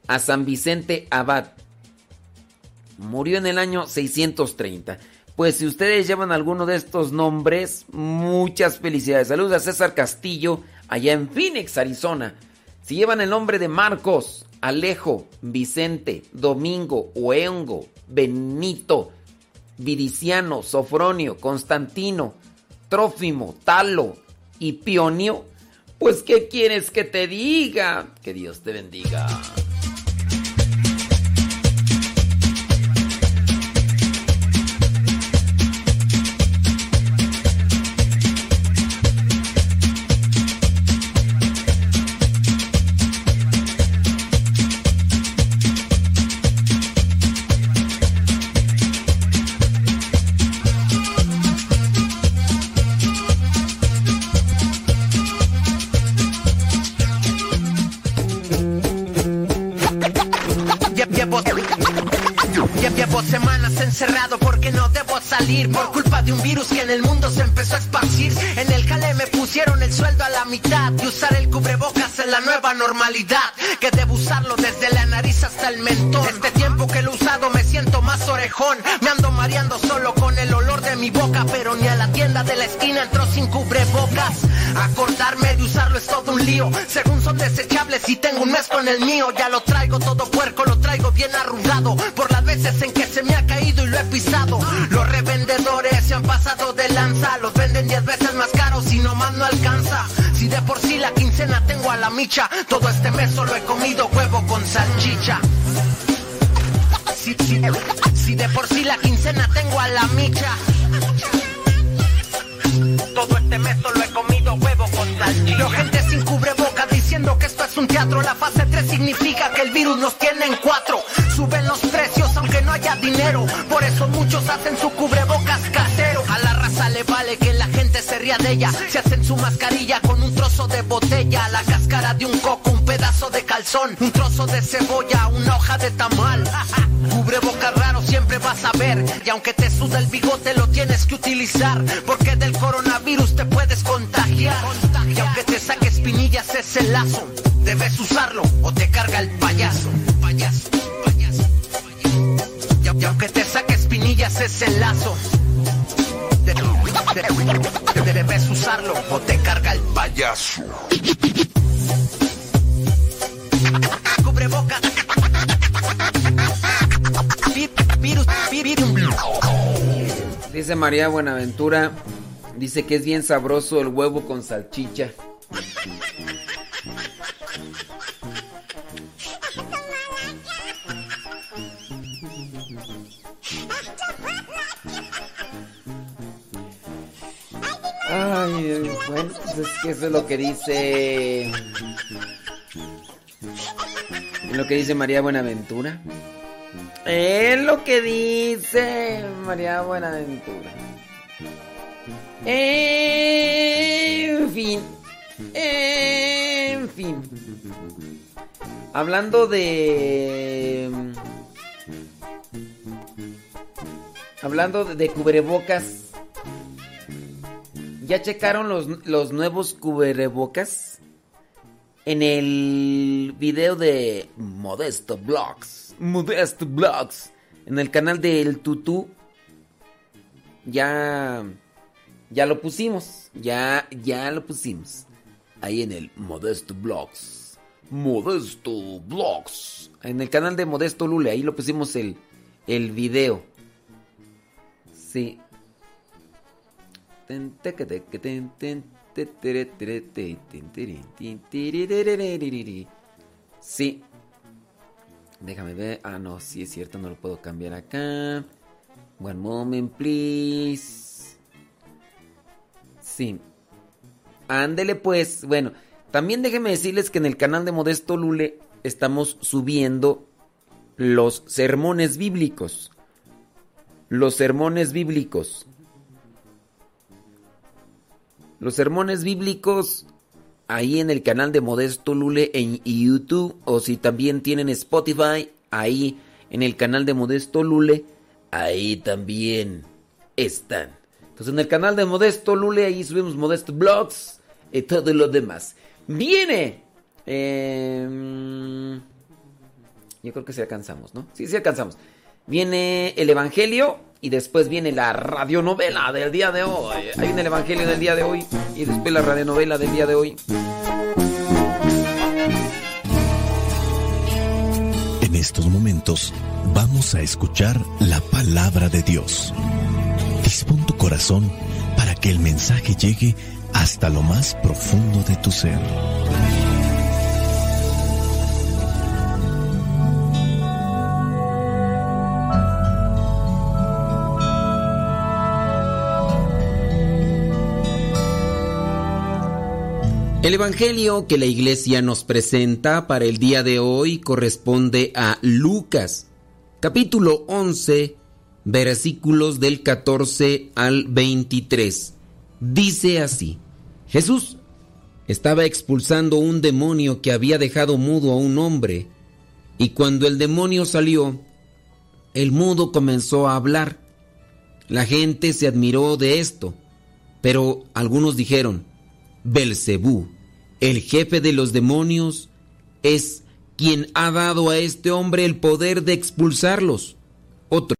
a San Vicente Abad. Murió en el año 630. Pues si ustedes llevan alguno de estos nombres, muchas felicidades. Saludos a César Castillo, allá en Phoenix, Arizona. Si llevan el nombre de Marcos, Alejo, Vicente, Domingo, Oengo, Benito, Vidiciano, Sofronio, Constantino, Trófimo, Talo y Pionio, pues ¿qué quieres que te diga? Que Dios te bendiga. Salir por culpa de un virus que en el mundo se empezó a esparcir. En el jale me pusieron el sueldo a la mitad y usar el cubrebocas es la nueva normalidad. Que debo usarlo desde la nariz hasta el mentón. Este tiempo que lo he usado me siento más orejón. Me ando mareando mi boca, pero ni a la tienda de la esquina entró sin cubrebocas. Acordarme de usarlo es todo un lío. Según son desechables y tengo un mes con el mío, ya lo traigo todo puerco, lo traigo bien arrugado. Por las veces en que se me ha caído y lo he pisado. Los revendedores se han pasado de lanza. Los venden 10 veces más caros y nomás no alcanza. Si de por sí la quincena tengo a la micha, todo este mes solo he comido huevo con salchicha. Si, de por sí la quincena tengo a la micha. Todo este mes solo he comido huevo con salchicha. Gente sin cubreboca diciendo que esto es un teatro. La fase 3 significa que el virus nos tiene en cuatro. Suben los precios aunque no haya dinero. Por eso muchos hacen su cubrebocas casero. A la raza le vale que la gente se ría de ella. Se hacen su mascarilla con un trozo de botella. La cáscara de un coco, un pedazo de calzón. Un trozo de cebolla, una hoja de tamal. Cubrebocas raro siempre vas a ver. Y aunque te suda el bigote, lo tienes que utilizar. Porque del coronavirus te puedes contagiar. Y aunque te saque espinillas ese lazo, debes usarlo o te carga el payaso. Payaso, payaso, payaso. Y, aunque te saque espinillas ese lazo, de- de- de- debes usarlo o te carga el payaso. Vi- virus. Dice María Buenaventura, dice que es bien sabroso el huevo con salchicha. Ay, bueno, pues es que eso es lo que dice. Lo que dice María Buenaventura. Es lo que dice María Buenaventura. En fin. En fin. Hablando de. Hablando de cubrebocas. ¿Ya checaron los, los nuevos cubrebocas? En el video de Modesto Vlogs. Modesto Vlogs. En el canal del Tutú. Ya. Ya lo pusimos. Ya, ya lo pusimos. Ahí en el Modesto Vlogs. Modesto Vlogs. En el canal de Modesto Lule. Ahí lo pusimos el, el video. Sí. Sí. Déjame ver. Ah, no, sí es cierto, no lo puedo cambiar acá. One moment, please. Sí. Ándele pues. Bueno, también déjenme decirles que en el canal de Modesto Lule estamos subiendo los sermones bíblicos. Los sermones bíblicos. Los sermones bíblicos ahí en el canal de Modesto Lule en YouTube o si también tienen Spotify, ahí en el canal de Modesto Lule, ahí también están. Entonces en el canal de Modesto Lule, ahí subimos Modesto Blogs y todo lo demás. Viene. eh, yo creo que sí alcanzamos, ¿no? Sí, sí alcanzamos. Viene el Evangelio y después viene la radionovela del día de hoy. Ahí viene el Evangelio del día de hoy y después la radionovela del día de hoy. En estos momentos vamos a escuchar la palabra de Dios. Dispón tu corazón para que el mensaje llegue hasta lo más profundo de tu ser. El Evangelio que la iglesia nos presenta para el día de hoy corresponde a Lucas, capítulo 11, versículos del 14 al 23. Dice así, Jesús estaba expulsando un demonio que había dejado mudo a un hombre, y cuando el demonio salió, el mudo comenzó a hablar. La gente se admiró de esto, pero algunos dijeron, Belcebú, el jefe de los demonios, es quien ha dado a este hombre el poder de expulsarlos. Otros,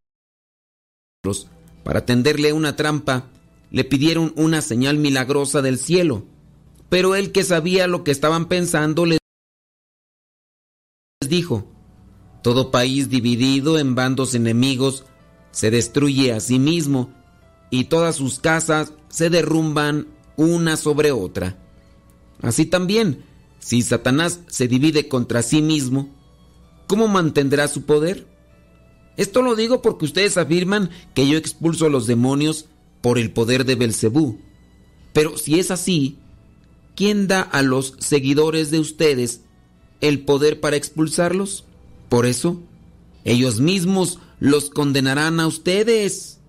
para tenderle una trampa, le pidieron una señal milagrosa del cielo, pero él que sabía lo que estaban pensando les dijo, todo país dividido en bandos enemigos se destruye a sí mismo y todas sus casas se derrumban una sobre otra. Así también, si Satanás se divide contra sí mismo, ¿cómo mantendrá su poder? Esto lo digo porque ustedes afirman que yo expulso a los demonios por el poder de Belcebú. Pero si es así, ¿quién da a los seguidores de ustedes el poder para expulsarlos? Por eso, ellos mismos los condenarán a ustedes.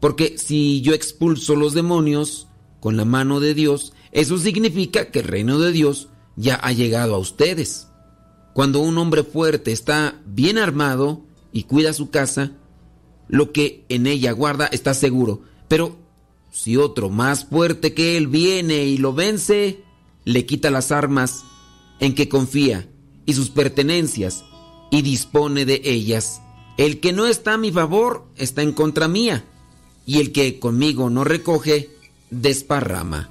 Porque si yo expulso los demonios con la mano de Dios, eso significa que el reino de Dios ya ha llegado a ustedes. Cuando un hombre fuerte está bien armado y cuida su casa, lo que en ella guarda está seguro. Pero si otro más fuerte que él viene y lo vence, le quita las armas en que confía y sus pertenencias y dispone de ellas. El que no está a mi favor está en contra mía, y el que conmigo no recoge, desparrama.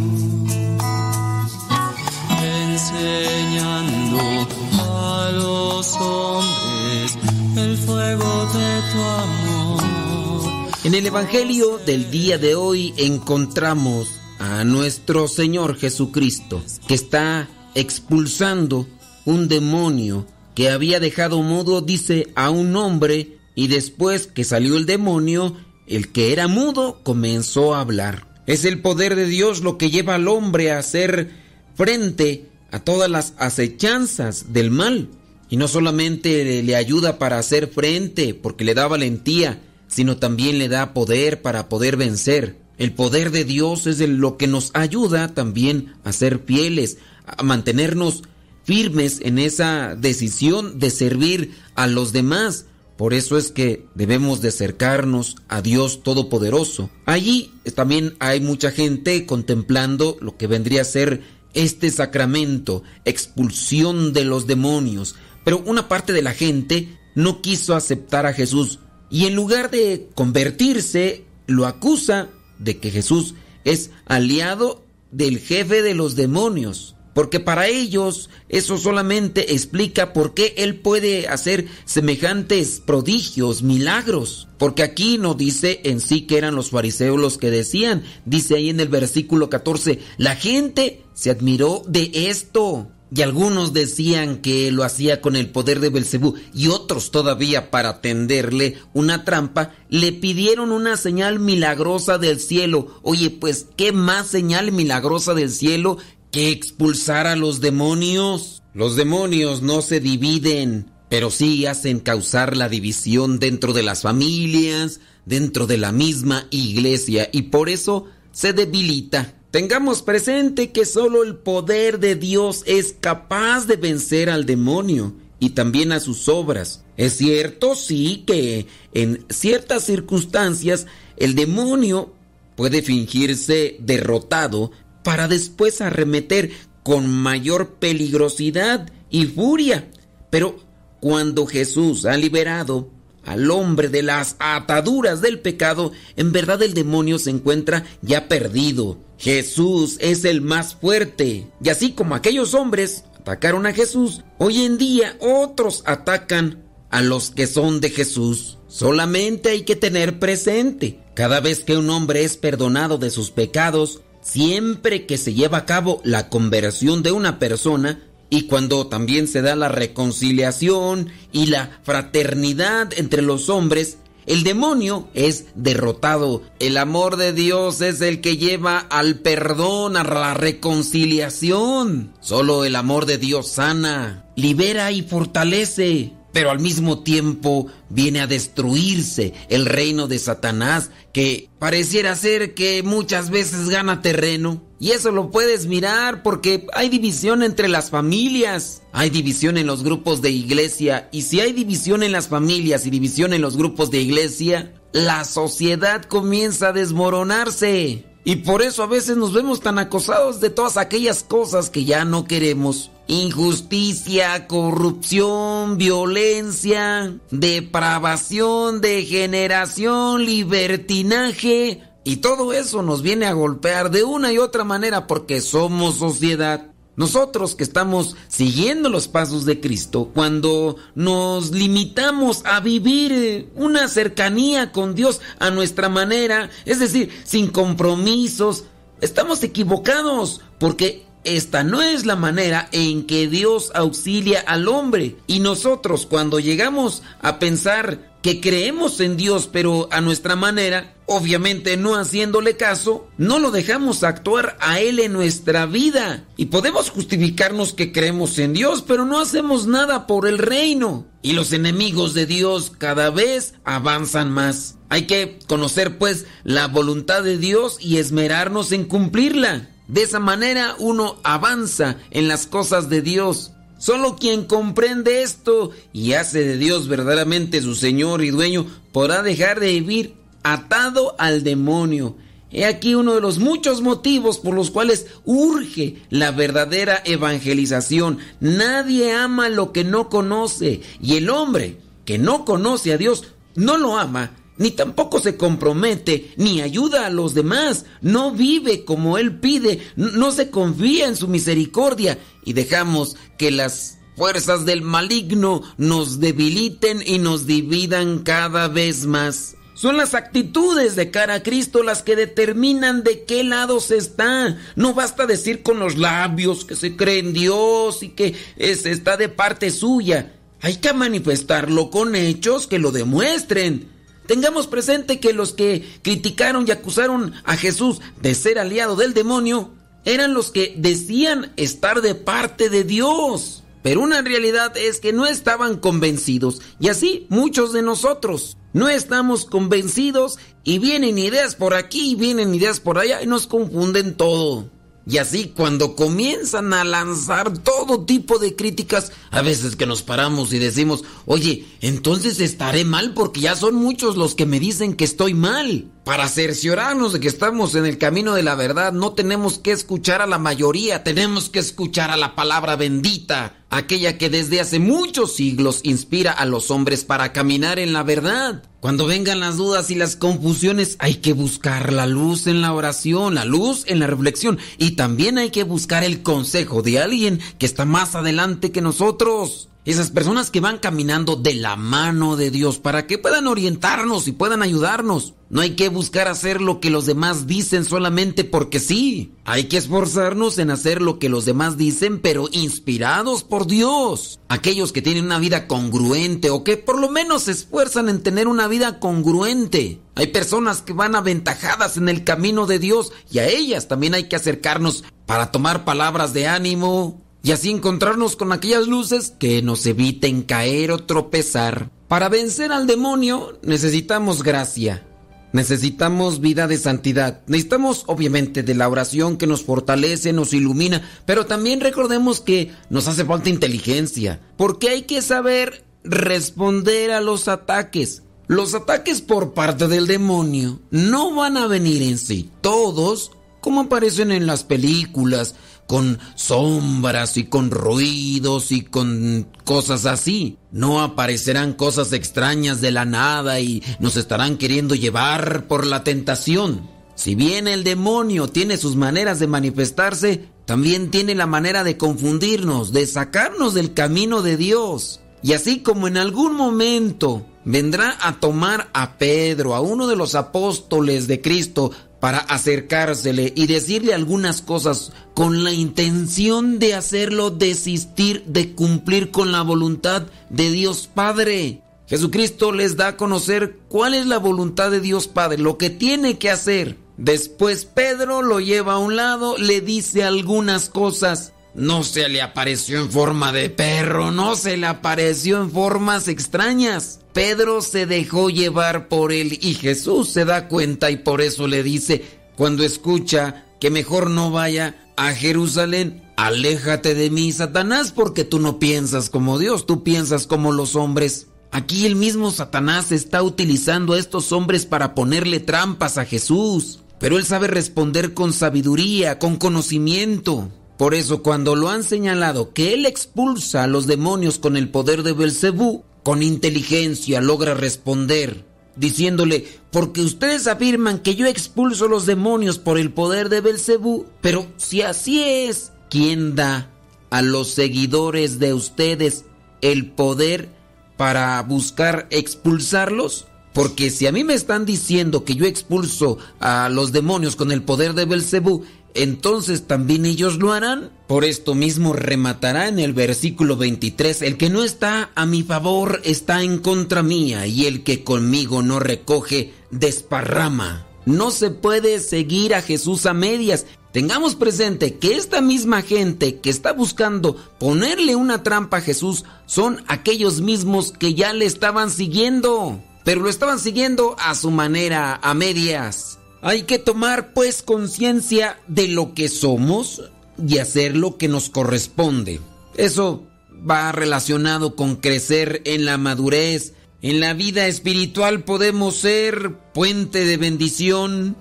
hombres el fuego de tu amor. En el Evangelio del día de hoy encontramos a nuestro Señor Jesucristo que está expulsando un demonio que había dejado mudo, dice, a un hombre y después que salió el demonio, el que era mudo comenzó a hablar. Es el poder de Dios lo que lleva al hombre a hacer frente a todas las acechanzas del mal. Y no solamente le ayuda para hacer frente, porque le da valentía, sino también le da poder para poder vencer. El poder de Dios es lo que nos ayuda también a ser fieles, a mantenernos firmes en esa decisión de servir a los demás. Por eso es que debemos de acercarnos a Dios Todopoderoso. Allí también hay mucha gente contemplando lo que vendría a ser este sacramento, expulsión de los demonios. Pero una parte de la gente no quiso aceptar a Jesús y en lugar de convertirse, lo acusa de que Jesús es aliado del jefe de los demonios. Porque para ellos eso solamente explica por qué él puede hacer semejantes prodigios, milagros. Porque aquí no dice en sí que eran los fariseos los que decían. Dice ahí en el versículo 14, la gente se admiró de esto. Y algunos decían que lo hacía con el poder de Belcebú y otros todavía para tenderle una trampa le pidieron una señal milagrosa del cielo. Oye, pues qué más señal milagrosa del cielo que expulsar a los demonios. Los demonios no se dividen, pero sí hacen causar la división dentro de las familias, dentro de la misma iglesia y por eso se debilita. Tengamos presente que solo el poder de Dios es capaz de vencer al demonio y también a sus obras. Es cierto, sí, que en ciertas circunstancias el demonio puede fingirse derrotado para después arremeter con mayor peligrosidad y furia. Pero cuando Jesús ha liberado al hombre de las ataduras del pecado, en verdad el demonio se encuentra ya perdido. Jesús es el más fuerte. Y así como aquellos hombres atacaron a Jesús, hoy en día otros atacan a los que son de Jesús. Solamente hay que tener presente, cada vez que un hombre es perdonado de sus pecados, siempre que se lleva a cabo la conversión de una persona, y cuando también se da la reconciliación y la fraternidad entre los hombres, el demonio es derrotado. El amor de Dios es el que lleva al perdón, a la reconciliación. Solo el amor de Dios sana, libera y fortalece pero al mismo tiempo viene a destruirse el reino de Satanás, que pareciera ser que muchas veces gana terreno. Y eso lo puedes mirar porque hay división entre las familias, hay división en los grupos de iglesia, y si hay división en las familias y división en los grupos de iglesia, la sociedad comienza a desmoronarse. Y por eso a veces nos vemos tan acosados de todas aquellas cosas que ya no queremos. Injusticia, corrupción, violencia, depravación, degeneración, libertinaje. Y todo eso nos viene a golpear de una y otra manera porque somos sociedad. Nosotros que estamos siguiendo los pasos de Cristo, cuando nos limitamos a vivir una cercanía con Dios a nuestra manera, es decir, sin compromisos, estamos equivocados porque esta no es la manera en que Dios auxilia al hombre. Y nosotros cuando llegamos a pensar que creemos en Dios pero a nuestra manera, obviamente no haciéndole caso, no lo dejamos actuar a Él en nuestra vida. Y podemos justificarnos que creemos en Dios pero no hacemos nada por el reino. Y los enemigos de Dios cada vez avanzan más. Hay que conocer pues la voluntad de Dios y esmerarnos en cumplirla. De esa manera uno avanza en las cosas de Dios. Solo quien comprende esto y hace de Dios verdaderamente su Señor y dueño podrá dejar de vivir atado al demonio. He aquí uno de los muchos motivos por los cuales urge la verdadera evangelización. Nadie ama lo que no conoce y el hombre que no conoce a Dios no lo ama ni tampoco se compromete, ni ayuda a los demás, no vive como Él pide, no se confía en su misericordia y dejamos que las fuerzas del maligno nos debiliten y nos dividan cada vez más. Son las actitudes de cara a Cristo las que determinan de qué lado se está. No basta decir con los labios que se cree en Dios y que se está de parte suya. Hay que manifestarlo con hechos que lo demuestren. Tengamos presente que los que criticaron y acusaron a Jesús de ser aliado del demonio eran los que decían estar de parte de Dios. Pero una realidad es que no estaban convencidos y así muchos de nosotros no estamos convencidos y vienen ideas por aquí y vienen ideas por allá y nos confunden todo. Y así cuando comienzan a lanzar todo tipo de críticas, a veces que nos paramos y decimos, oye, entonces estaré mal porque ya son muchos los que me dicen que estoy mal. para cerciorarnos de que estamos en el camino de la verdad, no tenemos que escuchar a la mayoría, tenemos que escuchar a la palabra bendita, aquella que desde hace muchos siglos inspira a los hombres para caminar en la verdad. Cuando vengan las dudas y las confusiones, hay que buscar la luz en la oración, la luz en la reflexión y también hay que buscar el consejo de alguien que está más adelante que nosotros. Esas personas que van caminando de la mano de Dios para que puedan orientarnos y puedan ayudarnos. No hay que buscar hacer lo que los demás dicen solamente porque sí. Hay que esforzarnos en hacer lo que los demás dicen, pero inspirados por Dios. Aquellos que tienen una vida congruente o que por lo menos se esfuerzan en tener una vida congruente. Hay personas que van aventajadas en el camino de Dios y a ellas también hay que acercarnos para tomar palabras de ánimo, y así encontrarnos con aquellas luces que nos eviten caer o tropezar. Para vencer al demonio necesitamos gracia, necesitamos vida de santidad, necesitamos obviamente de la oración que nos fortalece, nos ilumina, pero también recordemos que nos hace falta inteligencia, porque hay que saber responder a los ataques. Los ataques por parte del demonio no van a venir en sí, todos como aparecen en las películas, con sombras y con ruidos y con cosas así. No aparecerán cosas extrañas de la nada y nos estarán queriendo llevar por la tentación. Si bien el demonio tiene sus maneras de manifestarse, también tiene la manera de confundirnos, de sacarnos del camino de Dios. Y así como en algún momento vendrá a tomar a Pedro, a uno de los apóstoles de Cristo, para acercársele y decirle algunas cosas con la intención de hacerlo desistir de cumplir con la voluntad de Dios Padre. Jesucristo les da a conocer cuál es la voluntad de Dios Padre, lo que tiene que hacer. Después Pedro lo lleva a un lado, le dice algunas cosas. No se le apareció en forma de perro, no se le apareció en formas extrañas. Pedro se dejó llevar por él y Jesús se da cuenta y por eso le dice, cuando escucha que mejor no vaya a Jerusalén, aléjate de mí, Satanás, porque tú no piensas como Dios, tú piensas como los hombres. Aquí el mismo Satanás está utilizando a estos hombres para ponerle trampas a Jesús, pero él sabe responder con sabiduría, con conocimiento. Por eso cuando lo han señalado que él expulsa a los demonios con el poder de Belcebú, con inteligencia logra responder, diciéndole, porque ustedes afirman que yo expulso los demonios por el poder de Belcebú, pero si así es, ¿quién da a los seguidores de ustedes el poder para buscar expulsarlos? Porque si a mí me están diciendo que yo expulso a los demonios con el poder de Belcebú, entonces también ellos lo harán. Por esto mismo rematará en el versículo 23, el que no está a mi favor está en contra mía, y el que conmigo no recoge, desparrama. No se puede seguir a Jesús a medias. Tengamos presente que esta misma gente que está buscando ponerle una trampa a Jesús son aquellos mismos que ya le estaban siguiendo, pero lo estaban siguiendo a su manera, a medias. Hay que tomar pues conciencia de lo que somos y hacer lo que nos corresponde. Eso va relacionado con crecer en la madurez. En la vida espiritual podemos ser puente de bendición,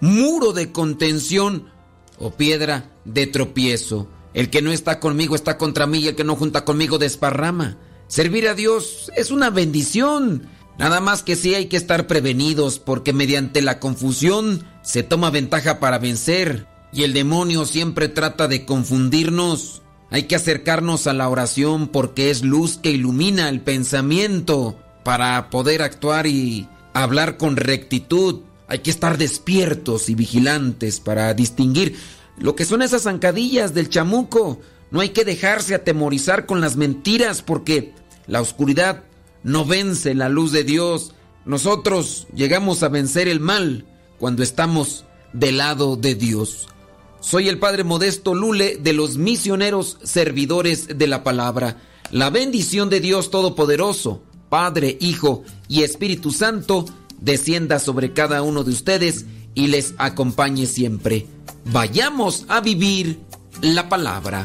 muro de contención o piedra de tropiezo. El que no está conmigo está contra mí y el que no junta conmigo desparrama. Servir a Dios es una bendición. Nada más que sí hay que estar prevenidos porque mediante la confusión se toma ventaja para vencer y el demonio siempre trata de confundirnos. Hay que acercarnos a la oración porque es luz que ilumina el pensamiento para poder actuar y hablar con rectitud. Hay que estar despiertos y vigilantes para distinguir lo que son esas zancadillas del chamuco. No hay que dejarse atemorizar con las mentiras porque la oscuridad no vence la luz de Dios. Nosotros llegamos a vencer el mal cuando estamos del lado de Dios. Soy el Padre Modesto Lule de los misioneros servidores de la palabra. La bendición de Dios Todopoderoso, Padre, Hijo y Espíritu Santo, descienda sobre cada uno de ustedes y les acompañe siempre. Vayamos a vivir la palabra.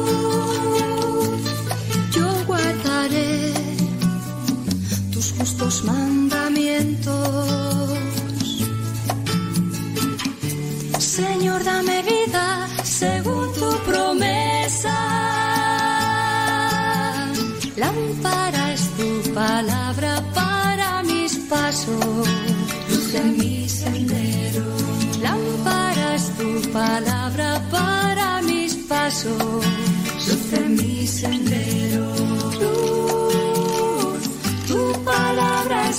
Justos mandamientos. Señor, dame vida según tu promesa. Lámpara tu palabra para mis pasos, luz en mi sendero. Lámpara tu palabra para mis pasos, luz en mi.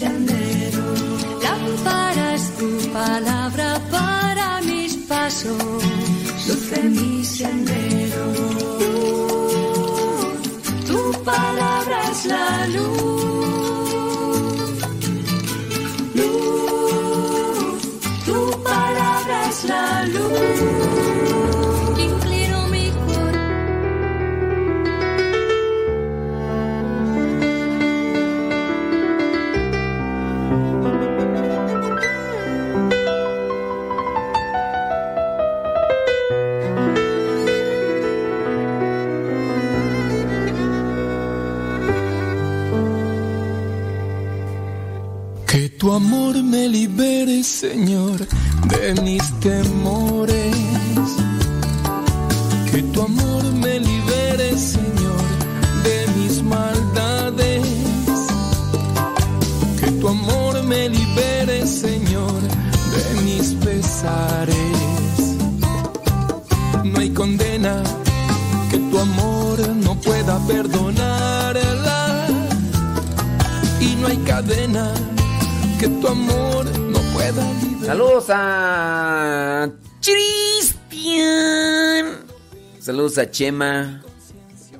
Sendero. Lámpara es tu palabra para mis pasos, luz en mi sendero. Luz, tu palabra es la luz. Luz, tu palabra es la luz. Me libere, Señor, de mis temores. Que tu amor me libere, Señor, de mis maldades. Que tu amor me libere, Señor, de mis pesares. Tu amor no. Saludos a Cristian. Saludos a Chema.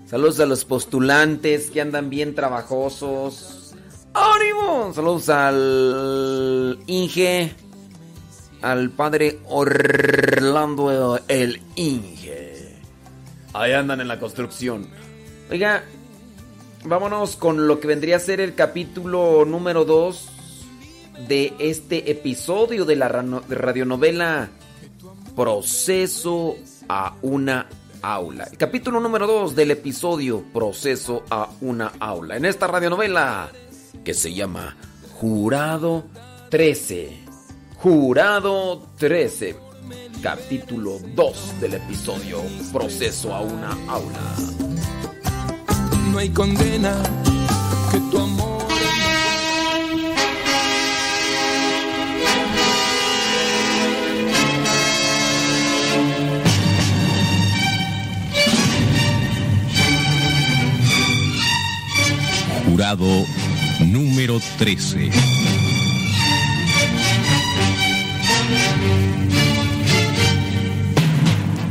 Saludos a los postulantes que andan bien trabajosos. ¡Ánimo! Saludos al Inge. Al padre Orlando el Inge. Ahí andan en la construcción. Oiga, vámonos con lo que vendría a ser el capítulo número 2 de este episodio de la radionovela Proceso a una aula. El capítulo número 2 del episodio Proceso a una aula. En esta radionovela que se llama Jurado 13. Jurado 13. Capítulo 2 del episodio Proceso a una aula. No hay condena que tu amor. Jurado número 13.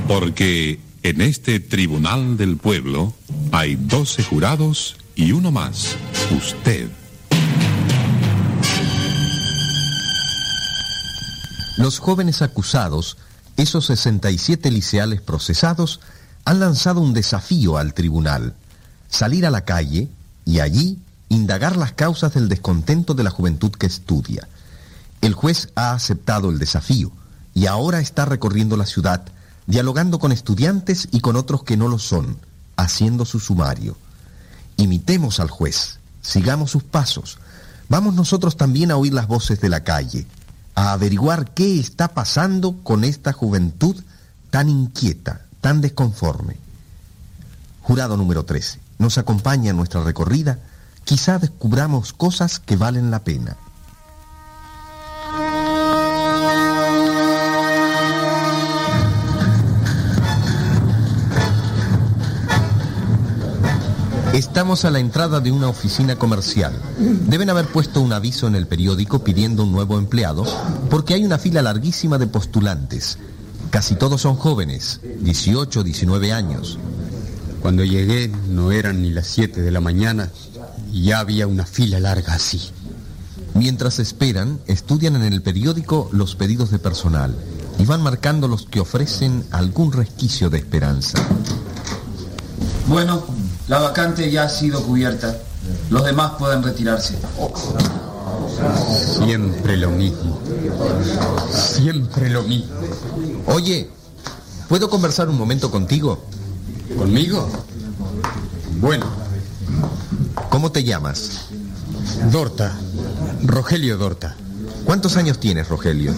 Porque en este tribunal del pueblo hay doce jurados y uno más, usted. Los jóvenes acusados, esos 67 liceales procesados, han lanzado un desafío al tribunal, salir a la calle y allí indagar las causas del descontento de la juventud que estudia. El juez ha aceptado el desafío y ahora está recorriendo la ciudad, dialogando con estudiantes y con otros que no lo son, haciendo su sumario. Imitemos al juez, sigamos sus pasos. Vamos nosotros también a oír las voces de la calle, a averiguar qué está pasando con esta juventud tan inquieta, tan desconforme. Jurado número 13, nos acompaña en nuestra recorrida, quizá descubramos cosas que valen la pena. Estamos a la entrada de una oficina comercial. Deben haber puesto un aviso en el periódico pidiendo un nuevo empleado porque hay una fila larguísima de postulantes. Casi todos son jóvenes, 18, 19 años. Cuando llegué no eran ni las 7 de la mañana y ya había una fila larga así. Mientras esperan, estudian en el periódico los pedidos de personal y van marcando los que ofrecen algún resquicio de esperanza. Bueno, la vacante ya ha sido cubierta. Los demás pueden retirarse. Siempre lo mismo. Siempre lo mismo. Oye, ¿puedo conversar un momento contigo? ¿Conmigo? Bueno. ¿Cómo te llamas? Dorta. Rogelio Dorta. ¿Cuántos años tienes, Rogelio?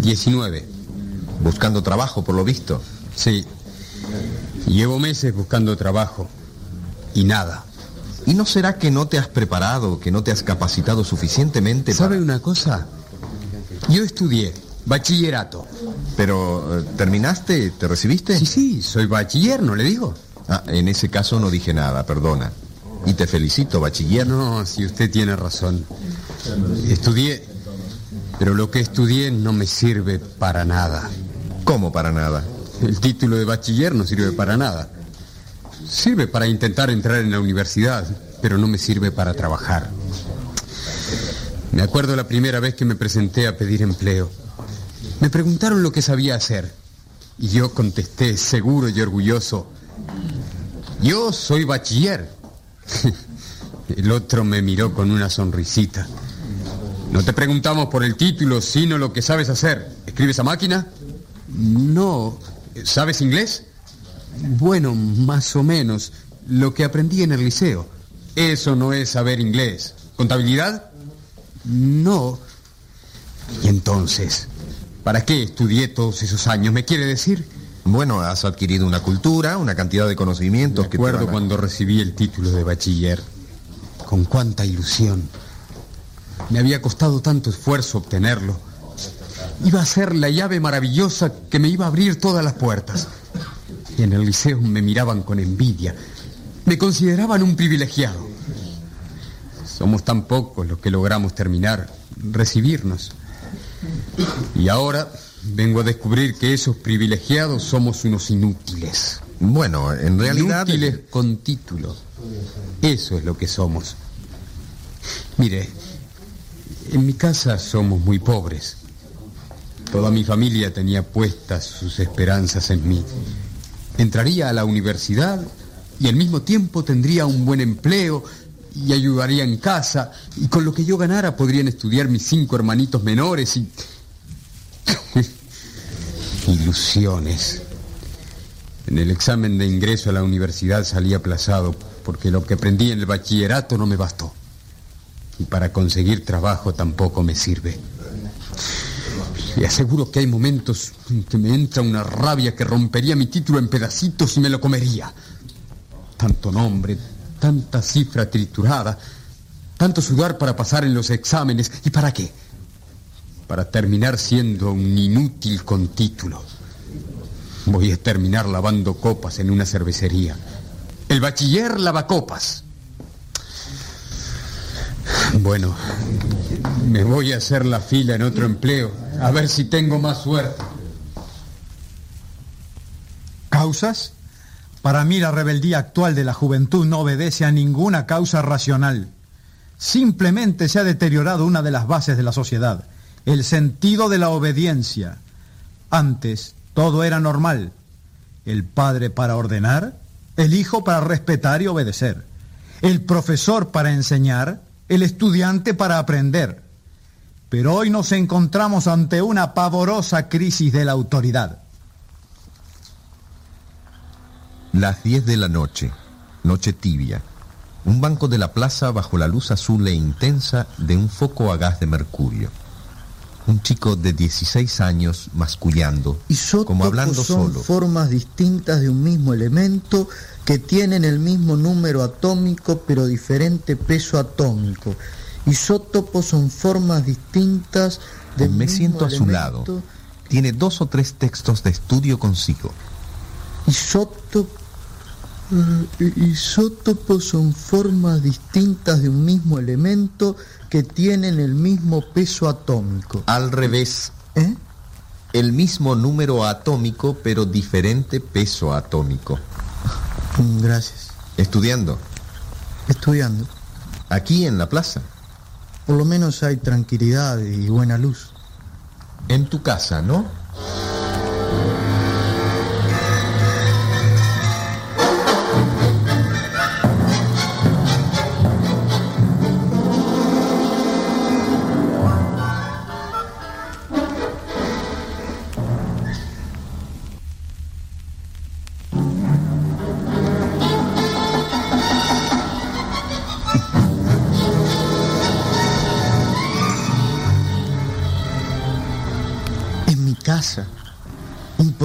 19. Buscando trabajo, por lo visto. Sí. Llevo meses buscando trabajo. Y nada. ¿Y no será que no te has preparado, que no te has capacitado suficientemente ¿Sabe una cosa? Yo estudié bachillerato. Pero, eh, ¿terminaste? ¿Te recibiste? Sí, sí, soy bachiller, ¿no le digo? Ah, en ese caso no dije nada, perdona. Y te felicito, bachiller. No, si usted tiene razón. Estudié, pero lo que estudié no me sirve para nada. ¿Cómo para nada? El título de bachiller no sirve para nada. Sirve para intentar entrar en la universidad, pero no me sirve para trabajar. Me acuerdo la primera vez que me presenté a pedir empleo. Me preguntaron lo que sabía hacer. Y yo contesté, seguro y orgulloso, yo soy bachiller. El otro me miró con una sonrisita. No te preguntamos por el título, sino lo que sabes hacer. ¿Escribes a máquina? No. ¿Sabes inglés? Bueno, más o menos. Lo que aprendí en el liceo. Eso no es saber inglés. ¿Contabilidad? No. ¿Y entonces? ¿Para qué estudié todos esos años? ¿Me quiere decir? Bueno, has adquirido una cultura, una cantidad de conocimientos Me que te a- cuando recibí el título de bachiller. Con cuánta ilusión. Me había costado tanto esfuerzo obtenerlo. Iba a ser la llave maravillosa que me iba a abrir todas las puertas. Y en el liceo me miraban con envidia. Me consideraban un privilegiado. Somos tan pocos los que logramos terminar, recibirnos. Y ahora vengo a descubrir que esos privilegiados somos unos inútiles. Bueno, en realidad... Inútiles con título. Eso es lo que somos. Mire, en mi casa somos muy pobres. Toda mi familia tenía puestas sus esperanzas en mí. Entraría a la universidad y al mismo tiempo tendría un buen empleo y ayudaría en casa y con lo que yo ganara podrían estudiar mis cinco hermanitos menores y... Ilusiones. En el examen de ingreso a la universidad salí aplazado porque lo que aprendí en el bachillerato no me bastó. Y para conseguir trabajo tampoco me sirve. Y aseguro que hay momentos en que me entra una rabia que rompería mi título en pedacitos y me lo comería. Tanto nombre, tanta cifra triturada, tanto sudar para pasar en los exámenes. ¿Y para qué? Para terminar siendo un inútil con título. Voy a terminar lavando copas en una cervecería. El bachiller lava copas. Bueno, me voy a hacer la fila en otro empleo, a ver si tengo más suerte. ¿Causas? Para mí la rebeldía actual de la juventud no obedece a ninguna causa racional. Simplemente se ha deteriorado una de las bases de la sociedad, el sentido de la obediencia. Antes todo era normal. El padre para ordenar, el hijo para respetar y obedecer, el profesor para enseñar, el estudiante para aprender. Pero hoy nos encontramos ante una pavorosa crisis de la autoridad. Las 10 de la noche, noche tibia. Un banco de la plaza bajo la luz azul e intensa de un foco a gas de mercurio. Un chico de 16 años mascullando, como hablando son solo. formas distintas de un mismo elemento que tienen el mismo número atómico pero diferente peso atómico. Isótopos son formas distintas de un Me mismo siento a su lado. elemento. Tiene dos o tres textos de estudio consigo. Isótopos Isótopos son formas distintas de un mismo elemento que tienen el mismo peso atómico. Al revés. ¿Eh? El mismo número atómico, pero diferente peso atómico. Mm, Gracias. Estudiando. Estudiando. Aquí en la plaza. Por lo menos hay tranquilidad y buena luz. En tu casa, ¿no?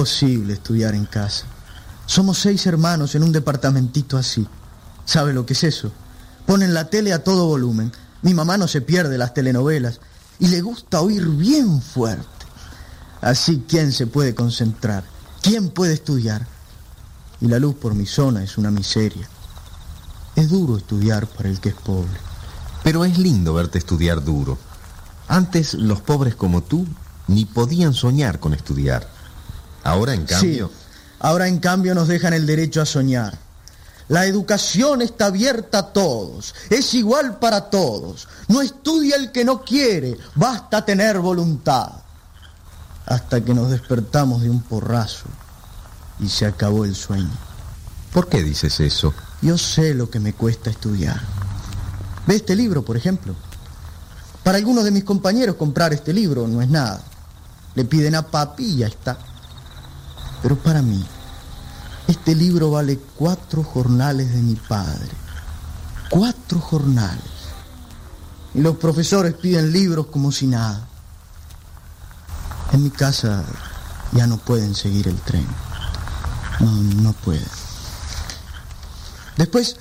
Imposible estudiar en casa. Somos seis hermanos en un departamentito así. ¿Sabe lo que es eso? Ponen la tele a todo volumen. Mi mamá no se pierde las telenovelas y le gusta oír bien fuerte. Así, ¿quién se puede concentrar? ¿Quién puede estudiar? Y la luz por mi zona es una miseria. Es duro estudiar para el que es pobre. Pero es lindo verte estudiar duro. Antes los pobres como tú ni podían soñar con estudiar. Ahora, en cambio... Sí, ahora en cambio nos dejan el derecho a soñar. La educación está abierta a todos, es igual para todos. No estudia el que no quiere, basta tener voluntad. Hasta que nos despertamos de un porrazo y se acabó el sueño. ¿Por qué dices eso? Yo sé lo que me cuesta estudiar. Ve este libro, por ejemplo. Para algunos de mis compañeros comprar este libro no es nada. Le piden a papi y ya está. Pero para mí, este libro vale cuatro jornales de mi padre. Cuatro jornales. Y los profesores piden libros como si nada. En mi casa ya no pueden seguir el tren. No, no pueden. Después,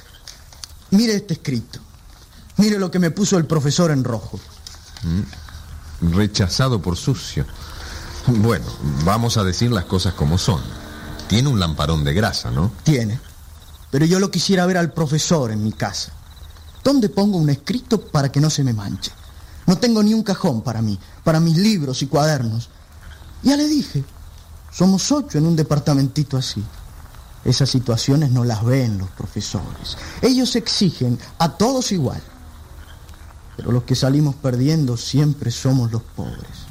mire este escrito. Mire lo que me puso el profesor en rojo. Mm, Rechazado por sucio. Bueno, vamos a decir las cosas como son. Tiene un lamparón de grasa, ¿no? Tiene. Pero yo lo quisiera ver al profesor en mi casa. ¿Dónde pongo un escrito para que no se me manche? No tengo ni un cajón para mí, para mis libros y cuadernos. Ya le dije, somos ocho en un departamentito así. Esas situaciones no las ven los profesores. Ellos exigen a todos igual. Pero los que salimos perdiendo siempre somos los pobres.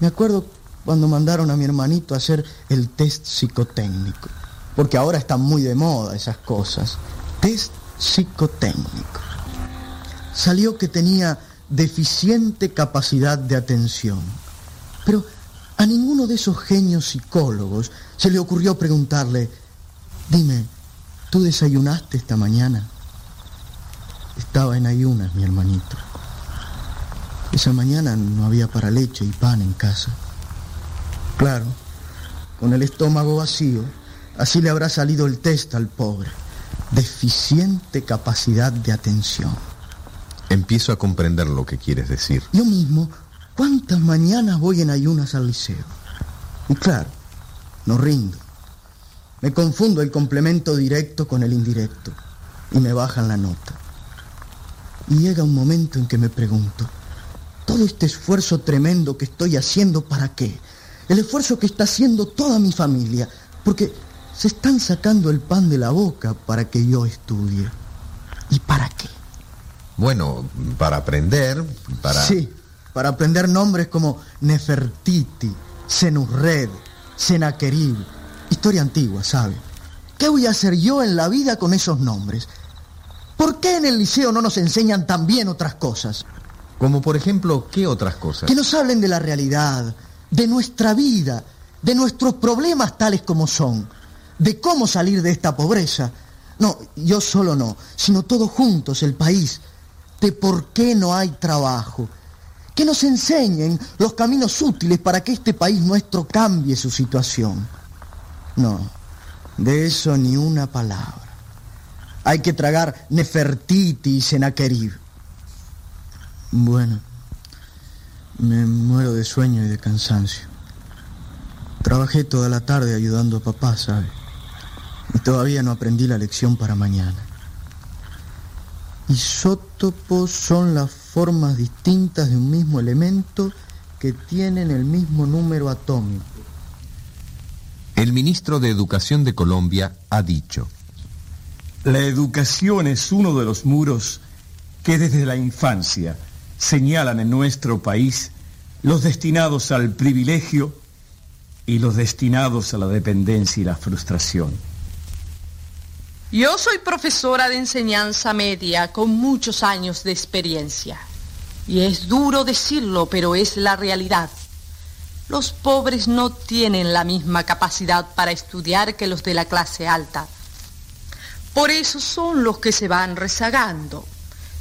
Me acuerdo cuando mandaron a mi hermanito a hacer el test psicotécnico, porque ahora están muy de moda esas cosas. Test psicotécnico. Salió que tenía deficiente capacidad de atención. Pero a ninguno de esos genios psicólogos se le ocurrió preguntarle, dime, ¿tú desayunaste esta mañana? Estaba en ayunas, mi hermanito. Esa mañana no había para leche y pan en casa. Claro, con el estómago vacío, así le habrá salido el test al pobre. Deficiente capacidad de atención. Empiezo a comprender lo que quieres decir. Yo mismo, ¿cuántas mañanas voy en ayunas al liceo? Y claro, no rindo. Me confundo el complemento directo con el indirecto y me bajan la nota. Y llega un momento en que me pregunto, todo este esfuerzo tremendo que estoy haciendo, ¿para qué? El esfuerzo que está haciendo toda mi familia, porque se están sacando el pan de la boca para que yo estudie. ¿Y para qué? Bueno, para aprender, para... Sí, para aprender nombres como Nefertiti, Senurred, Senaquerib, historia antigua, ¿sabe? ¿Qué voy a hacer yo en la vida con esos nombres? ¿Por qué en el liceo no nos enseñan también otras cosas? Como por ejemplo, ¿qué otras cosas? Que nos hablen de la realidad, de nuestra vida, de nuestros problemas tales como son, de cómo salir de esta pobreza. No, yo solo no, sino todos juntos, el país, de por qué no hay trabajo. Que nos enseñen los caminos útiles para que este país nuestro cambie su situación. No, de eso ni una palabra. Hay que tragar Nefertiti y Senaquerib. Bueno, me muero de sueño y de cansancio. Trabajé toda la tarde ayudando a papá, ¿sabe? Y todavía no aprendí la lección para mañana. Isótopos son las formas distintas de un mismo elemento que tienen el mismo número atómico. El ministro de Educación de Colombia ha dicho, La educación es uno de los muros que desde la infancia señalan en nuestro país los destinados al privilegio y los destinados a la dependencia y la frustración. Yo soy profesora de enseñanza media con muchos años de experiencia. Y es duro decirlo, pero es la realidad. Los pobres no tienen la misma capacidad para estudiar que los de la clase alta. Por eso son los que se van rezagando.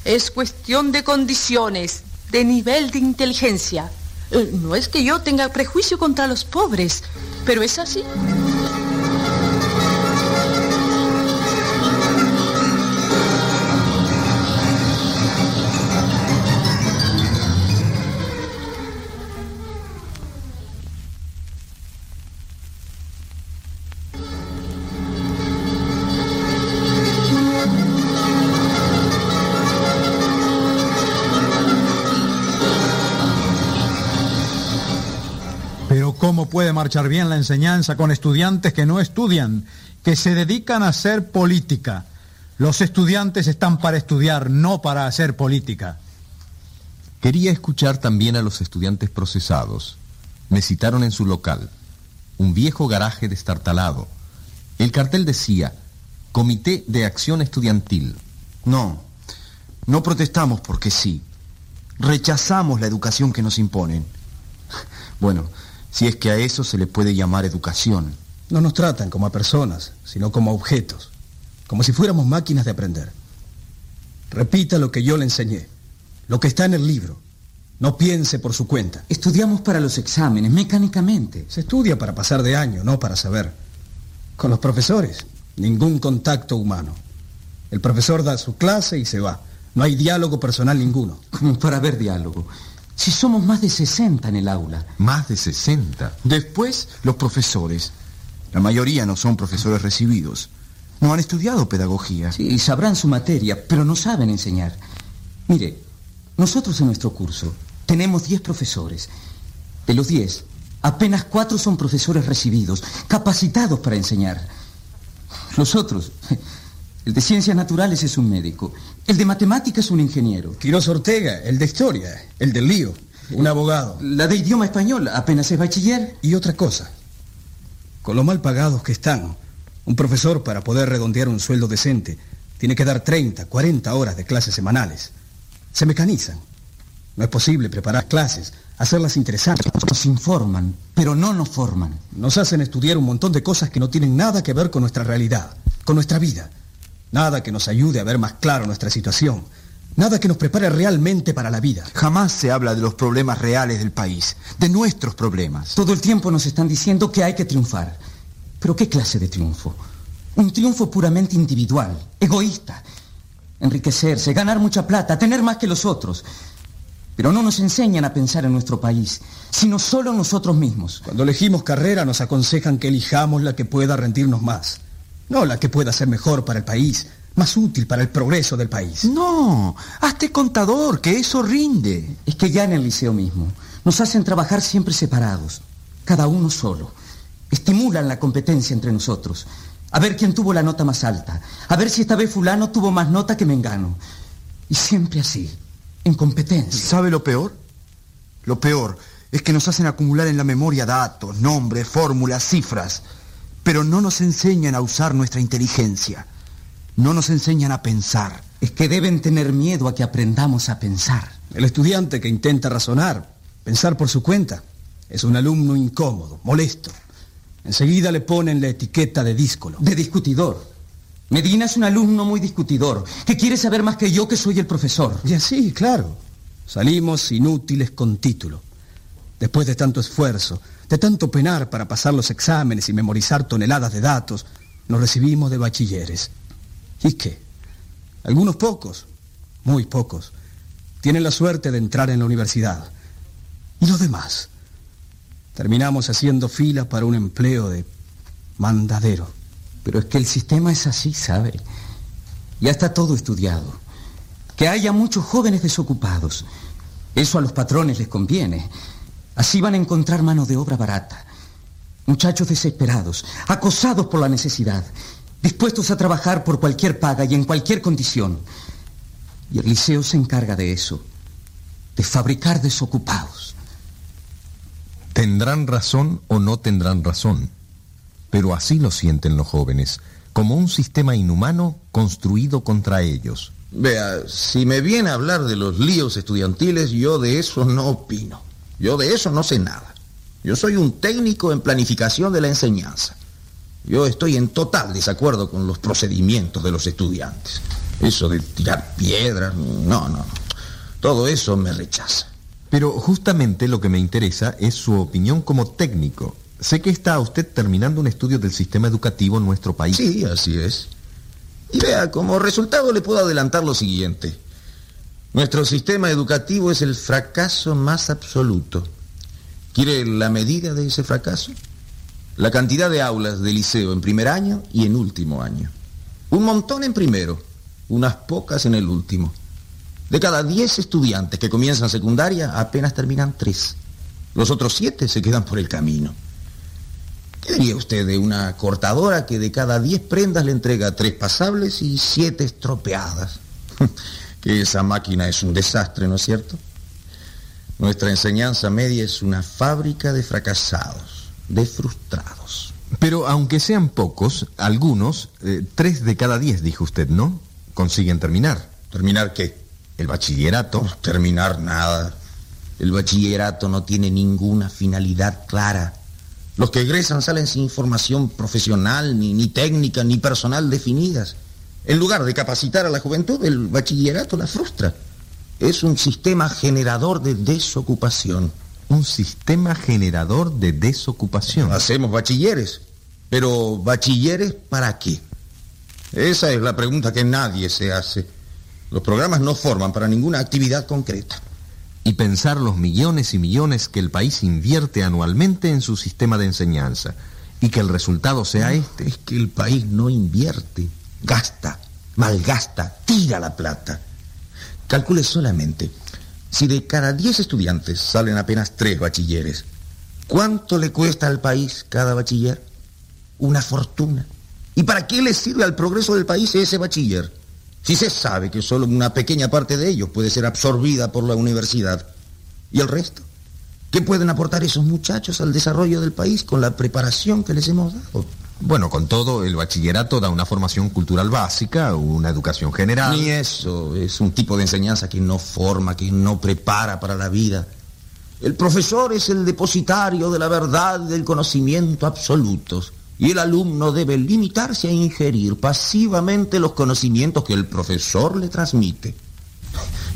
Es cuestión de condiciones, de nivel de inteligencia. Eh, No es que yo tenga prejuicio contra los pobres, pero es así. Puede marchar bien la enseñanza con estudiantes que no estudian, que se dedican a hacer política? Los estudiantes están para estudiar, no para hacer política. Quería escuchar también a los estudiantes procesados. Me citaron en su local, un viejo garaje destartalado. El cartel decía, Comité de Acción Estudiantil. No, no protestamos porque sí. Rechazamos la educación que nos imponen. Bueno, si es que a eso se le puede llamar educación. No nos tratan como a personas, sino como a objetos, como si fuéramos máquinas de aprender. Repita lo que yo le enseñé, lo que está en el libro. No piense por su cuenta. Estudiamos para los exámenes, mecánicamente. Se estudia para pasar de año, no para saber. Con los profesores, ningún contacto humano. El profesor da su clase y se va. No hay diálogo personal ninguno. Como para ver diálogo. Si somos más de 60 en el aula. Más de 60. Después, los profesores. La mayoría no son profesores recibidos. No han estudiado pedagogía. Sí, sabrán su materia, pero no saben enseñar. Mire, nosotros en nuestro curso tenemos 10 profesores. De los 10, apenas 4 son profesores recibidos, capacitados para enseñar. Los otros, el de ciencias naturales es un médico, el de matemáticas es un ingeniero. Quirós Ortega, el de historia, el del lío, un abogado. La de idioma español, apenas es bachiller. Y otra cosa, con lo mal pagados que están, un profesor para poder redondear un sueldo decente tiene que dar 30, 40 horas de clases semanales. Se mecanizan. No es posible preparar clases, hacerlas interesantes. Nos informan, pero no nos forman. Nos hacen estudiar un montón de cosas que no tienen nada que ver con nuestra realidad, con nuestra vida. Nada que nos ayude a ver más claro nuestra situación. Nada que nos prepare realmente para la vida. Jamás se habla de los problemas reales del país, de nuestros problemas. Todo el tiempo nos están diciendo que hay que triunfar. Pero ¿qué clase de triunfo? Un triunfo puramente individual, egoísta. Enriquecerse, ganar mucha plata, tener más que los otros. Pero no nos enseñan a pensar en nuestro país, sino solo en nosotros mismos. Cuando elegimos carrera nos aconsejan que elijamos la que pueda rendirnos más. No la que pueda ser mejor para el país, más útil para el progreso del país. No, hazte contador, que eso rinde. Es que ya en el liceo mismo nos hacen trabajar siempre separados, cada uno solo. Estimulan la competencia entre nosotros. A ver quién tuvo la nota más alta. A ver si esta vez fulano tuvo más nota que Mengano. Y siempre así, en competencia. ¿Sabe lo peor? Lo peor es que nos hacen acumular en la memoria datos, nombres, fórmulas, cifras, pero no nos enseñan a usar nuestra inteligencia. No nos enseñan a pensar. Es que deben tener miedo a que aprendamos a pensar. El estudiante que intenta razonar, pensar por su cuenta, es un alumno incómodo, molesto. Enseguida le ponen la etiqueta de díscolo. De discutidor. Medina es un alumno muy discutidor, que quiere saber más que yo que soy el profesor. Y así, claro. Salimos inútiles con título. Después de tanto esfuerzo, de tanto penar para pasar los exámenes y memorizar toneladas de datos, nos recibimos de bachilleres. ¿Y qué? Algunos pocos, muy pocos, tienen la suerte de entrar en la universidad. ¿Y los demás? Terminamos haciendo fila para un empleo de mandadero. Pero es que el sistema es así, ¿sabe? Ya está todo estudiado. Que haya muchos jóvenes desocupados. Eso a los patrones les conviene. Así van a encontrar mano de obra barata. Muchachos desesperados, acosados por la necesidad, dispuestos a trabajar por cualquier paga y en cualquier condición. Y el liceo se encarga de eso, de fabricar desocupados. Tendrán razón o no tendrán razón, pero así lo sienten los jóvenes, como un sistema inhumano construido contra ellos. Vea, si me viene a hablar de los líos estudiantiles, yo de eso no opino. Yo de eso no sé nada. Yo soy un técnico en planificación de la enseñanza. Yo estoy en total desacuerdo con los procedimientos de los estudiantes. Eso de tirar piedras, no, no. Todo eso me rechaza. Pero justamente lo que me interesa es su opinión como técnico. Sé que está usted terminando un estudio del sistema educativo en nuestro país. Sí, así es. Y vea, como resultado le puedo adelantar lo siguiente. Nuestro sistema educativo es el fracaso más absoluto. ¿Quiere la medida de ese fracaso? La cantidad de aulas de liceo en primer año y en último año. Un montón en primero, unas pocas en el último. De cada 10 estudiantes que comienzan secundaria, apenas terminan 3. Los otros 7 se quedan por el camino. ¿Qué diría usted de una cortadora que de cada 10 prendas le entrega 3 pasables y 7 estropeadas? que esa máquina es un desastre, ¿no es cierto? Nuestra enseñanza media es una fábrica de fracasados, de frustrados. Pero aunque sean pocos, algunos, eh, tres de cada diez, dijo usted, ¿no? Consiguen terminar. ¿Terminar qué? El bachillerato. No, terminar nada. El bachillerato no tiene ninguna finalidad clara. Los que egresan salen sin formación profesional, ni, ni técnica, ni personal definidas. En lugar de capacitar a la juventud, el bachillerato la frustra. Es un sistema generador de desocupación. Un sistema generador de desocupación. Hacemos bachilleres. Pero ¿bachilleres para qué? Esa es la pregunta que nadie se hace. Los programas no forman para ninguna actividad concreta. Y pensar los millones y millones que el país invierte anualmente en su sistema de enseñanza y que el resultado sea este. Es que el país no invierte, gasta, malgasta, tira la plata. Calcule solamente, si de cada 10 estudiantes salen apenas 3 bachilleres, ¿cuánto le cuesta al país cada bachiller? Una fortuna. ¿Y para qué le sirve al progreso del país ese bachiller? Si se sabe que solo una pequeña parte de ellos puede ser absorbida por la universidad. ¿Y el resto? ¿Qué pueden aportar esos muchachos al desarrollo del país con la preparación que les hemos dado? Bueno, con todo, el bachillerato da una formación cultural básica, una educación general. Ni eso, es un tipo de enseñanza que no forma, que no prepara para la vida. El profesor es el depositario de la verdad y del conocimiento absolutos. Y el alumno debe limitarse a ingerir pasivamente los conocimientos que el profesor le transmite.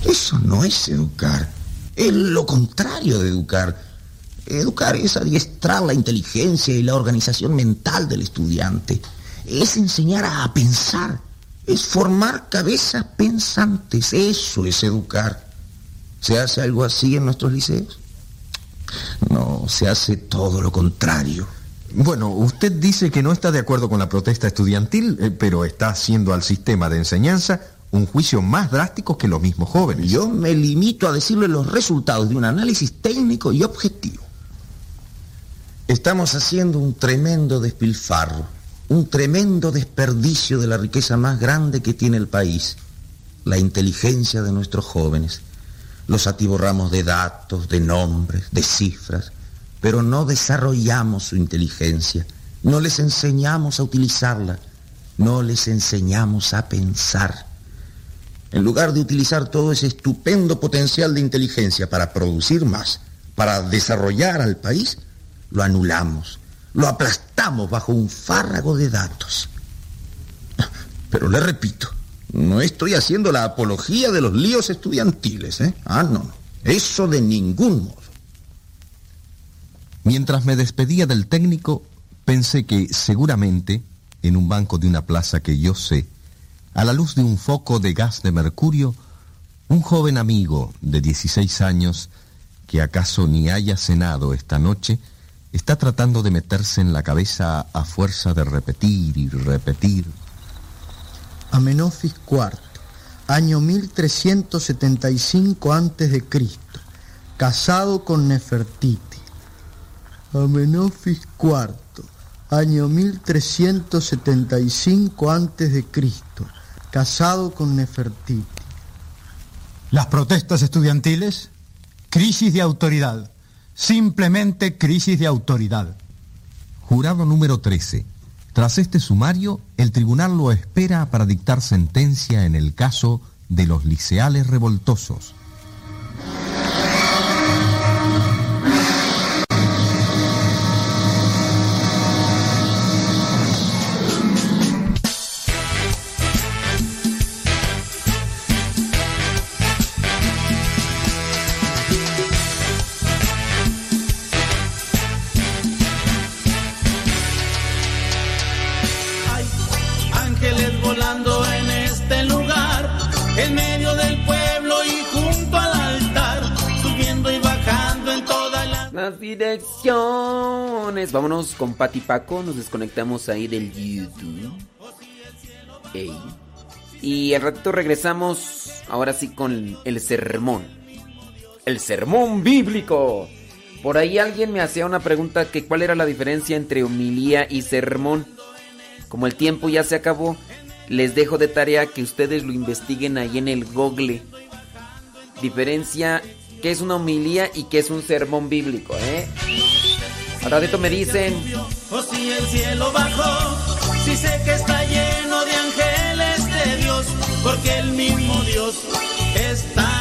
Eso no es educar, es lo contrario de educar. Educar es adiestrar la inteligencia y la organización mental del estudiante. Es enseñar a pensar, es formar cabezas pensantes. Eso es educar. ¿Se hace algo así en nuestros liceos? No, se hace todo lo contrario. Bueno, usted dice que no está de acuerdo con la protesta estudiantil, eh, pero está haciendo al sistema de enseñanza un juicio más drástico que los mismos jóvenes. Yo me limito a decirle los resultados de un análisis técnico y objetivo. Estamos haciendo un tremendo despilfarro, un tremendo desperdicio de la riqueza más grande que tiene el país, la inteligencia de nuestros jóvenes. Los atiborramos de datos, de nombres, de cifras, pero no desarrollamos su inteligencia, no les enseñamos a utilizarla, no les enseñamos a pensar. En lugar de utilizar todo ese estupendo potencial de inteligencia para producir más, para desarrollar al país, lo anulamos, lo aplastamos bajo un fárrago de datos. Pero le repito, no estoy haciendo la apología de los líos estudiantiles, ¿eh? Ah, no, eso de ningún modo. Mientras me despedía del técnico, pensé que seguramente, en un banco de una plaza que yo sé, a la luz de un foco de gas de mercurio, un joven amigo de 16 años, que acaso ni haya cenado esta noche, está tratando de meterse en la cabeza a fuerza de repetir y repetir. Amenofis IV, año 1375 a.C., casado con Nefertiti. Amenofis IV, año 1375 a.C., casado con Nefertiti. Las protestas estudiantiles, crisis de autoridad, simplemente crisis de autoridad. Jurado número 13. Tras este sumario, el tribunal lo espera para dictar sentencia en el caso de los liceales revoltosos. Direcciones. Vámonos con Pati Paco. Nos desconectamos ahí del YouTube. Y al ratito regresamos. Ahora sí con el sermón. El sermón bíblico. Por ahí alguien me hacía una pregunta que cuál era la diferencia entre homilía y sermón. Como el tiempo ya se acabó, les dejo de tarea que ustedes lo investiguen ahí en el Google. Diferencia qué es una homilía y qué es un sermón bíblico, ¿eh? Al ratito me dicen. O si el cielo bajó, si sé que está lleno de ángeles de Dios, porque el mismo Dios está